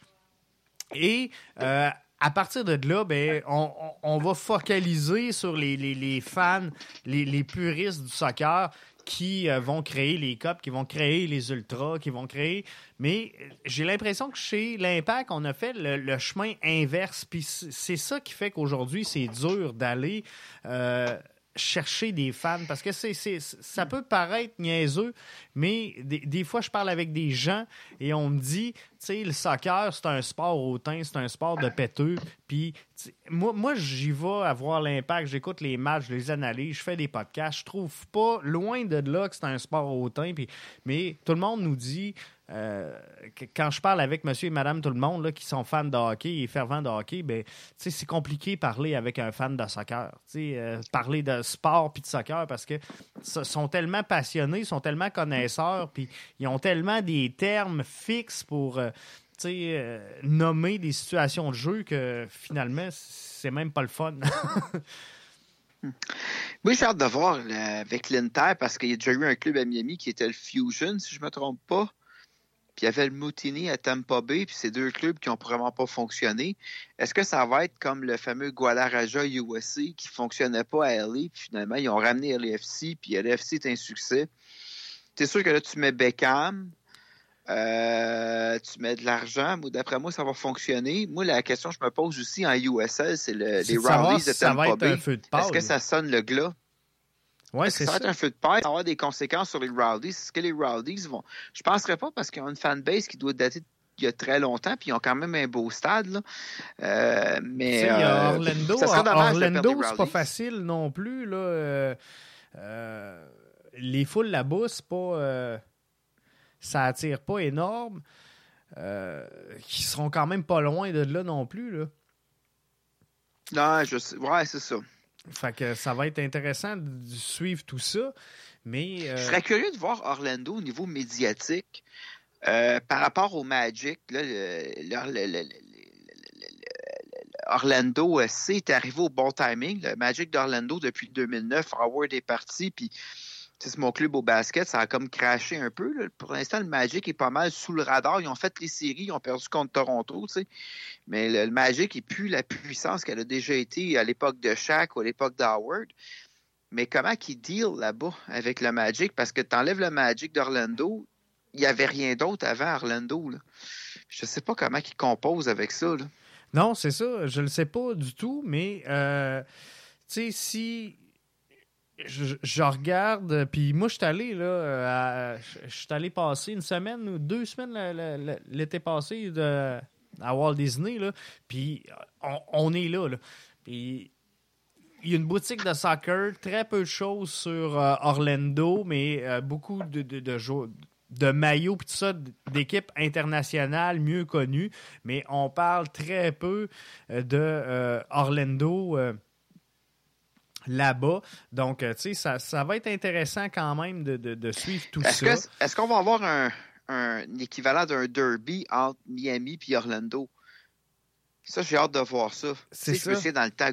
Et euh, à partir de là, ben, on, va focaliser sur les fans, les, puristes du soccer qui euh, vont créer les COP, qui vont créer les ultras, qui vont créer. Mais euh, j'ai l'impression que chez l'Impact, on a fait le, chemin inverse. Puis c'est ça qui fait qu'aujourd'hui, c'est dur d'aller. Euh, chercher des fans parce que c'est, ça peut paraître niaiseux, mais des, fois, je parle avec des gens et on me dit, sais, le soccer, c'est un sport hautain, c'est un sport de péteux. Puis moi, moi j'y vais à voir l'impact, j'écoute les matchs, je les analyse, je fais des podcasts. Je trouve pas loin de là que c'est un sport hautain. Puis, mais tout le monde nous dit, euh, quand je parle avec monsieur et madame tout le monde là, qui sont fans de hockey et fervents de hockey, ben, c'est compliqué parler avec un fan de soccer. Euh, parler de sport puis de soccer parce que sont tellement passionnés, sont tellement connaisseurs, puis ils ont tellement des termes fixes pour euh, nommer des situations de jeu que finalement, c'est même pas le fun. <laughs> Oui, j'ai hâte de voir avec l'Inter parce qu'il y a déjà eu un club à Miami qui était le Fusion, si je ne me trompe pas. Puis il y avait le Moutini à Tampa Bay, puis c'est deux clubs qui n'ont vraiment pas fonctionné. Est-ce que ça va être comme le fameux Guadalajara USA qui ne fonctionnait pas à LA, puis finalement ils ont ramené LAFC, puis LAFC est un succès? C'est sûr que là, tu mets Beckham, euh, tu mets de l'argent, d'après moi, ça va fonctionner. Moi, la question que je me pose aussi en USL, c'est le, les Rowdies de Tampa Bay. Est-ce que ça sonne le glas? Ouais, c'est ça. va être un feu de paille, ça va avoir des conséquences sur les Rowdies? Est-ce que les Rowdies vont? Je penserais pas parce qu'ils ont une fanbase qui doit dater il y a très longtemps, puis ils ont quand même un beau stade. Là. Euh, mais. Euh, Orlando, Orlando c'est pas facile non plus. Là. Les foules là-bas, c'est pas. Ça attire pas énorme. qui seront quand même pas loin de là non plus. Là. Non, je sais. Ouais, c'est ça. Fait que ça va être intéressant de suivre tout ça. Mais, euh, Je serais curieux de voir Orlando au niveau médiatique euh, par rapport au Magic. Là, Orlando, c'est arrivé au bon timing. Le Magic d'Orlando, depuis 2009, Howard est parti, puis c'est mon club au basket, ça a comme craché un peu. Pour l'instant, le Magic est pas mal sous le radar. Ils ont fait les séries, ils ont perdu contre Toronto, tu sais. Mais le, Magic est plus la puissance qu'elle a déjà été à l'époque de Shaq ou à l'époque d'Howard. Mais comment qu'ils deal là-bas avec le Magic? Parce que tu enlèves le Magic d'Orlando, il n'y avait rien d'autre avant Orlando. Là. Je sais pas comment ils composent avec ça. Non, c'est ça. Je ne le sais pas du tout, mais euh, tu sais, si je, regarde, puis moi, je suis allé, là, je suis allé passer une semaine ou deux semaines l'été passé de, à Walt Disney, là, puis on, est là, là. Puis il y a une boutique de soccer, très peu de choses sur Orlando, mais beaucoup de, de, de, maillots tout ça d'équipes internationales mieux connues, mais on parle très peu euh, de euh, Orlando euh, là-bas. Donc, tu sais, ça, ça, va être intéressant quand même de, de, suivre tout ça. Est-ce qu'on va avoir un, un équivalent d'un derby entre Miami et Orlando? Ça, j'ai hâte de voir ça. C'est ça. Je me dans le temps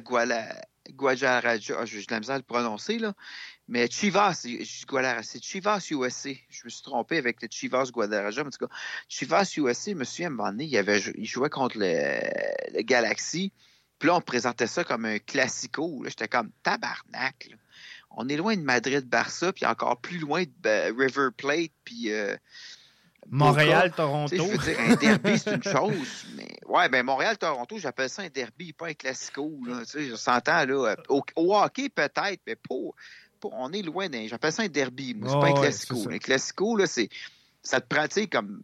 Guajaraja, ah, j'ai de la misère à le prononcer, là. Mais Chivas, c'est Chivas USC. Je me suis trompé avec le Chivas Guadalajara. En tout cas, Chivas USC, je me souviens, à un moment donné, il, avait, il jouait contre le, Galaxy. Puis là, on présentait ça comme un classico. J'étais comme tabarnak. On est loin de Madrid-Barça, puis encore plus loin de ben, River Plate, puis... Euh, Montréal-Toronto. Je veux dire, un derby, c'est une chose, mais ouais, ben Montréal-Toronto, j'appelle ça un derby, pas un classico. Là, tu sais, je s'entends là. Au, hockey, peut-être, mais pas, on est loin d'un. J'appelle ça un derby. Moi, c'est pas un classico. un classico, là, c'est. Ça te pratique comme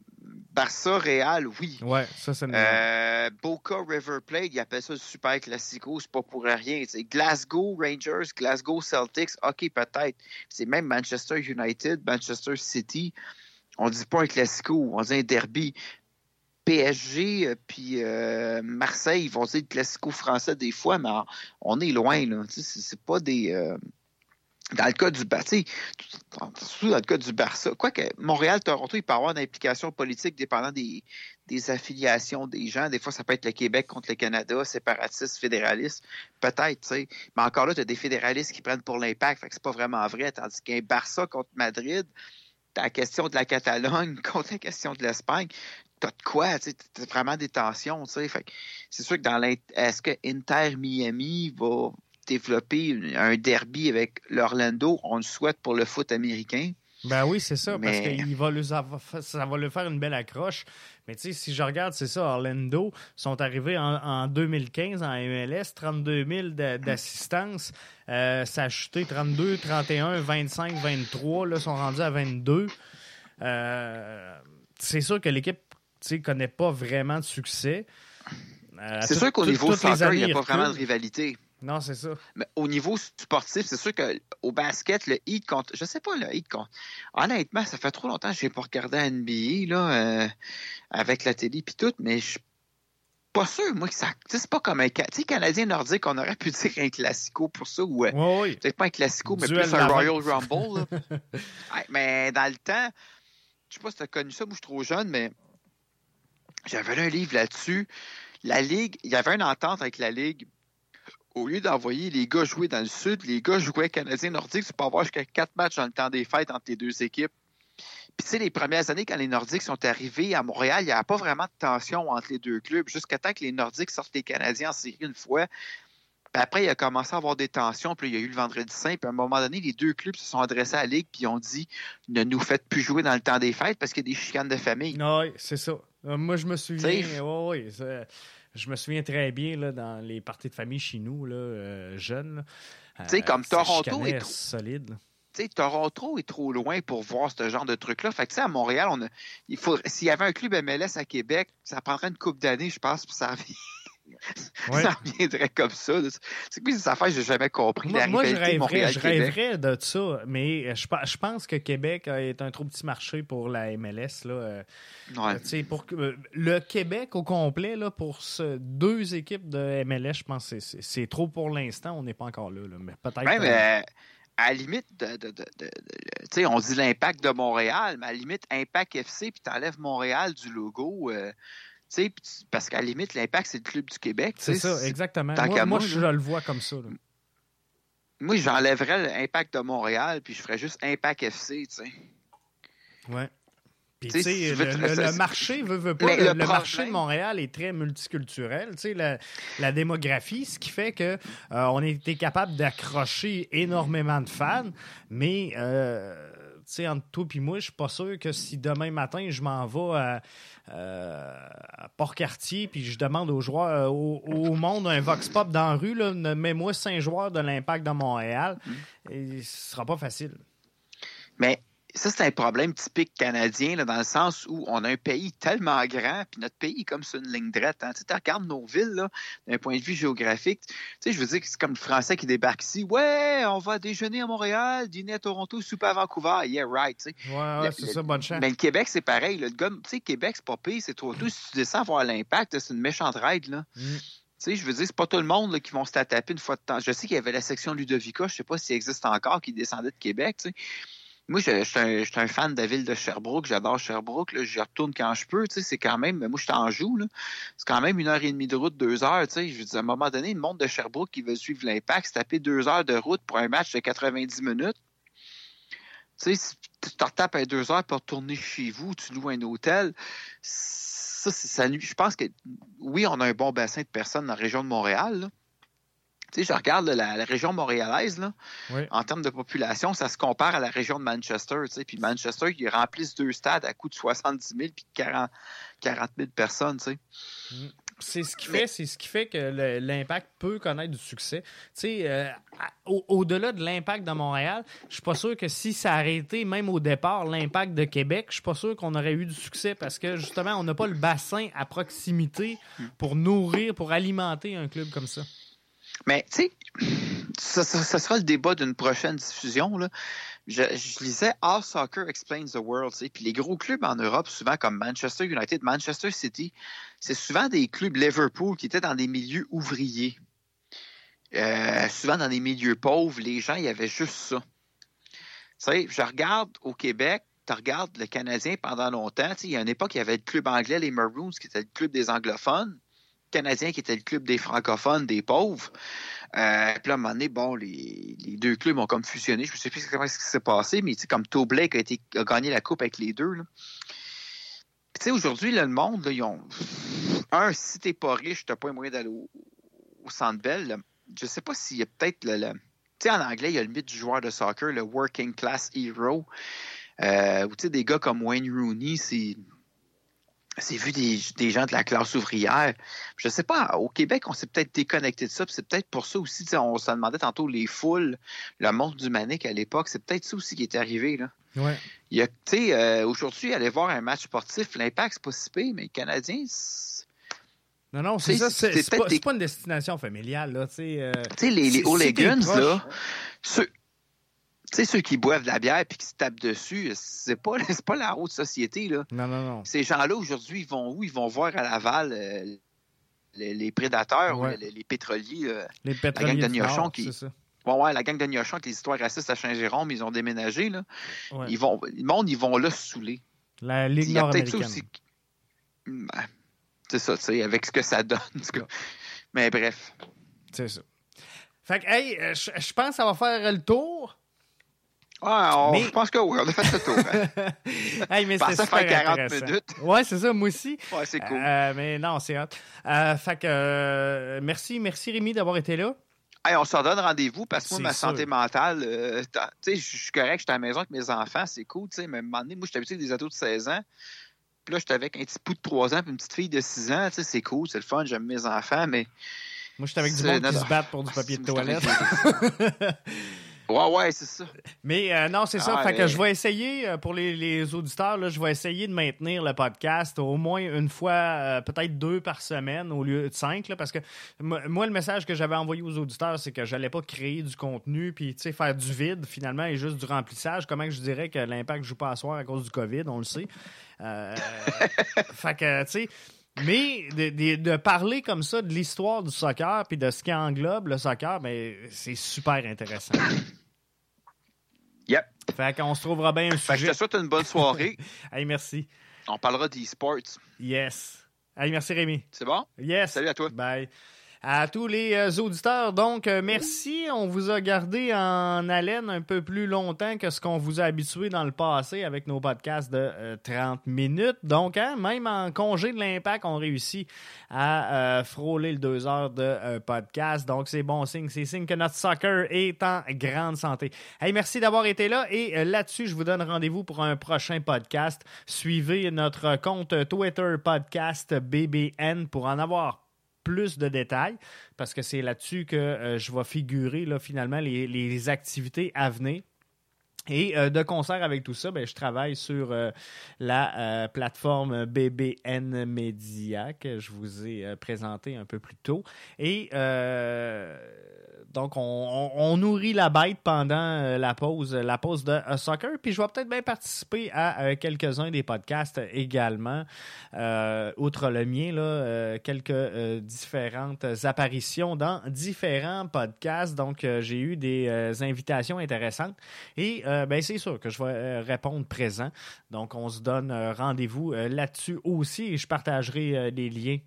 Barça Real, oui. Ouais, ça, c'est euh, Boca River Plate, ils appellent ça le super classico, c'est pas pour rien. C'est Glasgow Rangers, Glasgow Celtics, ok, peut-être. C'est même Manchester United, Manchester City. On dit pas un classico, on dit un derby. PSG euh, puis euh, Marseille, ils vont dire le classico français des fois, mais on est loin, là. C'est pas des. Euh, dans le cas du Barça, surtout dans le cas du Barça, quoique Montréal, Toronto, il peut avoir une implication politique dépendant des, des, affiliations des gens. Des fois, ça peut être le Québec contre le Canada, séparatiste, fédéraliste, peut-être, tu sais. Mais encore là, tu as des fédéralistes qui prennent pour l'impact, fait que c'est pas vraiment vrai. Tandis qu'un Barça contre Madrid, t'as la question de la Catalogne <laughs> contre la question de l'Espagne, t'as de quoi, tu sais, vraiment des tensions, tu sais. Fait c'est sûr que dans l'Est, est-ce que Inter Miami va développer un derby avec l'Orlando. On le souhaite pour le foot américain. Ben oui, c'est ça, parce que va ça va lui faire une belle accroche. Mais tu sais, si je regarde, c'est ça, Orlando sont arrivés en, 2015 en MLS, 32 000 d'assistance. Euh, ça a chuté 32, 31, 25, 23. Là, sont rendus à 22. Euh, c'est sûr que l'équipe ne connaît pas vraiment de succès. Euh, c'est sûr qu'au niveau soccer, il n'y a pas vraiment de rivalité. Non, c'est ça. Mais au niveau sportif, c'est sûr qu'au basket, le Heat compte. Je sais pas, le Heat compte. Honnêtement, ça fait trop longtemps que je n'ai pas regardé la NBA là, euh, avec la télé et tout, mais je suis pas sûr, moi, que ça. C'est pas comme un. Tu sais, Canadien nordique, on aurait pu <laughs> dire un classico pour ça, ou. Euh, oui, Peut-être pas un classico, mais plus un Royal Rumble. <laughs> mais dans le temps, je sais pas si tu as connu ça, moi, je suis trop jeune, mais j'avais un livre là-dessus. La Ligue, il y avait une entente avec la Ligue au lieu d'envoyer les gars jouer dans le sud, les gars jouaient Canadien Nordique. Tu peux avoir jusqu'à quatre matchs dans le temps des fêtes entre les deux équipes. Puis, tu sais, les premières années, quand les Nordiques sont arrivés à Montréal, il n'y avait pas vraiment de tension entre les deux clubs, jusqu'à temps que les Nordiques sortent les Canadiens en série une fois. Puis après, il a commencé à avoir des tensions, puis il y a eu le Vendredi Saint, puis à un moment donné, les deux clubs se sont adressés à la Ligue, puis ont dit ne nous faites plus jouer dans le temps des fêtes parce qu'il y a des chicanes de famille. Oui, c'est ça. Euh, moi, je me souviens. Oui, oui. Je me souviens très bien là, dans les parties de famille chez nous, là, euh, jeunes. Tu sais, comme euh, Toronto est trop... solide. Tu sais, Toronto est trop loin pour voir ce genre de truc-là. Fait que, tu sais, à Montréal, on a, il faut, s'il y avait un club MLS à Québec, ça prendrait une coupe d'années, je pense, pour ça <laughs> ça reviendrait comme ça. C'est quoi ces affaires que j'ai jamais compris? Moi, moi je rêverais, je rêverais de ça, mais je, je, pense que Québec est un trop petit marché pour la MLS. Là. Euh, ouais. pour, euh, le Québec au complet, là, pour ce, deux équipes de MLS, je pense que c'est trop pour l'instant. On n'est pas encore là. mais peut-être. Ouais, mais à la limite, de, de, de, on dit l'impact de Montréal, mais à la limite, Impact FC, puis tu enlèves Montréal du logo. Euh, parce qu'à la limite, l'impact, c'est le club du Québec. C'est ça, exactement. Moi, je le vois comme ça. Moi, j'enlèverais l'impact de Montréal, puis je ferais juste Impact FC, tu sais. Ouais. Puis, tu sais, le, marché veut, veut pas. Le, marché de Montréal est très multiculturel. Tu sais, la, la, démographie, ce qui fait que euh, on capable d'accrocher énormément de fans, mais euh, sais, entre toi et moi, je suis pas sûr que si demain matin, je m'en vais à, euh, Port-Cartier puis je demande aux joueurs, euh, au, monde, un Vox Pop dans la rue, mets-moi cinq joueurs de l'Impact de Montréal, mm. et ce sera pas facile. Mais ça, c'est un problème typique canadien, là, dans le sens où on a un pays tellement grand, puis notre pays est comme sur une ligne droite. Hein. Tu regardes nos villes, d'un point de vue géographique. Tu sais, je veux dire que c'est comme le Français qui débarque ici. Ouais, on va déjeuner à Montréal, dîner à Toronto, souper à Vancouver. Yeah, right. Tu sais. Ouais, c'est ça, bonne chance. Mais le Québec, c'est pareil. Le gars, tu sais, Québec, c'est pas pire, c'est trop tout. Si tu descends voir l'impact, c'est une méchante règle, là. Mm. Tu sais, je veux dire, c'est pas tout le monde qui vont se taper une fois de temps. Je sais qu'il y avait la section Ludovica, je sais pas s'il existe encore, qui descendait de Québec, tu sais. Moi, je, suis un, fan de la ville de Sherbrooke. J'adore Sherbrooke. Là. Je retourne quand je peux. C'est quand même. Moi, je suis en joue. C'est quand même une heure et demie de route, deux heures. Je veux dire, à un moment donné, le monde de Sherbrooke qui veut suivre l'impact, se taper deux heures de route pour un match de 90 minutes. Tu sais, tu te retapes à deux heures pour retourner chez vous, tu loues un hôtel. Ça, je pense que oui, on a un bon bassin de personnes dans la région de Montréal. Tu sais, je regarde la, région montréalaise, là, en termes de population, ça se compare à la région de Manchester. Tu sais, puis Manchester, ils remplissent deux stades à coût de 70 000 puis 40, 000 personnes. Tu sais. Mm. C'est ce qui fait, c'est ce qui fait que l'impact peut connaître du succès. Tu sais, euh, au-delà de l'impact de Montréal, je suis pas sûr que si ça arrêtait même au départ l'impact de Québec, je suis pas sûr qu'on aurait eu du succès parce que justement, on n'a pas le bassin à proximité mm. pour nourrir, pour alimenter un club comme ça. Mais, tu sais, ça, sera le débat d'une prochaine diffusion. Là. Je, lisais All Soccer Explains the World. Puis les gros clubs en Europe, souvent comme Manchester United, Manchester City, c'est souvent des clubs Liverpool qui étaient dans des milieux ouvriers. Euh, souvent dans des milieux pauvres, les gens, il y avait juste ça. Tu sais, je regarde au Québec, tu regardes le Canadien pendant longtemps. Il y a une époque, il y avait le club anglais, les Maroons, qui était le club des anglophones. Canadien qui était le club des francophones, des pauvres. Euh, puis là, à un moment donné, bon, les, deux clubs ont comme fusionné. Je ne sais plus comment ce qui s'est passé, mais comme Toe Blake a, a gagné la coupe avec les deux. Tu sais, aujourd'hui, le monde, ils ont. Un, si t'es pas riche, t'as pas moyen d'aller au, Centre Bell. Je sais pas s'il y a peut-être le. tu sais, en anglais, il y a le mythe du joueur de soccer, le working class hero. Euh, tu sais, des gars comme Wayne Rooney, c'est c'est vu des, gens de la classe ouvrière. Je sais pas, au Québec, on s'est peut-être déconnecté de ça. C'est peut-être pour ça aussi, on se demandait tantôt les foules, le monde du Manic à l'époque. C'est peut-être ça aussi qui est arrivé. Là. Ouais. Il y a, euh, aujourd'hui, aller voir un match sportif, l'impact, c'est pas si pire, mais les Canadiens, non, non, c'est ça. C'est pas, pas, une destination familiale. Là, euh, les, les Hooligans, là, ceux, tu sais, ceux qui boivent de la bière et qui se tapent dessus, c'est pas, <laughs> pas la haute société. Là. Non, non, non. Ces gens-là, aujourd'hui, ils vont où? Ils vont voir à Laval euh, les, prédateurs ou les, pétroliers. Euh, les pétroliers. La gang de Niochon qui. Bon, ouais, la gang de Niochon avec les histoires racistes à Saint-Jérôme, ils ont déménagé. Là. Ils vont, le monde, ils vont là se saouler. La Ligue nord-américaine. Ben, c'est ça, tu sais, avec ce que ça donne. Mais bref. C'est ça. Fait que, hey, euh, je pense que ça va faire le tour. Ah, je pense que oui, on a fait le tour. Hein. <laughs> hey, mais c'est faire 40 minutes. Ouais, c'est ça, moi aussi. Ouais, c'est cool. Euh, mais non, c'est hot. Euh, fait que, euh, merci, merci Rémi d'avoir été là. Hey, on se redonne rendez-vous parce que moi, ma santé mentale, euh, tu sais, je suis correct, je suis à la maison avec mes enfants, c'est cool, tu sais, mais à un moment donné, moi, je suis habitué avec des ados de 16 ans. Puis là, j'étais avec un petit pouls de 3 ans puis une petite fille de 6 ans, tu sais, c'est cool, c'est le fun, j'aime mes enfants, mais. Moi, j'étais avec du monde qui se battent pour du papier de toilette. <laughs> Ouais, ouais, c'est ça. Mais euh, non, c'est ça. fait que je vais essayer, euh, pour les, auditeurs, là, je vais essayer de maintenir le podcast au moins une fois, euh, peut-être deux par semaine au lieu de cinq. Là, parce que moi, le message que j'avais envoyé aux auditeurs, c'est que je n'allais pas créer du contenu puis faire du vide finalement et juste du remplissage. Comment je dirais que l'impact ne joue pas à soir à cause du COVID, on le sait. <laughs> fait que, tu sais, mais de, parler comme ça de l'histoire du soccer puis de ce qui englobe le soccer, ben, c'est super intéressant. <coughs> Yep. Fait qu'on se trouvera bien un sujet. je te souhaite une bonne soirée. <laughs> hey, merci. On parlera d'e-sports. Yes. Hey, merci Rémi. C'est bon? Yes. Salut à toi. Bye à tous les euh, auditeurs. Donc, euh, merci. On vous a gardé en haleine un peu plus longtemps que ce qu'on vous a habitué dans le passé avec nos podcasts de 30 euh, minutes. Donc, hein, même en congé de l'impact, on réussit à frôler le deux heures de podcast. Donc, c'est bon signe. C'est signe que notre soccer est en grande santé. Hey, merci d'avoir été là. Et là-dessus, je vous donne rendez-vous pour un prochain podcast. Suivez notre compte Twitter podcast BBN pour en avoir plus de détails parce que c'est là-dessus que euh, je vais figurer finalement les, activités à venir. Et euh, de concert avec tout ça, ben, je travaille sur euh, la plateforme BBN Media que je vous ai présenté un peu plus tôt. Et donc, on, nourrit la bête pendant la pause, la pause de soccer. Puis je vais peut-être bien participer à quelques-uns des podcasts également, outre le mien, quelques différentes apparitions dans différents podcasts. Donc, j'ai eu des invitations intéressantes. Et ben, c'est sûr que je vais euh, répondre présent. Donc, on se donne euh, rendez-vous euh, là-dessus aussi et je partagerai les liens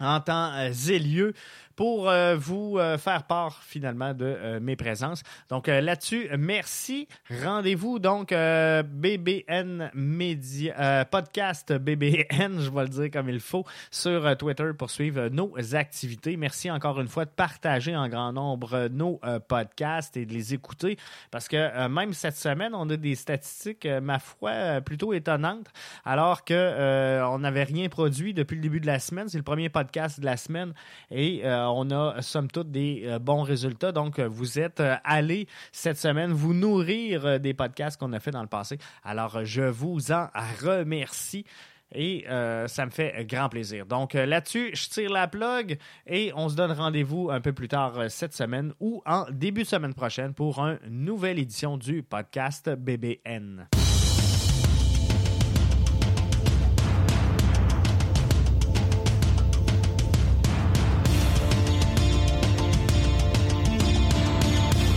en temps zélieux pour euh, vous euh, faire part finalement de euh, mes présences. Donc là-dessus, merci. Rendez-vous donc BBN Media, podcast BBN, je vais le dire comme il faut, sur Twitter pour suivre nos activités. Merci encore une fois de partager en grand nombre nos podcasts et de les écouter parce que même cette semaine, on a des statistiques, ma foi, plutôt étonnantes alors que on n'avait rien produit depuis le début de la semaine. C'est le premier podcast de la semaine et on a somme toute des euh, bons résultats. Donc, euh, vous êtes euh, allés cette semaine vous nourrir des podcasts qu'on a fait dans le passé. Alors, je vous en remercie. Et ça me fait grand plaisir. Donc là-dessus, je tire la plug et on se donne rendez-vous un peu plus tard cette semaine ou en début de semaine prochaine pour une nouvelle édition du podcast BBN.